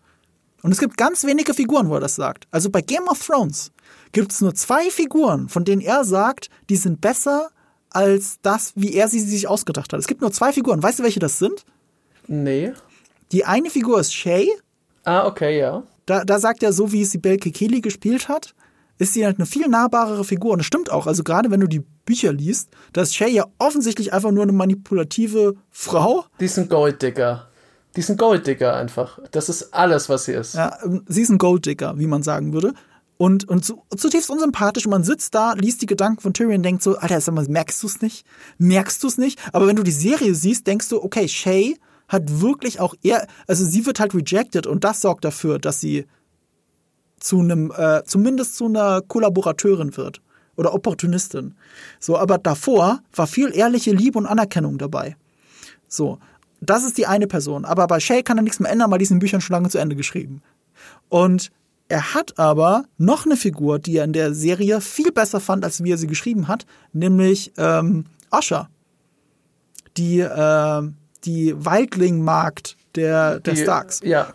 Und es gibt ganz wenige Figuren, wo er das sagt. Also bei Game of Thrones gibt es nur zwei Figuren, von denen er sagt, die sind besser als das, wie er sie sich ausgedacht hat. Es gibt nur zwei Figuren. Weißt du, welche das sind? Nee. Die eine Figur ist Shay. Ah, okay, ja. Da, da sagt er, so wie sie Belke Kelly gespielt hat, ist sie halt eine viel nahbarere Figur. Und das stimmt auch. Also gerade wenn du die Bücher liest, da ist Shay ja offensichtlich einfach nur eine manipulative Frau. Die ist ein Golddigger. Die ist ein Golddigger einfach. Das ist alles, was sie ist. Ja, ähm, sie ist ein Golddigger, wie man sagen würde. Und, und zu, zutiefst unsympathisch. Und man sitzt da, liest die Gedanken von Tyrion, denkt so, Alter, sag mal, merkst du es nicht? Merkst du es nicht? Aber wenn du die Serie siehst, denkst du, okay, Shay hat wirklich auch eher, also sie wird halt rejected und das sorgt dafür, dass sie zu einem, äh, zumindest zu einer Kollaborateurin wird oder Opportunistin. So, aber davor war viel ehrliche Liebe und Anerkennung dabei. So, das ist die eine Person. Aber bei Shay kann er nichts mehr ändern, weil die sind Büchern schon lange zu Ende geschrieben. Und er hat aber noch eine Figur, die er in der Serie viel besser fand, als wie er sie geschrieben hat, nämlich ähm, Asha. Die, äh, die Waldling-Magd der, der die, Starks. Ja.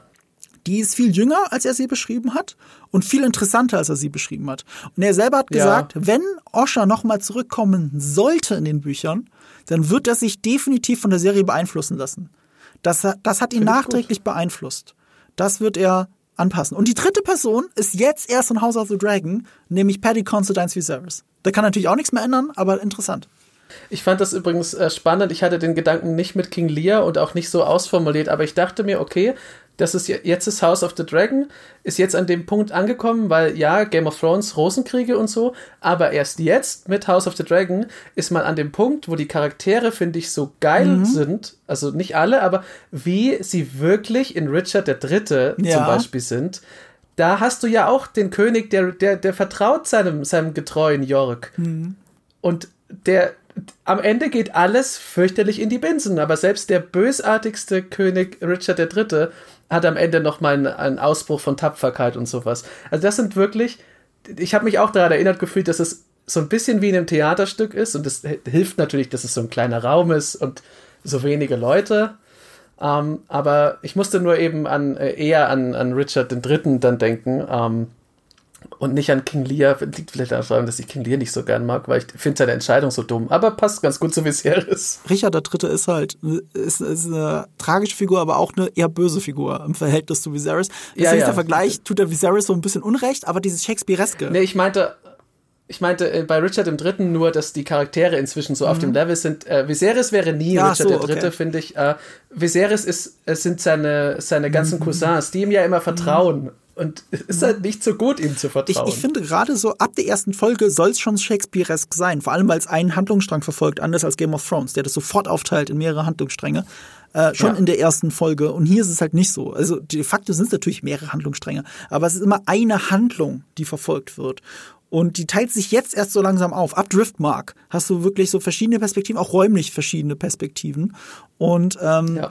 die ist viel jünger, als er sie beschrieben hat und viel interessanter, als er sie beschrieben hat. Und er selber hat gesagt, ja. wenn Osha nochmal zurückkommen sollte in den Büchern, dann wird er sich definitiv von der Serie beeinflussen lassen. Das, das hat ihn Find nachträglich beeinflusst. Das wird er anpassen. Und die dritte Person ist jetzt erst in House of the Dragon, nämlich Paddy Considine Viserys. Da kann natürlich auch nichts mehr ändern, aber interessant. Ich fand das übrigens äh, spannend. Ich hatte den Gedanken nicht mit King Lear und auch nicht so ausformuliert, aber ich dachte mir, okay, das ist jetzt ist House of the Dragon, ist jetzt an dem Punkt angekommen, weil ja, Game of Thrones, Rosenkriege und so, aber erst jetzt mit House of the Dragon ist man an dem Punkt, wo die Charaktere, finde ich, so geil mhm. sind, also nicht alle, aber wie sie wirklich in Richard III. Ja. zum Beispiel sind. Da hast du ja auch den König, der, der, der vertraut seinem, seinem getreuen York. Mhm. Und der, am Ende geht alles fürchterlich in die Binsen, aber selbst der bösartigste König Richard III. hat am Ende nochmal einen, einen Ausbruch von Tapferkeit und sowas. Also das sind wirklich, ich habe mich auch daran erinnert gefühlt, dass es so ein bisschen wie in einem Theaterstück ist und es hilft natürlich, dass es so ein kleiner Raum ist und so wenige Leute. Ähm, aber ich musste nur eben an, äh, eher an, an Richard III. dann denken. Ähm, und nicht an King Lear. Liegt vielleicht daran, dass ich King Lear nicht so gern mag, weil ich finde seine Entscheidung so dumm. Aber passt ganz gut zu Viserys. Richard der Dritte ist halt ist, ist eine tragische Figur, aber auch eine eher böse Figur im Verhältnis zu Viserys. Deswegen ja, ja. der Vergleich tut der Viserys so ein bisschen Unrecht, aber dieses Shakespeareske. Nee, ich meinte, ich meinte äh, bei Richard Dritten nur, dass die Charaktere inzwischen so mhm. auf dem Level sind. Äh, Viserys wäre nie ja, Richard so, der Dritte, okay. finde ich. Äh, Viserys ist, es sind seine, seine ganzen mhm. Cousins, die ihm ja immer vertrauen. Mhm. Und es ist halt nicht so gut, ihm zu vertrauen. Ich, ich finde gerade so, ab der ersten Folge soll es schon Shakespearesk sein. Vor allem, weil es einen Handlungsstrang verfolgt, anders als Game of Thrones, der das sofort aufteilt in mehrere Handlungsstränge. Äh, schon ja. in der ersten Folge. Und hier ist es halt nicht so. Also de facto sind es natürlich mehrere Handlungsstränge, aber es ist immer eine Handlung, die verfolgt wird. Und die teilt sich jetzt erst so langsam auf. Ab Driftmark hast du wirklich so verschiedene Perspektiven, auch räumlich verschiedene Perspektiven. Und ähm, ja.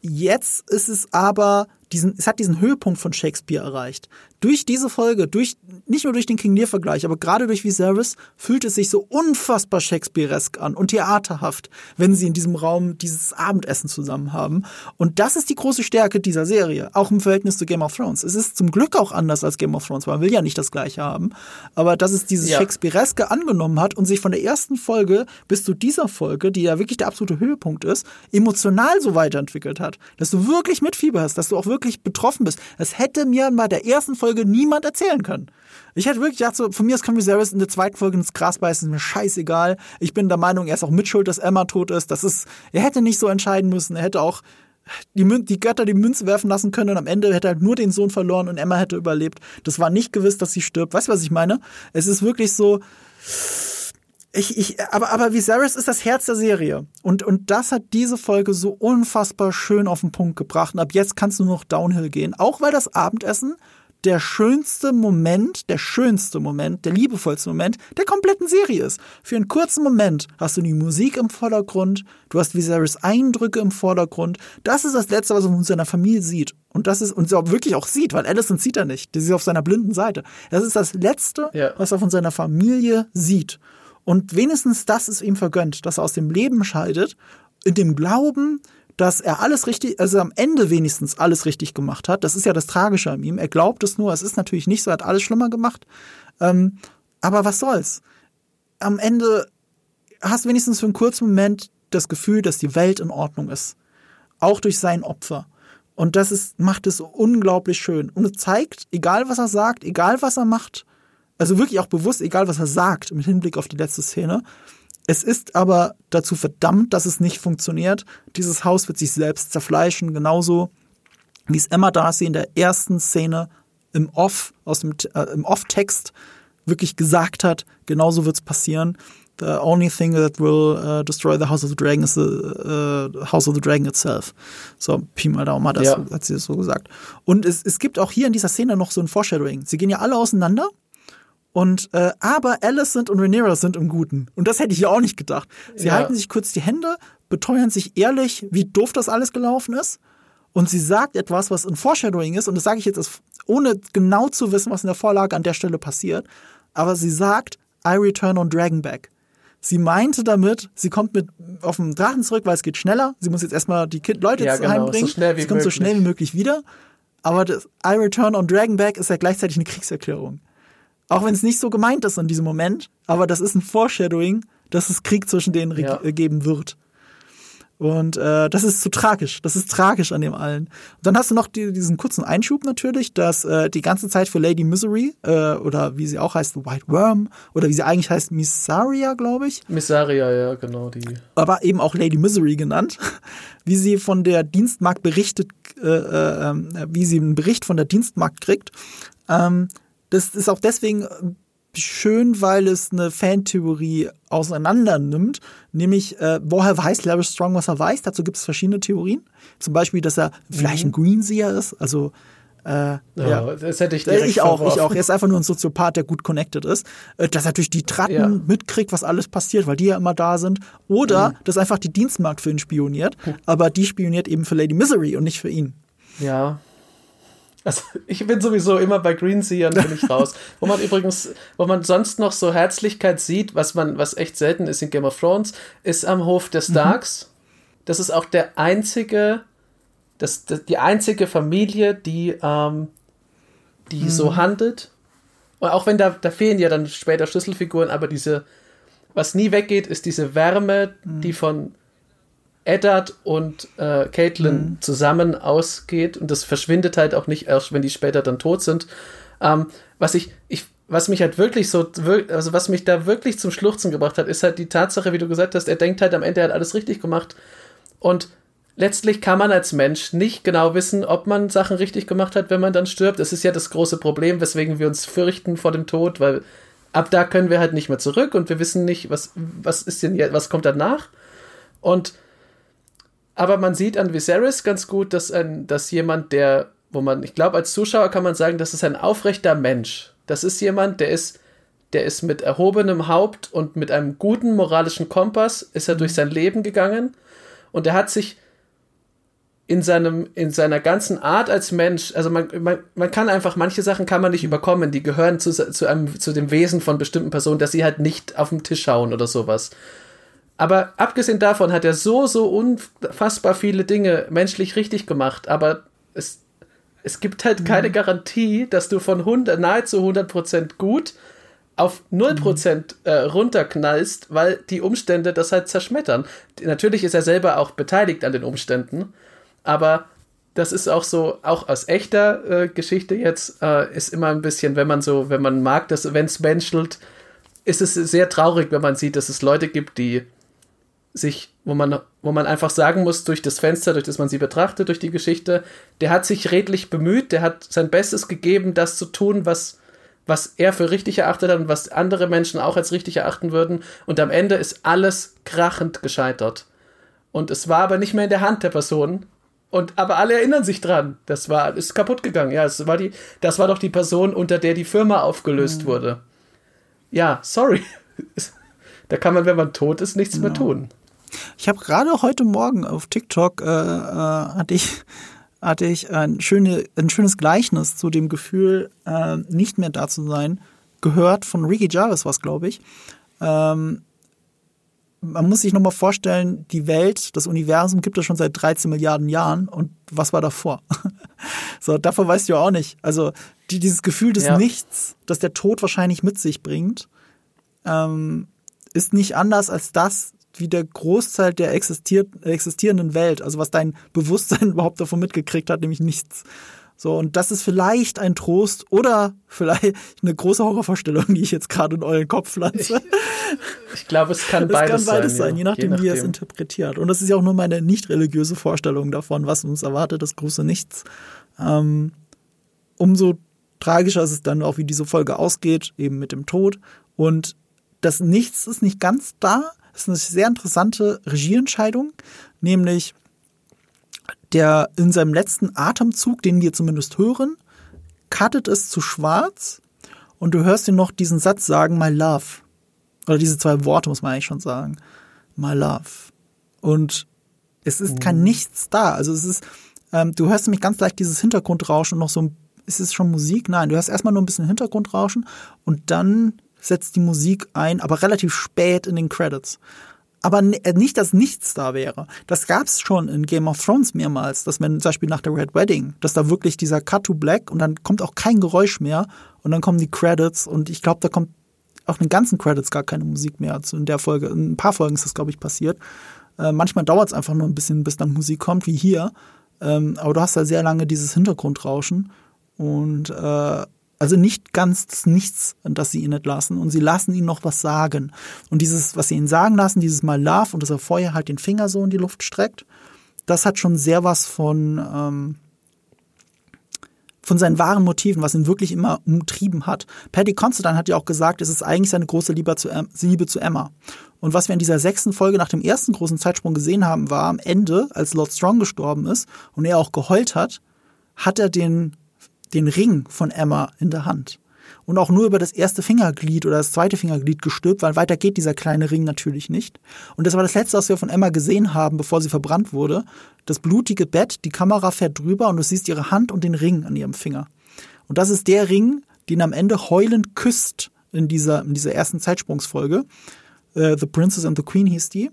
Jetzt ist es aber diesen, es hat diesen Höhepunkt von Shakespeare erreicht. Durch diese Folge, durch, nicht nur durch den King Lear-Vergleich, aber gerade durch Viserys fühlt es sich so unfassbar Shakespearesk an und theaterhaft, wenn sie in diesem Raum dieses Abendessen zusammen haben. Und das ist die große Stärke dieser Serie, auch im Verhältnis zu Game of Thrones. Es ist zum Glück auch anders als Game of Thrones, weil man will ja nicht das Gleiche haben. Aber dass es dieses ja. Shakespeareske angenommen hat und sich von der ersten Folge bis zu dieser Folge, die ja wirklich der absolute Höhepunkt ist, emotional so weiterentwickelt hat. Dass du wirklich mitfieberst, dass du auch wirklich wirklich betroffen bist. Das hätte mir bei der ersten Folge niemand erzählen können. Ich hätte wirklich gedacht, so, von mir aus kann Viserys in der zweiten Folge ins Gras beißen, ist mir scheißegal. Ich bin der Meinung, er ist auch mitschuld, dass Emma tot ist. Das ist, er hätte nicht so entscheiden müssen. Er hätte auch die, Mün die Götter die Münze werfen lassen können und am Ende hätte er halt nur den Sohn verloren und Emma hätte überlebt. Das war nicht gewiss, dass sie stirbt. Weißt du, was ich meine? Es ist wirklich so, ich, ich, aber, aber Viserys ist das Herz der Serie. Und, und das hat diese Folge so unfassbar schön auf den Punkt gebracht. Und ab jetzt kannst du nur noch Downhill gehen. Auch weil das Abendessen der schönste Moment, der schönste Moment, der liebevollste Moment der kompletten Serie ist. Für einen kurzen Moment hast du die Musik im Vordergrund, du hast Viserys Eindrücke im Vordergrund. Das ist das Letzte, was man von seiner Familie sieht. Und das ist, und sie auch wirklich auch sieht, weil Allison sieht er nicht. Die ist auf seiner blinden Seite. Das ist das Letzte, ja. was er von seiner Familie sieht. Und wenigstens das ist ihm vergönnt, dass er aus dem Leben scheidet, in dem Glauben, dass er alles richtig, also am Ende wenigstens alles richtig gemacht hat. Das ist ja das Tragische an ihm. Er glaubt es nur, es ist natürlich nicht so, er hat alles schlimmer gemacht. Ähm, aber was soll's? Am Ende hast du wenigstens für einen kurzen Moment das Gefühl, dass die Welt in Ordnung ist. Auch durch sein Opfer. Und das ist, macht es unglaublich schön. Und es zeigt, egal was er sagt, egal was er macht, also wirklich auch bewusst, egal was er sagt, mit Hinblick auf die letzte Szene. Es ist aber dazu verdammt, dass es nicht funktioniert. Dieses Haus wird sich selbst zerfleischen, genauso wie es Emma Darcy in der ersten Szene im Off, aus dem, äh, im Off-Text wirklich gesagt hat, genauso wird es passieren. The only thing that will uh, destroy the House of the Dragon is the uh, House of the Dragon itself. So, Pi mal Daumen hat, das, ja. hat sie das so gesagt. Und es, es gibt auch hier in dieser Szene noch so ein Foreshadowing. Sie gehen ja alle auseinander und äh, aber Alicent und Rhaenyra sind im Guten. Und das hätte ich ja auch nicht gedacht. Sie ja. halten sich kurz die Hände, beteuern sich ehrlich, wie doof das alles gelaufen ist. Und sie sagt etwas, was ein Foreshadowing ist. Und das sage ich jetzt, ohne genau zu wissen, was in der Vorlage an der Stelle passiert. Aber sie sagt, I return on Dragonback. Sie meinte damit, sie kommt mit auf dem Drachen zurück, weil es geht schneller. Sie muss jetzt erstmal die kind Leute ja, genau, heimbringen. So schnell wie sie kommt möglich. so schnell wie möglich wieder. aber das I Return on Dragonback ist ja gleichzeitig eine Kriegserklärung. Auch wenn es nicht so gemeint ist in diesem Moment, aber das ist ein Foreshadowing, dass es Krieg zwischen denen ja. geben wird. Und äh, das ist zu tragisch. Das ist tragisch an dem allen. Und dann hast du noch die, diesen kurzen Einschub natürlich, dass äh, die ganze Zeit für Lady Misery, äh, oder wie sie auch heißt, White Worm, oder wie sie eigentlich heißt, Missaria, glaube ich. Missaria, ja, genau, die. Aber eben auch Lady Misery genannt, wie sie von der Dienstmarkt berichtet, äh, äh, ähm, wie sie einen Bericht von der Dienstmarkt kriegt. Ähm, das ist auch deswegen schön, weil es eine Fantheorie auseinander nimmt, nämlich äh, woher weiß Larry Strong, was er weiß. Dazu gibt es verschiedene Theorien. Zum Beispiel, dass er vielleicht mhm. ein Greenseer ist, also äh, ja, ja, das hätte ich direkt Ich auch, ich auch. Er ist einfach nur ein Soziopath, der gut connected ist. Äh, dass er natürlich die Tratten ja. mitkriegt, was alles passiert, weil die ja immer da sind. Oder, mhm. dass einfach die Dienstmarkt für ihn spioniert. Aber die spioniert eben für Lady Misery und nicht für ihn. Ja, also ich bin sowieso immer bei Greenseern bin ich raus. [laughs] wo man übrigens, wo man sonst noch so Herzlichkeit sieht, was man, was echt selten ist in Game of Thrones, ist am Hof der mhm. Starks. Mhm. Das ist auch der einzige, das, das die einzige Familie, die, ähm, die mhm. so handelt. Und auch wenn da, da fehlen ja dann später Schlüsselfiguren, aber diese, was nie weggeht, ist diese Wärme, mhm. die von Eddard und äh, Caitlin mhm. zusammen ausgeht und das verschwindet halt auch nicht erst, wenn die später dann tot sind. Ähm, was ich, ich, was mich halt wirklich so, also was mich da wirklich zum Schluchzen gebracht hat, ist halt die Tatsache, wie du gesagt hast, er denkt halt am Ende, er hat alles richtig gemacht und letztlich kann man als Mensch nicht genau wissen, ob man Sachen richtig gemacht hat, wenn man dann stirbt. Das ist ja das große Problem, weswegen wir uns fürchten vor dem Tod, weil ab da können wir halt nicht mehr zurück und wir wissen nicht, was, was ist denn, was kommt danach und aber man sieht an Viserys ganz gut, dass, ein, dass jemand, der, wo man, ich glaube, als Zuschauer kann man sagen, das ist ein aufrechter Mensch. Das ist jemand, der ist, der ist mit erhobenem Haupt und mit einem guten moralischen Kompass, ist er durch sein Leben gegangen und er hat sich in seinem, in seiner ganzen Art als Mensch, also man, man, man kann einfach, manche Sachen kann man nicht überkommen, die gehören zu, zu einem, zu dem Wesen von bestimmten Personen, dass sie halt nicht auf den Tisch schauen oder sowas. Aber abgesehen davon hat er so, so unfassbar viele Dinge menschlich richtig gemacht. Aber es, es gibt halt keine mhm. Garantie, dass du von 100, nahezu 100% gut auf 0% mhm. äh, runterknallst, weil die Umstände das halt zerschmettern. Natürlich ist er selber auch beteiligt an den Umständen, aber das ist auch so, auch aus echter äh, Geschichte jetzt, äh, ist immer ein bisschen, wenn man so, wenn man mag, dass wenn es menschelt, ist es sehr traurig, wenn man sieht, dass es Leute gibt, die sich, wo man, wo man einfach sagen muss, durch das Fenster, durch das man sie betrachtet, durch die Geschichte, der hat sich redlich bemüht, der hat sein Bestes gegeben, das zu tun, was, was er für richtig erachtet hat und was andere Menschen auch als richtig erachten würden. Und am Ende ist alles krachend gescheitert. Und es war aber nicht mehr in der Hand der Person. Und aber alle erinnern sich dran. Das war, ist kaputt gegangen. Ja, es war die, das war doch die Person, unter der die Firma aufgelöst mhm. wurde. Ja, sorry. [laughs] Da kann man, wenn man tot ist, nichts genau. mehr tun. Ich habe gerade heute Morgen auf TikTok äh, äh, hatte ich hatte ich ein, schöne, ein schönes Gleichnis zu dem Gefühl, äh, nicht mehr da zu sein, gehört von Ricky Jarvis, was glaube ich. Ähm, man muss sich nochmal vorstellen, die Welt, das Universum gibt es schon seit 13 Milliarden Jahren und was war davor? [laughs] so, davor weißt du ja auch nicht. Also die, dieses Gefühl des ja. Nichts, das der Tod wahrscheinlich mit sich bringt, ähm, ist nicht anders als das, wie der Großteil der existierenden Welt, also was dein Bewusstsein [laughs] überhaupt davon mitgekriegt hat, nämlich nichts. So, und das ist vielleicht ein Trost oder vielleicht [laughs] eine große Horrorvorstellung, die ich jetzt gerade in euren Kopf pflanze. Ich, ich glaube, es kann beides [laughs] sein. Es kann beides sein, ja. je, nachdem, je nachdem, wie ihr es interpretiert. Und das ist ja auch nur meine nicht religiöse Vorstellung davon, was uns erwartet, das große Nichts. Ähm, umso tragischer ist es dann auch, wie diese Folge ausgeht, eben mit dem Tod. Und das Nichts ist nicht ganz da, das ist eine sehr interessante Regieentscheidung, nämlich der in seinem letzten Atemzug, den wir zumindest hören, cuttet es zu schwarz und du hörst ihn noch diesen Satz sagen, my love. Oder diese zwei Worte muss man eigentlich schon sagen. My love. Und es ist kein mhm. Nichts da. Also es ist, ähm, du hörst nämlich ganz leicht dieses Hintergrundrauschen und noch so ein, ist es schon Musik? Nein, du hörst erstmal nur ein bisschen Hintergrundrauschen und dann setzt die Musik ein, aber relativ spät in den Credits. aber äh, nicht, dass nichts da wäre. Das gab es schon in Game of Thrones mehrmals, dass wenn zum Beispiel nach der Red Wedding, dass da wirklich dieser Cut to Black und dann kommt auch kein Geräusch mehr und dann kommen die Credits und ich glaube, da kommt auch in den ganzen Credits gar keine Musik mehr. Also in der Folge, in ein paar Folgen ist das, glaube ich, passiert. Äh, manchmal dauert es einfach nur ein bisschen, bis dann Musik kommt, wie hier. Ähm, aber du hast da sehr lange dieses Hintergrundrauschen und äh, also nicht ganz nichts, das sie ihn entlassen und sie lassen ihn noch was sagen. Und dieses, was sie ihn sagen lassen, dieses Mal Love und dass er vorher halt den Finger so in die Luft streckt, das hat schon sehr was von, ähm, von seinen wahren Motiven, was ihn wirklich immer umtrieben hat. Paddy Considine hat ja auch gesagt, es ist eigentlich seine große Liebe zu, Liebe zu Emma. Und was wir in dieser sechsten Folge nach dem ersten großen Zeitsprung gesehen haben, war am Ende, als Lord Strong gestorben ist und er auch geheult hat, hat er den den Ring von Emma in der Hand. Und auch nur über das erste Fingerglied oder das zweite Fingerglied gestülpt, weil weiter geht dieser kleine Ring natürlich nicht. Und das war das letzte, was wir von Emma gesehen haben, bevor sie verbrannt wurde. Das blutige Bett, die Kamera fährt drüber und du siehst ihre Hand und den Ring an ihrem Finger. Und das ist der Ring, den am Ende heulend küsst in dieser, in dieser ersten Zeitsprungsfolge. Uh, the Princess and the Queen hieß die.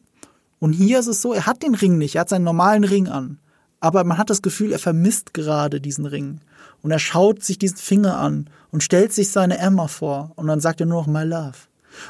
Und hier ist es so, er hat den Ring nicht, er hat seinen normalen Ring an. Aber man hat das Gefühl, er vermisst gerade diesen Ring. Und er schaut sich diesen Finger an und stellt sich seine Emma vor. Und dann sagt er nur noch My Love.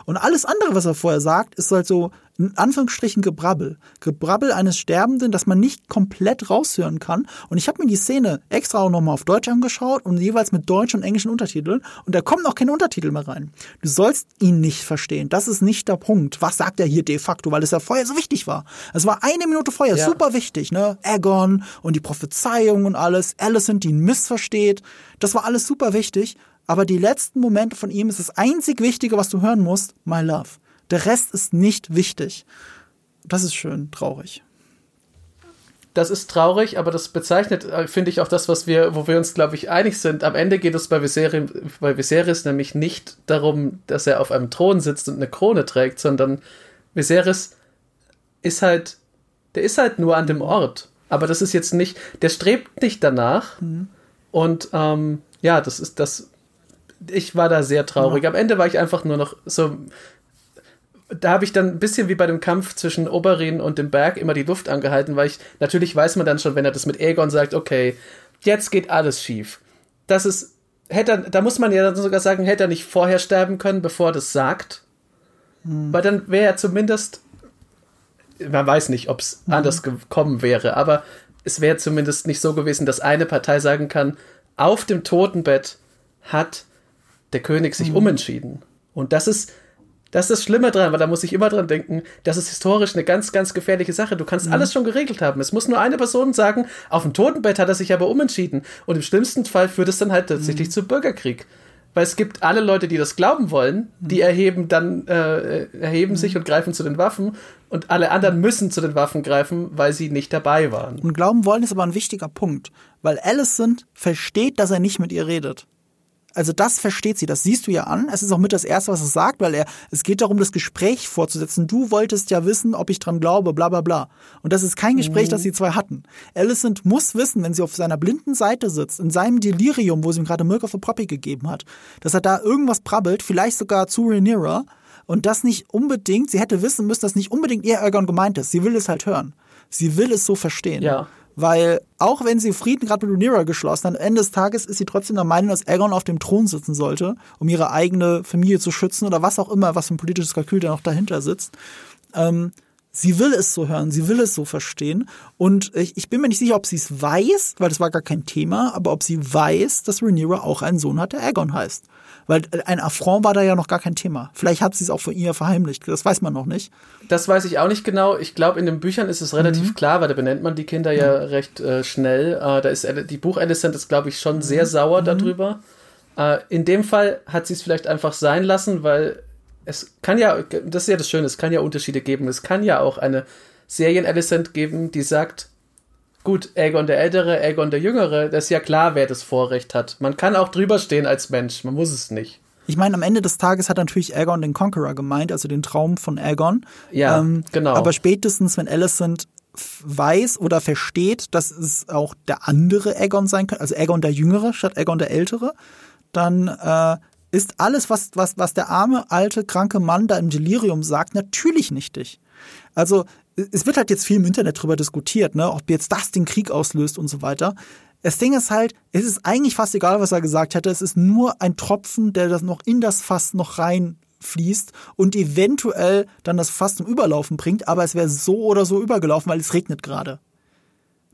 Und alles andere, was er vorher sagt, ist halt so in Anführungsstrichen Gebrabbel. Gebrabbel eines Sterbenden, das man nicht komplett raushören kann. Und ich habe mir die Szene extra auch nochmal auf Deutsch angeschaut und jeweils mit deutschen und englischen Untertiteln. Und da kommen auch keine Untertitel mehr rein. Du sollst ihn nicht verstehen. Das ist nicht der Punkt. Was sagt er hier de facto? Weil es ja vorher so wichtig war. Es war eine Minute vorher ja. super wichtig, ne? Aegon und die Prophezeiung und alles. Alicent, die ihn missversteht. Das war alles super wichtig. Aber die letzten Momente von ihm ist das einzig Wichtige, was du hören musst, My Love. Der Rest ist nicht wichtig. Das ist schön traurig. Das ist traurig, aber das bezeichnet, äh, finde ich, auch das, was wir, wo wir uns, glaube ich, einig sind. Am Ende geht es bei Viserys, bei Viserys nämlich nicht darum, dass er auf einem Thron sitzt und eine Krone trägt, sondern Viserys ist halt, der ist halt nur an dem Ort. Aber das ist jetzt nicht, der strebt nicht danach. Mhm. Und ähm, ja, das ist das ich war da sehr traurig. Am Ende war ich einfach nur noch so. Da habe ich dann ein bisschen wie bei dem Kampf zwischen Oberyn und dem Berg immer die Luft angehalten, weil ich natürlich weiß man dann schon, wenn er das mit Aegon sagt, okay, jetzt geht alles schief. Das ist hätte er, da muss man ja dann sogar sagen, hätte er nicht vorher sterben können, bevor er das sagt. Hm. Weil dann wäre er zumindest man weiß nicht, ob es mhm. anders gekommen wäre, aber es wäre zumindest nicht so gewesen, dass eine Partei sagen kann, auf dem Totenbett hat der König sich mhm. umentschieden. Und das ist, das ist das Schlimme dran, weil da muss ich immer dran denken, das ist historisch eine ganz, ganz gefährliche Sache. Du kannst mhm. alles schon geregelt haben. Es muss nur eine Person sagen, auf dem Totenbett hat er sich aber umentschieden. Und im schlimmsten Fall führt es dann halt tatsächlich mhm. zu Bürgerkrieg. Weil es gibt alle Leute, die das glauben wollen, die mhm. erheben dann, äh, erheben sich mhm. und greifen zu den Waffen. Und alle anderen müssen zu den Waffen greifen, weil sie nicht dabei waren. Und glauben wollen ist aber ein wichtiger Punkt. Weil Alicent versteht, dass er nicht mit ihr redet also das versteht sie, das siehst du ja an. Es ist auch mit das Erste, was er sagt, weil er, es geht darum, das Gespräch fortzusetzen. Du wolltest ja wissen, ob ich dran glaube, bla bla bla. Und das ist kein Gespräch, mhm. das die zwei hatten. Alicent muss wissen, wenn sie auf seiner blinden Seite sitzt, in seinem Delirium, wo sie ihm gerade Milk of the Poppy gegeben hat, dass er da irgendwas brabbelt, vielleicht sogar zu Rhaenyra, und das nicht unbedingt, sie hätte wissen müssen, dass nicht unbedingt ihr Aegon gemeint ist. Sie will es halt hören. Sie will es so verstehen. Ja. Weil auch wenn sie Frieden gerade mit Rhaenyra geschlossen hat, am Ende des Tages ist sie trotzdem der Meinung, dass Aegon auf dem Thron sitzen sollte, um ihre eigene Familie zu schützen oder was auch immer, was für ein politisches Kalkül da noch dahinter sitzt. Ähm, sie will es so hören, sie will es so verstehen. Und ich, ich bin mir nicht sicher, ob sie es weiß, weil das war gar kein Thema, aber ob sie weiß, dass Rhaenyra auch einen Sohn hat, der Aegon heißt. Weil ein Affront war da ja noch gar kein Thema. Vielleicht hat sie es auch von ihr verheimlicht. Das weiß man noch nicht. Das weiß ich auch nicht genau. Ich glaube, in den Büchern ist es relativ mhm. klar, weil da benennt man die Kinder ja mhm. recht äh, schnell. Äh, da ist die Buch Alicent ist, glaube ich, schon sehr mhm. sauer mhm. darüber. Äh, in dem Fall hat sie es vielleicht einfach sein lassen, weil es kann ja, das ist ja das Schöne, es kann ja Unterschiede geben. Es kann ja auch eine Serien-Alicent geben, die sagt, Gut, Aegon der Ältere, Aegon der Jüngere, das ist ja klar, wer das Vorrecht hat. Man kann auch drüber stehen als Mensch, man muss es nicht. Ich meine, am Ende des Tages hat natürlich Aegon den Conqueror gemeint, also den Traum von Aegon. Ja, ähm, genau. Aber spätestens, wenn Alicent weiß oder versteht, dass es auch der andere Aegon sein könnte, also Aegon der Jüngere statt Aegon der Ältere, dann äh, ist alles, was, was, was der arme, alte, kranke Mann da im Delirium sagt, natürlich nichtig. Also es wird halt jetzt viel im Internet drüber diskutiert, ne, ob jetzt das den Krieg auslöst und so weiter. Das Ding ist halt, es ist eigentlich fast egal, was er gesagt hätte. Es ist nur ein Tropfen, der das noch in das Fass noch reinfließt und eventuell dann das Fass zum Überlaufen bringt, aber es wäre so oder so übergelaufen, weil es regnet gerade.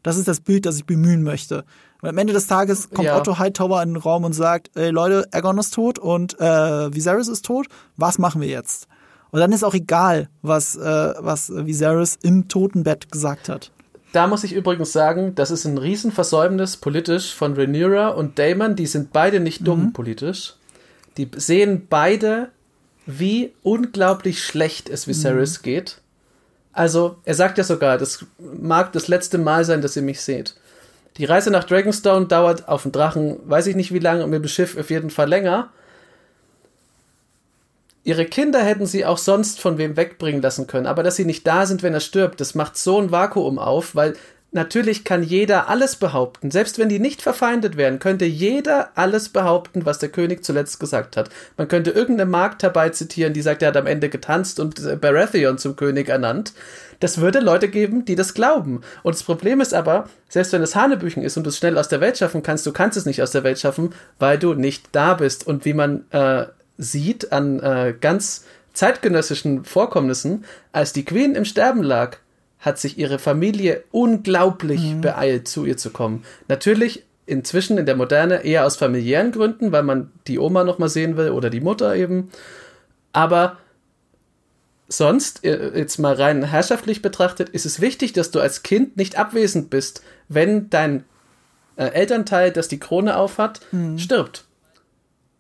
Das ist das Bild, das ich bemühen möchte. Und am Ende des Tages kommt ja. Otto Hightower in den Raum und sagt, ey Leute, Aegon ist tot und äh, Viserys ist tot. Was machen wir jetzt? Und dann ist auch egal, was, äh, was Viserys im Totenbett gesagt hat. Da muss ich übrigens sagen, das ist ein Riesenversäumnis politisch von Rhaenyra und Damon. Die sind beide nicht dumm mhm. politisch. Die sehen beide, wie unglaublich schlecht es Viserys mhm. geht. Also, er sagt ja sogar, das mag das letzte Mal sein, dass ihr mich seht. Die Reise nach Dragonstone dauert auf dem Drachen, weiß ich nicht wie lange, und mit dem Schiff auf jeden Fall länger. Ihre Kinder hätten sie auch sonst von wem wegbringen lassen können, aber dass sie nicht da sind, wenn er stirbt, das macht so ein Vakuum auf, weil natürlich kann jeder alles behaupten. Selbst wenn die nicht verfeindet wären, könnte jeder alles behaupten, was der König zuletzt gesagt hat. Man könnte irgendeine Magd herbei zitieren, die sagt, er hat am Ende getanzt und Baratheon zum König ernannt. Das würde Leute geben, die das glauben. Und das Problem ist aber, selbst wenn es Hanebüchen ist und du es schnell aus der Welt schaffen kannst, du kannst es nicht aus der Welt schaffen, weil du nicht da bist. Und wie man äh, sieht an äh, ganz zeitgenössischen Vorkommnissen, als die Queen im Sterben lag, hat sich ihre Familie unglaublich mhm. beeilt, zu ihr zu kommen. Natürlich inzwischen in der Moderne eher aus familiären Gründen, weil man die Oma noch mal sehen will oder die Mutter eben. Aber sonst, äh, jetzt mal rein herrschaftlich betrachtet, ist es wichtig, dass du als Kind nicht abwesend bist, wenn dein äh, Elternteil, das die Krone aufhat, mhm. stirbt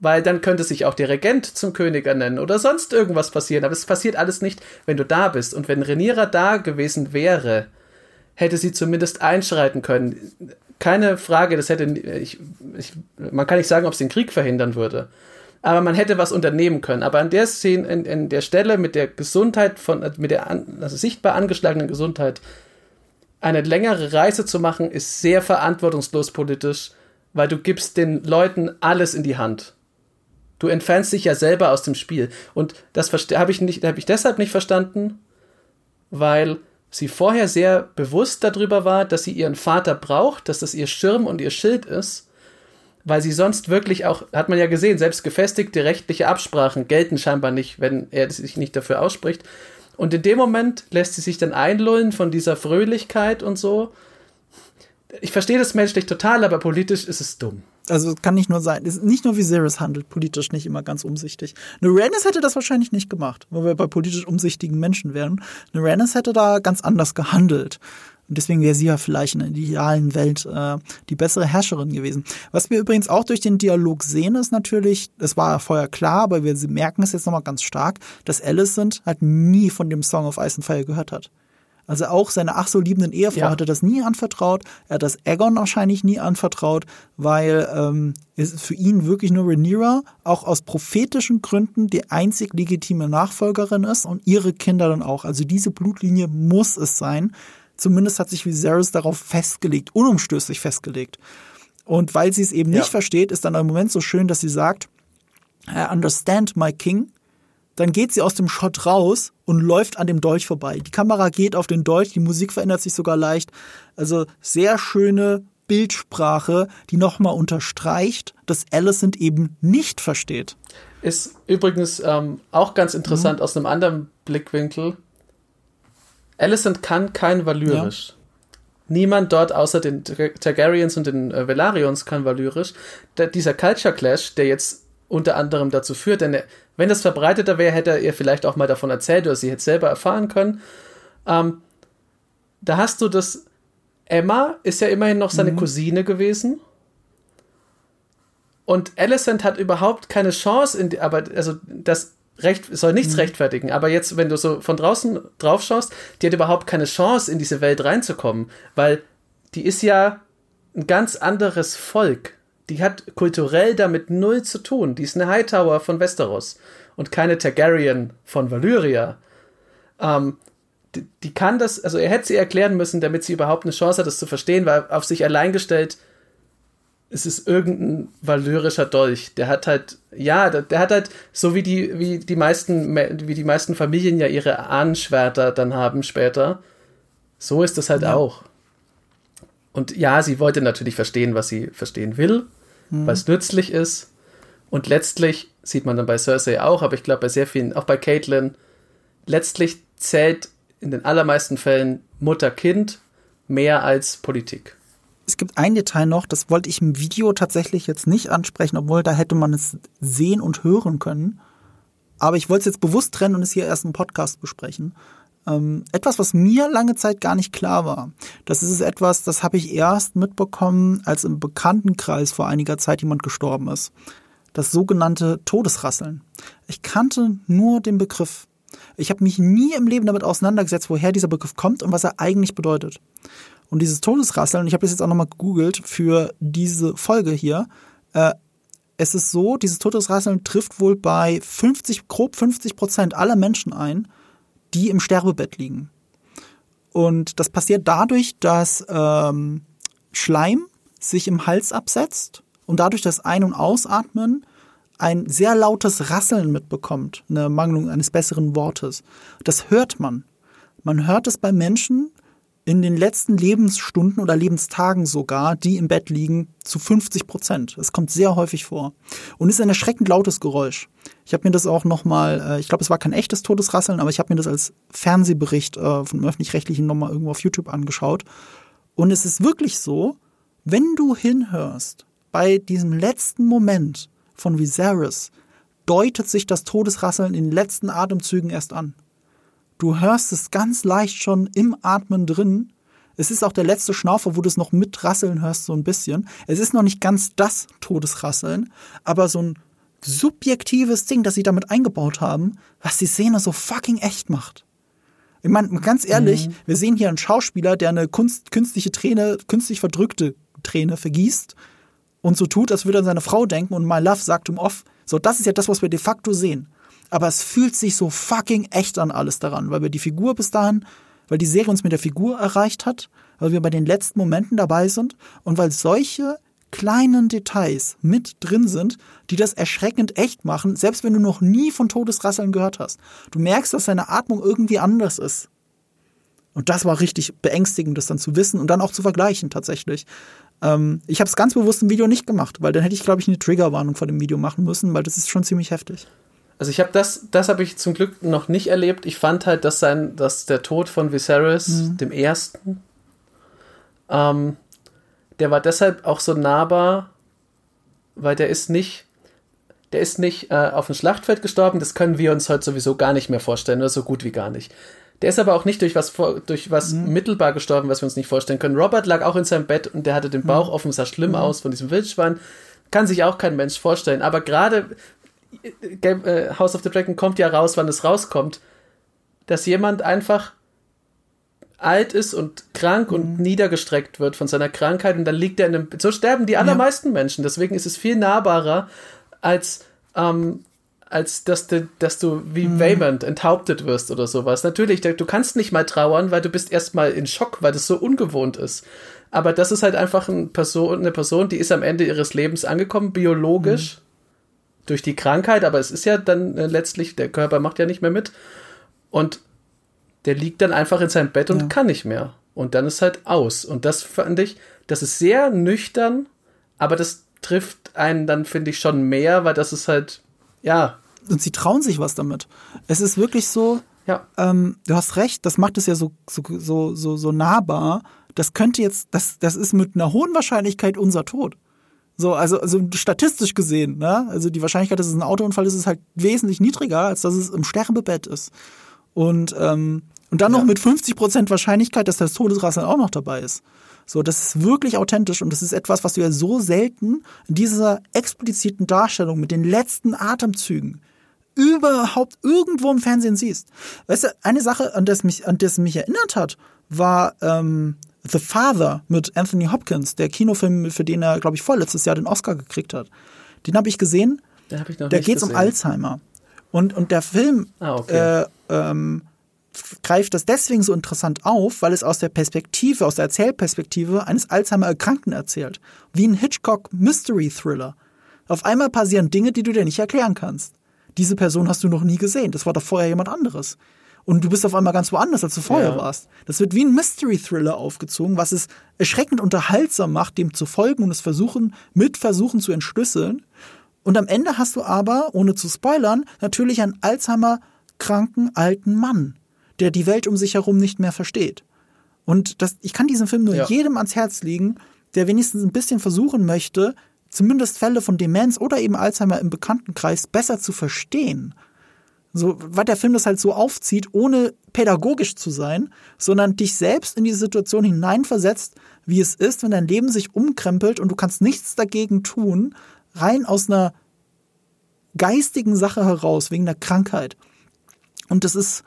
weil dann könnte sich auch der Regent zum König ernennen oder sonst irgendwas passieren. Aber es passiert alles nicht, wenn du da bist. Und wenn Reniera da gewesen wäre, hätte sie zumindest einschreiten können. Keine Frage, das hätte ich, ich, man kann nicht sagen, ob es den Krieg verhindern würde. Aber man hätte was unternehmen können. Aber an der Szene, in, in der Stelle mit der Gesundheit von, mit der an, also sichtbar angeschlagenen Gesundheit, eine längere Reise zu machen, ist sehr verantwortungslos politisch, weil du gibst den Leuten alles in die Hand. Du entfernst dich ja selber aus dem Spiel. Und das habe ich, hab ich deshalb nicht verstanden, weil sie vorher sehr bewusst darüber war, dass sie ihren Vater braucht, dass das ihr Schirm und ihr Schild ist, weil sie sonst wirklich auch, hat man ja gesehen, selbst gefestigte rechtliche Absprachen gelten scheinbar nicht, wenn er sich nicht dafür ausspricht. Und in dem Moment lässt sie sich dann einlullen von dieser Fröhlichkeit und so. Ich verstehe das menschlich total, aber politisch ist es dumm. Also kann nicht nur sein, ist nicht nur wie Viserys handelt, politisch nicht immer ganz umsichtig. Rhaenys hätte das wahrscheinlich nicht gemacht, wo wir bei politisch umsichtigen Menschen wären. Rhaenys hätte da ganz anders gehandelt. Und deswegen wäre sie ja vielleicht in der idealen Welt äh, die bessere Herrscherin gewesen. Was wir übrigens auch durch den Dialog sehen, ist natürlich, das war vorher klar, aber wir merken es jetzt nochmal ganz stark, dass Alicent halt nie von dem Song of Ice and Fire gehört hat. Also auch seine ach so liebenden Ehefrau ja. hat er das nie anvertraut. Er hat das Aegon wahrscheinlich nie anvertraut, weil ähm, es für ihn wirklich nur Rhaenyra auch aus prophetischen Gründen die einzig legitime Nachfolgerin ist und ihre Kinder dann auch. Also diese Blutlinie muss es sein. Zumindest hat sich Viserys darauf festgelegt, unumstößlich festgelegt. Und weil sie es eben ja. nicht versteht, ist dann im Moment so schön, dass sie sagt, I understand my king, dann geht sie aus dem Shot raus und läuft an dem Dolch vorbei. Die Kamera geht auf den Dolch, die Musik verändert sich sogar leicht. Also sehr schöne Bildsprache, die nochmal unterstreicht, dass Alicent eben nicht versteht. Ist übrigens ähm, auch ganz interessant mhm. aus einem anderen Blickwinkel. Alicent kann kein Valyrisch. Ja. Niemand dort außer den Targaryens und den äh, Velarion's kann Valyrisch. Dieser Culture Clash, der jetzt unter anderem dazu führt, denn wenn das verbreiteter wäre, hätte er ihr vielleicht auch mal davon erzählt oder sie hätte selber erfahren können. Ähm, da hast du das. Emma ist ja immerhin noch seine mhm. Cousine gewesen. Und Alicent hat überhaupt keine Chance, in die, aber also das recht, soll nichts mhm. rechtfertigen. Aber jetzt, wenn du so von draußen drauf schaust, die hat überhaupt keine Chance, in diese Welt reinzukommen, weil die ist ja ein ganz anderes Volk die hat kulturell damit null zu tun. Die ist eine Hightower von Westeros und keine Targaryen von Valyria. Ähm, die, die, kann das, also er hätte sie erklären müssen, damit sie überhaupt eine Chance hat, das zu verstehen, weil auf sich allein gestellt es ist irgendein valyrischer Dolch. Der hat halt, ja, der, der, hat halt, so wie die, wie die meisten, wie die meisten Familien ja ihre Ahnenschwerter dann haben später, so ist das halt ja. auch. Und ja, sie wollte natürlich verstehen, was sie verstehen will, mhm. es nützlich ist. Und letztlich sieht man dann bei Cersei auch, aber ich glaube bei sehr vielen, auch bei Caitlin, letztlich zählt in den allermeisten Fällen Mutter-Kind mehr als Politik es gibt ein Detail noch, das wollte ich im Video tatsächlich jetzt nicht ansprechen, obwohl da hätte man es sehen und hören können. Aber ich wollte es jetzt bewusst trennen und es hier erst im Podcast besprechen. Ähm, etwas, was mir lange Zeit gar nicht klar war. Das ist etwas, das habe ich erst mitbekommen, als im Bekanntenkreis vor einiger Zeit jemand gestorben ist. Das sogenannte Todesrasseln. Ich kannte nur den Begriff. Ich habe mich nie im Leben damit auseinandergesetzt, woher dieser Begriff kommt und was er eigentlich bedeutet. Und dieses Todesrasseln, ich habe das jetzt auch nochmal gegoogelt für diese Folge hier, äh, es ist so, dieses Todesrasseln trifft wohl bei 50, grob 50 Prozent aller Menschen ein, die im Sterbebett liegen. Und das passiert dadurch, dass ähm, Schleim sich im Hals absetzt und dadurch das Ein- und Ausatmen ein sehr lautes Rasseln mitbekommt, eine Mangelung eines besseren Wortes. Das hört man. Man hört es bei Menschen, in den letzten Lebensstunden oder Lebenstagen sogar, die im Bett liegen, zu 50 Prozent. Es kommt sehr häufig vor und ist ein erschreckend lautes Geräusch. Ich habe mir das auch nochmal, äh, ich glaube, es war kein echtes Todesrasseln, aber ich habe mir das als Fernsehbericht äh, vom öffentlich-rechtlichen nochmal irgendwo auf YouTube angeschaut. Und es ist wirklich so, wenn du hinhörst, bei diesem letzten Moment von Viserys, deutet sich das Todesrasseln in den letzten Atemzügen erst an. Du hörst es ganz leicht schon im Atmen drin. Es ist auch der letzte Schnaufer, wo du es noch mitrasseln hörst, so ein bisschen. Es ist noch nicht ganz das Todesrasseln, aber so ein subjektives Ding, das sie damit eingebaut haben, was die Szene so fucking echt macht. Ich meine, ganz ehrlich, mhm. wir sehen hier einen Schauspieler, der eine Kunst, künstliche Träne, künstlich verdrückte Träne vergießt und so tut, als würde er an seine Frau denken und My Love sagt ihm off. So, das ist ja das, was wir de facto sehen aber es fühlt sich so fucking echt an alles daran, weil wir die Figur bis dahin, weil die Serie uns mit der Figur erreicht hat, weil wir bei den letzten Momenten dabei sind und weil solche kleinen Details mit drin sind, die das erschreckend echt machen, selbst wenn du noch nie von Todesrasseln gehört hast. Du merkst, dass seine Atmung irgendwie anders ist. Und das war richtig beängstigend, das dann zu wissen und dann auch zu vergleichen tatsächlich. Ähm, ich habe es ganz bewusst im Video nicht gemacht, weil dann hätte ich, glaube ich, eine Triggerwarnung vor dem Video machen müssen, weil das ist schon ziemlich heftig. Also ich habe das, das habe ich zum Glück noch nicht erlebt. Ich fand halt, dass sein, dass der Tod von Viserys, mhm. dem ersten, ähm, der war deshalb auch so nahbar, weil der ist nicht, der ist nicht äh, auf dem Schlachtfeld gestorben. Das können wir uns heute sowieso gar nicht mehr vorstellen oder so gut wie gar nicht. Der ist aber auch nicht durch was, durch was mhm. mittelbar gestorben, was wir uns nicht vorstellen können. Robert lag auch in seinem Bett und der hatte den Bauch mhm. offen, sah schlimm mhm. aus von diesem Wildschwein. Kann sich auch kein Mensch vorstellen. Aber gerade Game, äh, House of the Dragon kommt ja raus, wann es rauskommt, dass jemand einfach alt ist und krank mhm. und niedergestreckt wird von seiner Krankheit und dann liegt er in einem. So sterben die allermeisten ja. Menschen. Deswegen ist es viel nahbarer, als, ähm, als dass du, dass du wie mhm. Waymond enthauptet wirst oder sowas. Natürlich, du kannst nicht mal trauern, weil du bist erstmal in Schock, weil das so ungewohnt ist. Aber das ist halt einfach eine Person, eine Person, die ist am Ende ihres Lebens angekommen, biologisch. Mhm durch die Krankheit, aber es ist ja dann äh, letztlich, der Körper macht ja nicht mehr mit. Und der liegt dann einfach in seinem Bett und ja. kann nicht mehr. Und dann ist halt aus. Und das fand ich, das ist sehr nüchtern, aber das trifft einen dann, finde ich, schon mehr, weil das ist halt, ja. Und sie trauen sich was damit. Es ist wirklich so, ja. Ähm, du hast recht, das macht es ja so, so, so, so, so nahbar. Das könnte jetzt, das, das ist mit einer hohen Wahrscheinlichkeit unser Tod. So, also, also statistisch gesehen, ne? Also die Wahrscheinlichkeit, dass es ein Autounfall ist, ist halt wesentlich niedriger, als dass es im Sterbebett ist. Und, ähm, und dann ja. noch mit 50% Wahrscheinlichkeit, dass das Todesrasseln auch noch dabei ist. So, das ist wirklich authentisch und das ist etwas, was du ja so selten in dieser expliziten Darstellung mit den letzten Atemzügen überhaupt irgendwo im Fernsehen siehst. Weißt du, eine Sache, an das mich, an das mich erinnert hat, war ähm, The Father mit Anthony Hopkins, der Kinofilm, für den er, glaube ich, vorletztes Jahr den Oscar gekriegt hat. Den habe ich gesehen. Den hab ich noch da geht es um Alzheimer. Und, und der Film, ah, okay. äh, ähm, greift das deswegen so interessant auf, weil es aus der Perspektive, aus der Erzählperspektive eines Alzheimer-Erkrankten erzählt. Wie ein Hitchcock Mystery Thriller. Auf einmal passieren Dinge, die du dir nicht erklären kannst. Diese Person hast du noch nie gesehen. Das war doch vorher jemand anderes. Und du bist auf einmal ganz woanders, als du vorher ja. warst. Das wird wie ein Mystery Thriller aufgezogen, was es erschreckend unterhaltsam macht, dem zu folgen und es versuchen, mit versuchen zu entschlüsseln. Und am Ende hast du aber, ohne zu spoilern, natürlich einen Alzheimer-kranken alten Mann, der die Welt um sich herum nicht mehr versteht. Und das, ich kann diesen Film nur ja. jedem ans Herz legen, der wenigstens ein bisschen versuchen möchte, zumindest Fälle von Demenz oder eben Alzheimer im Bekanntenkreis besser zu verstehen. So, weil der Film das halt so aufzieht, ohne pädagogisch zu sein, sondern dich selbst in die Situation hineinversetzt, wie es ist, wenn dein Leben sich umkrempelt und du kannst nichts dagegen tun, rein aus einer geistigen Sache heraus, wegen der Krankheit. Und das ist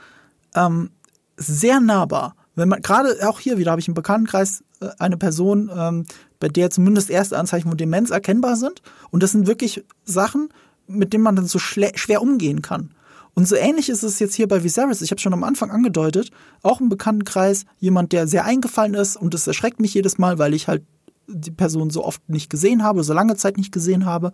ähm, sehr nahbar. Wenn man gerade auch hier wieder habe ich im Bekanntenkreis äh, eine Person, ähm, bei der zumindest erste Anzeichen von Demenz erkennbar sind. Und das sind wirklich Sachen, mit denen man dann so schwer umgehen kann. Und so ähnlich ist es jetzt hier bei Viserys. Ich habe schon am Anfang angedeutet, auch im Bekanntenkreis jemand, der sehr eingefallen ist und das erschreckt mich jedes Mal, weil ich halt die Person so oft nicht gesehen habe, so lange Zeit nicht gesehen habe.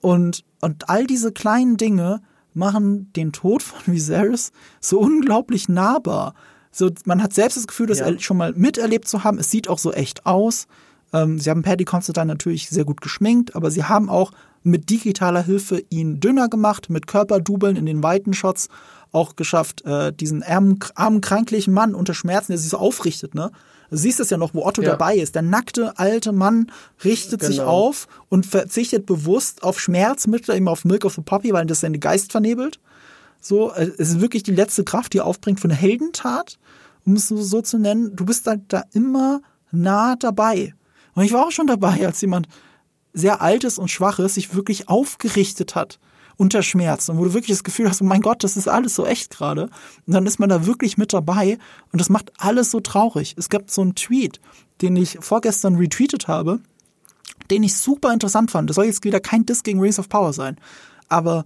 Und, und all diese kleinen Dinge machen den Tod von [laughs] Viserys so unglaublich nahbar. So, man hat selbst das Gefühl, das ja. schon mal miterlebt zu haben. Es sieht auch so echt aus. Ähm, sie haben Paddy Constantine natürlich sehr gut geschminkt, aber sie haben auch mit digitaler Hilfe ihn dünner gemacht, mit Körperdubeln in den weiten Shots auch geschafft, äh, diesen armen, armen, kranklichen Mann unter Schmerzen, der sich so aufrichtet, ne? Du siehst es ja noch, wo Otto ja. dabei ist. Der nackte alte Mann richtet genau. sich auf und verzichtet bewusst auf Schmerzmittel, eben auf Milk of the Poppy, weil das seinen Geist vernebelt. So, äh, es ist wirklich die letzte Kraft, die er aufbringt eine Heldentat, um es so, so zu nennen. Du bist halt da immer nah dabei. Und ich war auch schon dabei, als jemand sehr altes und schwaches sich wirklich aufgerichtet hat unter Schmerzen, wo du wirklich das Gefühl hast, oh mein Gott, das ist alles so echt gerade. Und dann ist man da wirklich mit dabei und das macht alles so traurig. Es gab so einen Tweet, den ich vorgestern retweetet habe, den ich super interessant fand. Das soll jetzt wieder kein Diss gegen Rings of Power sein, aber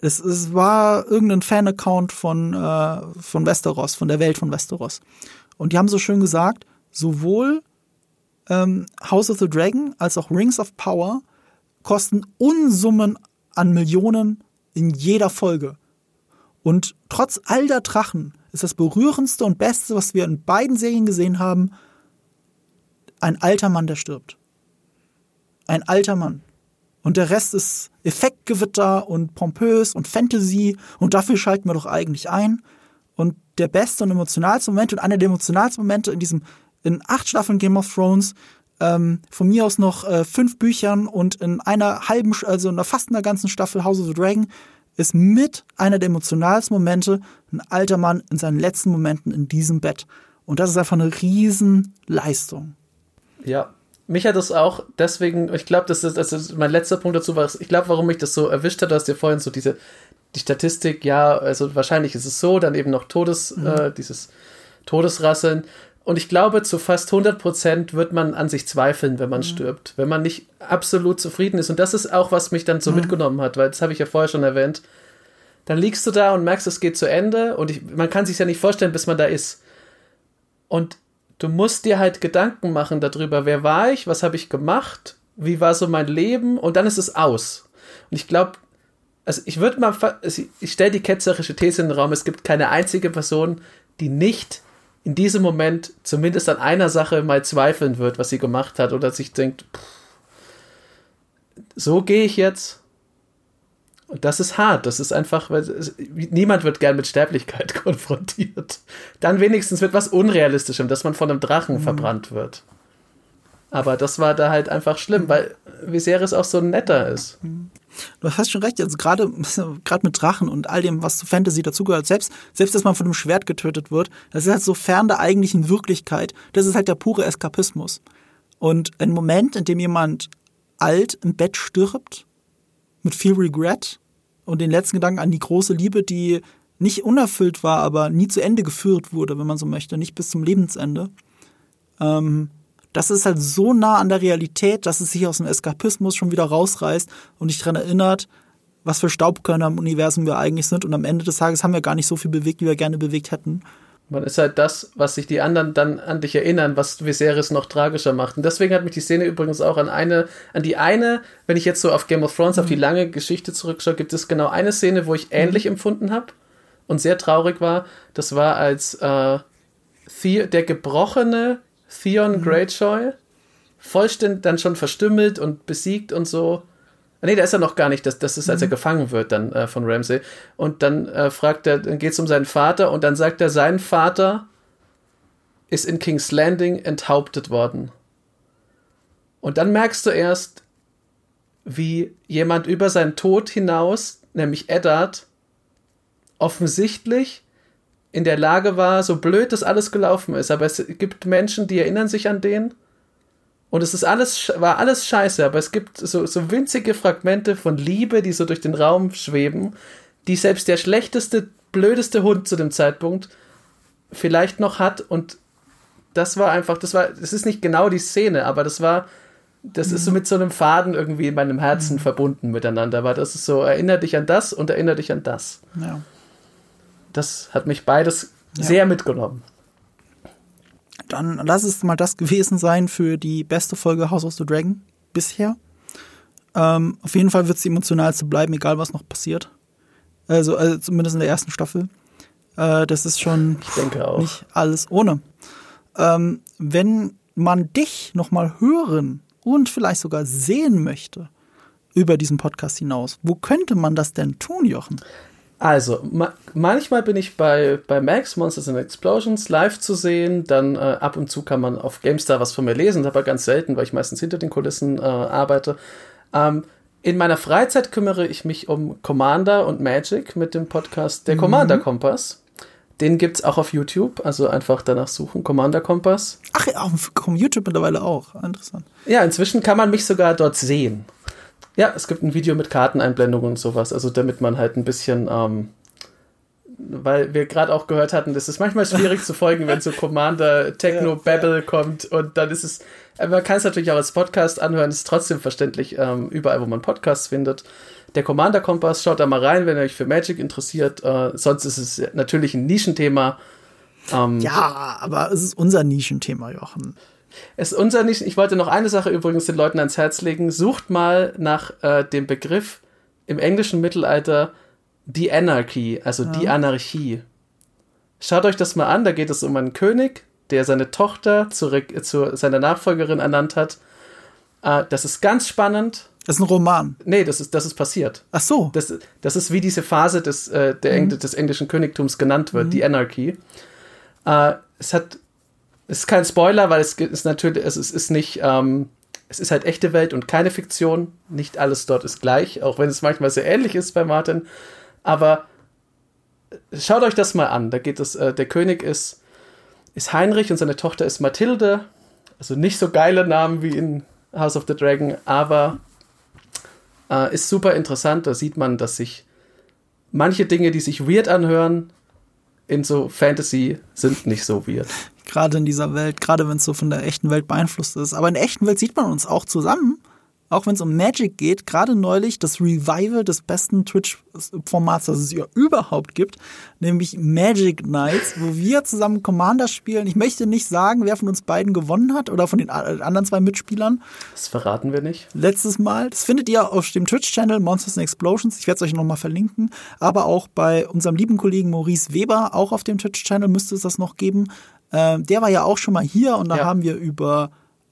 es, es war irgendein Fan-Account von, äh, von Westeros, von der Welt von Westeros. Und die haben so schön gesagt, sowohl ähm, House of the Dragon als auch Rings of Power kosten Unsummen an Millionen in jeder Folge. Und trotz all der Drachen ist das berührendste und beste, was wir in beiden Serien gesehen haben, ein alter Mann, der stirbt. Ein alter Mann. Und der Rest ist Effektgewitter und pompös und Fantasy und dafür schalten wir doch eigentlich ein. Und der beste und emotionalste Moment und einer der emotionalsten Momente in diesem in acht Staffeln Game of Thrones, ähm, von mir aus noch äh, fünf Büchern und in einer halben, also in einer fast einer ganzen Staffel House of the Dragon, ist mit einer der emotionalsten Momente ein alter Mann in seinen letzten Momenten in diesem Bett. Und das ist einfach eine Riesenleistung. Ja, mich hat das auch deswegen, ich glaube, das ist, das ist mein letzter Punkt dazu, war, ich glaube, warum mich das so erwischt hat, dass dir vorhin so diese, die Statistik, ja, also wahrscheinlich ist es so, dann eben noch Todes, mhm. äh, dieses Todesrasseln. Und ich glaube, zu fast 100 Prozent wird man an sich zweifeln, wenn man mhm. stirbt, wenn man nicht absolut zufrieden ist. Und das ist auch, was mich dann so mhm. mitgenommen hat, weil das habe ich ja vorher schon erwähnt. Dann liegst du da und merkst, es geht zu Ende und ich, man kann sich ja nicht vorstellen, bis man da ist. Und du musst dir halt Gedanken machen darüber, wer war ich, was habe ich gemacht, wie war so mein Leben und dann ist es aus. Und ich glaube, also ich würde mal, ich stelle die ketzerische These in den Raum, es gibt keine einzige Person, die nicht in diesem Moment zumindest an einer Sache mal zweifeln wird, was sie gemacht hat, oder sich denkt, pff, so gehe ich jetzt. Und das ist hart. Das ist einfach, weil es, niemand wird gern mit Sterblichkeit [laughs] konfrontiert. Dann wenigstens mit was Unrealistischem, dass man von einem Drachen mhm. verbrannt wird. Aber das war da halt einfach schlimm, weil Viserys auch so netter ist. Du hast schon recht, also gerade [laughs] gerade mit Drachen und all dem, was zu Fantasy dazugehört, selbst selbst dass man von einem Schwert getötet wird, das ist halt so fern der eigentlichen Wirklichkeit. Das ist halt der pure Eskapismus. Und ein Moment, in dem jemand alt im Bett stirbt, mit viel Regret und den letzten Gedanken an die große Liebe, die nicht unerfüllt war, aber nie zu Ende geführt wurde, wenn man so möchte, nicht bis zum Lebensende. Ähm, das ist halt so nah an der Realität, dass es sich aus dem Eskapismus schon wieder rausreißt und dich daran erinnert, was für Staubkörner im Universum wir eigentlich sind. Und am Ende des Tages haben wir gar nicht so viel bewegt, wie wir gerne bewegt hätten. Man ist halt das, was sich die anderen dann an dich erinnern, was Viserys noch tragischer macht. Und deswegen hat mich die Szene übrigens auch an eine, an die eine, wenn ich jetzt so auf Game of Thrones, mhm. auf die mhm. lange Geschichte zurückschaue, gibt es genau eine Szene, wo ich ähnlich mhm. empfunden habe und sehr traurig war. Das war als äh, The der gebrochene Theon mhm. Greyjoy vollständig dann schon verstümmelt und besiegt und so Nee, da ist er noch gar nicht. Das, das ist, als er mhm. gefangen wird dann äh, von Ramsey. Und dann äh, fragt er, dann geht es um seinen Vater und dann sagt er, sein Vater ist in King's Landing enthauptet worden. Und dann merkst du erst, wie jemand über seinen Tod hinaus, nämlich Eddard, offensichtlich in der Lage war, so blöd das alles gelaufen ist, aber es gibt Menschen, die erinnern sich an den und es ist alles, war alles scheiße, aber es gibt so, so winzige Fragmente von Liebe, die so durch den Raum schweben, die selbst der schlechteste, blödeste Hund zu dem Zeitpunkt vielleicht noch hat. Und das war einfach, das war, das ist nicht genau die Szene, aber das war, das mhm. ist so mhm. mit so einem Faden irgendwie in meinem Herzen mhm. verbunden miteinander, weil das ist so, erinnere dich an das und erinnere dich an das. Ja. Das hat mich beides ja. sehr mitgenommen dann lass es mal das gewesen sein für die beste Folge House of the Dragon bisher. Ähm, auf jeden Fall wird es die emotionalste bleiben, egal was noch passiert. Also, also zumindest in der ersten Staffel. Äh, das ist schon nicht alles ohne. Ähm, wenn man dich noch mal hören und vielleicht sogar sehen möchte über diesen Podcast hinaus, wo könnte man das denn tun, Jochen? Also, ma manchmal bin ich bei, bei Max, Monsters and Explosions, live zu sehen. Dann äh, ab und zu kann man auf GameStar was von mir lesen, aber ganz selten, weil ich meistens hinter den Kulissen äh, arbeite. Ähm, in meiner Freizeit kümmere ich mich um Commander und Magic mit dem Podcast Der mhm. Commander Kompass. Den gibt es auch auf YouTube, also einfach danach suchen, Commander Kompass. Ach ja, auf YouTube mittlerweile auch. Interessant. Ja, inzwischen kann man mich sogar dort sehen. Ja, es gibt ein Video mit Karteneinblendungen und sowas, also damit man halt ein bisschen, ähm, weil wir gerade auch gehört hatten, das ist manchmal schwierig zu folgen, wenn so Commander Techno Babble kommt und dann ist es, äh, man kann es natürlich auch als Podcast anhören, ist trotzdem verständlich ähm, überall, wo man Podcasts findet. Der Commander Kompass, schaut da mal rein, wenn ihr euch für Magic interessiert. Äh, sonst ist es natürlich ein Nischenthema. Ähm, ja, aber es ist unser Nischenthema, Jochen. Es unser nicht. Ich wollte noch eine Sache übrigens den Leuten ans Herz legen. Sucht mal nach äh, dem Begriff im englischen Mittelalter die Anarchy, also ja. die Anarchie. Schaut euch das mal an. Da geht es um einen König, der seine Tochter zu, zu seiner Nachfolgerin ernannt hat. Äh, das ist ganz spannend. Das ist ein Roman. Nee, das ist, das ist passiert. Ach so. Das, das ist wie diese Phase des, äh, der mhm. des englischen Königtums genannt wird, mhm. die Anarchy. Äh, es hat es ist kein Spoiler, weil es ist natürlich, es ist, ist nicht, ähm, es ist halt echte Welt und keine Fiktion. Nicht alles dort ist gleich, auch wenn es manchmal sehr ähnlich ist bei Martin. Aber schaut euch das mal an. Da geht es, äh, der König ist, ist Heinrich und seine Tochter ist Mathilde. Also nicht so geile Namen wie in House of the Dragon, aber äh, ist super interessant. Da sieht man, dass sich manche Dinge, die sich weird anhören, in so Fantasy sind nicht so weird gerade in dieser Welt, gerade wenn es so von der echten Welt beeinflusst ist. Aber in der echten Welt sieht man uns auch zusammen, auch wenn es um Magic geht. Gerade neulich das Revival des besten Twitch-Formats, das es ja überhaupt gibt, nämlich Magic Nights, wo wir zusammen Commander spielen. Ich möchte nicht sagen, wer von uns beiden gewonnen hat oder von den anderen zwei Mitspielern. Das verraten wir nicht. Letztes Mal. Das findet ihr auf dem Twitch-Channel Monsters and Explosions. Ich werde es euch nochmal verlinken. Aber auch bei unserem lieben Kollegen Maurice Weber, auch auf dem Twitch-Channel müsste es das noch geben. Ähm, der war ja auch schon mal hier und da ja. haben wir über,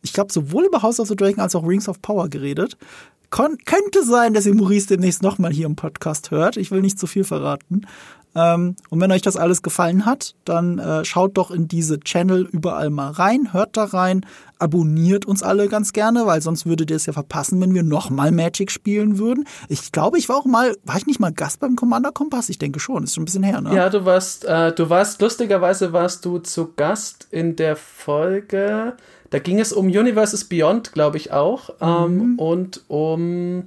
ich glaube, sowohl über House of the Dragon als auch Rings of Power geredet. Kon könnte sein, dass ihr Maurice demnächst nochmal hier im Podcast hört. Ich will nicht zu viel verraten. Ähm, und wenn euch das alles gefallen hat, dann äh, schaut doch in diese Channel überall mal rein, hört da rein, abonniert uns alle ganz gerne, weil sonst würdet ihr es ja verpassen, wenn wir nochmal Magic spielen würden. Ich glaube, ich war auch mal, war ich nicht mal Gast beim Commander Kompass? Ich denke schon, ist schon ein bisschen her, ne? Ja, du warst, äh, du warst, lustigerweise warst du zu Gast in der Folge, da ging es um Universes Beyond, glaube ich auch, ähm, mhm. und um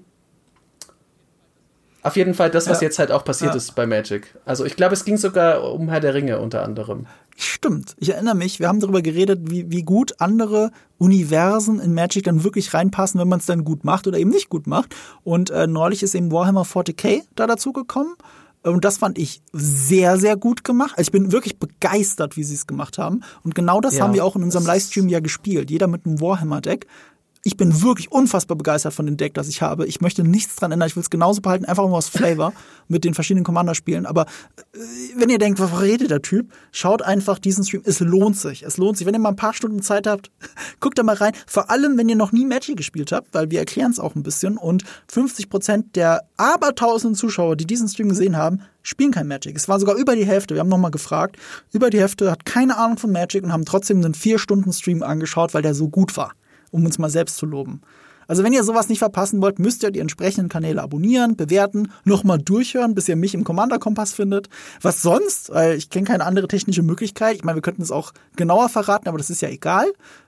Auf jeden Fall das, was Ja. jetzt halt auch passiert Ja. ist bei Magic. Also ich glaube, es ging sogar um Herr der Ringe unter anderem. Stimmt. Ich erinnere mich, wir haben darüber geredet, wie, wie gut andere Universen in Magic dann wirklich reinpassen, wenn man es dann gut macht oder eben nicht gut macht. Und äh, neulich ist eben Warhammer 40k da dazu gekommen. Und das fand ich sehr, sehr gut gemacht. Also ich bin wirklich begeistert, wie sie es gemacht haben. Und genau das Ja, haben wir auch in unserem Livestream ja gespielt. Jeder mit einem Warhammer-Deck. Ich bin wirklich unfassbar begeistert von dem Deck, das ich habe. Ich möchte nichts dran ändern. Ich will es genauso behalten, einfach nur aus Flavor [laughs] mit den verschiedenen Commander-Spielen. Aber äh, wenn ihr denkt, was redet der Typ, schaut einfach diesen Stream. Es lohnt sich. Es lohnt sich. Wenn ihr mal ein paar Stunden Zeit habt, [laughs] guckt da mal rein. Vor allem, wenn ihr noch nie Magic gespielt habt, weil wir erklären es auch ein bisschen. Und 50 Prozent der abertausenden Zuschauer, die diesen Stream gesehen haben, spielen kein Magic. Es war sogar über die Hälfte. Wir haben nochmal gefragt. Über die Hälfte hat keine Ahnung von Magic und haben trotzdem einen vier Stunden Stream angeschaut, weil der so gut war um uns mal selbst zu loben. Also wenn ihr sowas nicht verpassen wollt, müsst ihr die entsprechenden Kanäle abonnieren, bewerten, nochmal durchhören, bis ihr mich im Commander-Kompass findet. Was sonst? Weil ich kenne keine andere technische Möglichkeit. Ich meine, wir könnten es auch genauer verraten, aber das ist ja egal.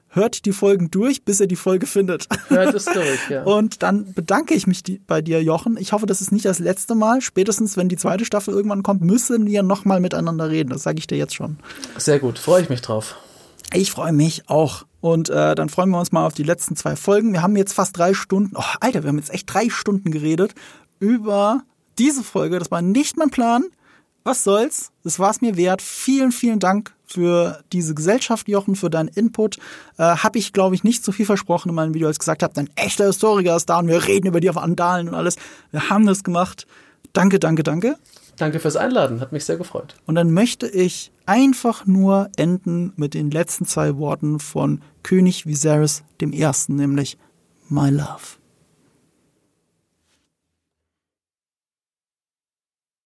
Hört die Folgen durch, bis ihr die Folge findet. Hört es durch, [laughs] ja. Und dann bedanke ich mich die, bei dir, Jochen. Ich hoffe, das ist nicht das letzte Mal. Spätestens, wenn die zweite Staffel irgendwann kommt, müssen wir nochmal miteinander reden. Das sage ich dir jetzt schon. Sehr gut, freue ich mich drauf. Ich freue mich auch. Und äh, dann freuen wir uns mal auf die letzten zwei Folgen. Wir haben jetzt fast drei Stunden. Oh, Alter, wir haben jetzt echt drei Stunden geredet über diese Folge. Das war nicht mein Plan. Was soll's? Das war's mir wert. Vielen, vielen Dank für diese Gesellschaft, Jochen, für deinen Input. Äh, habe ich, glaube ich, nicht so viel versprochen in meinem Video, als ich gesagt habe, ein echter Historiker ist da und wir reden über die Vandalen und alles. Wir haben das gemacht. Danke, danke, danke. Danke fürs Einladen, hat mich sehr gefreut. Und dann möchte ich einfach nur enden mit den letzten zwei Worten von König Viserys dem Ersten, nämlich My Love.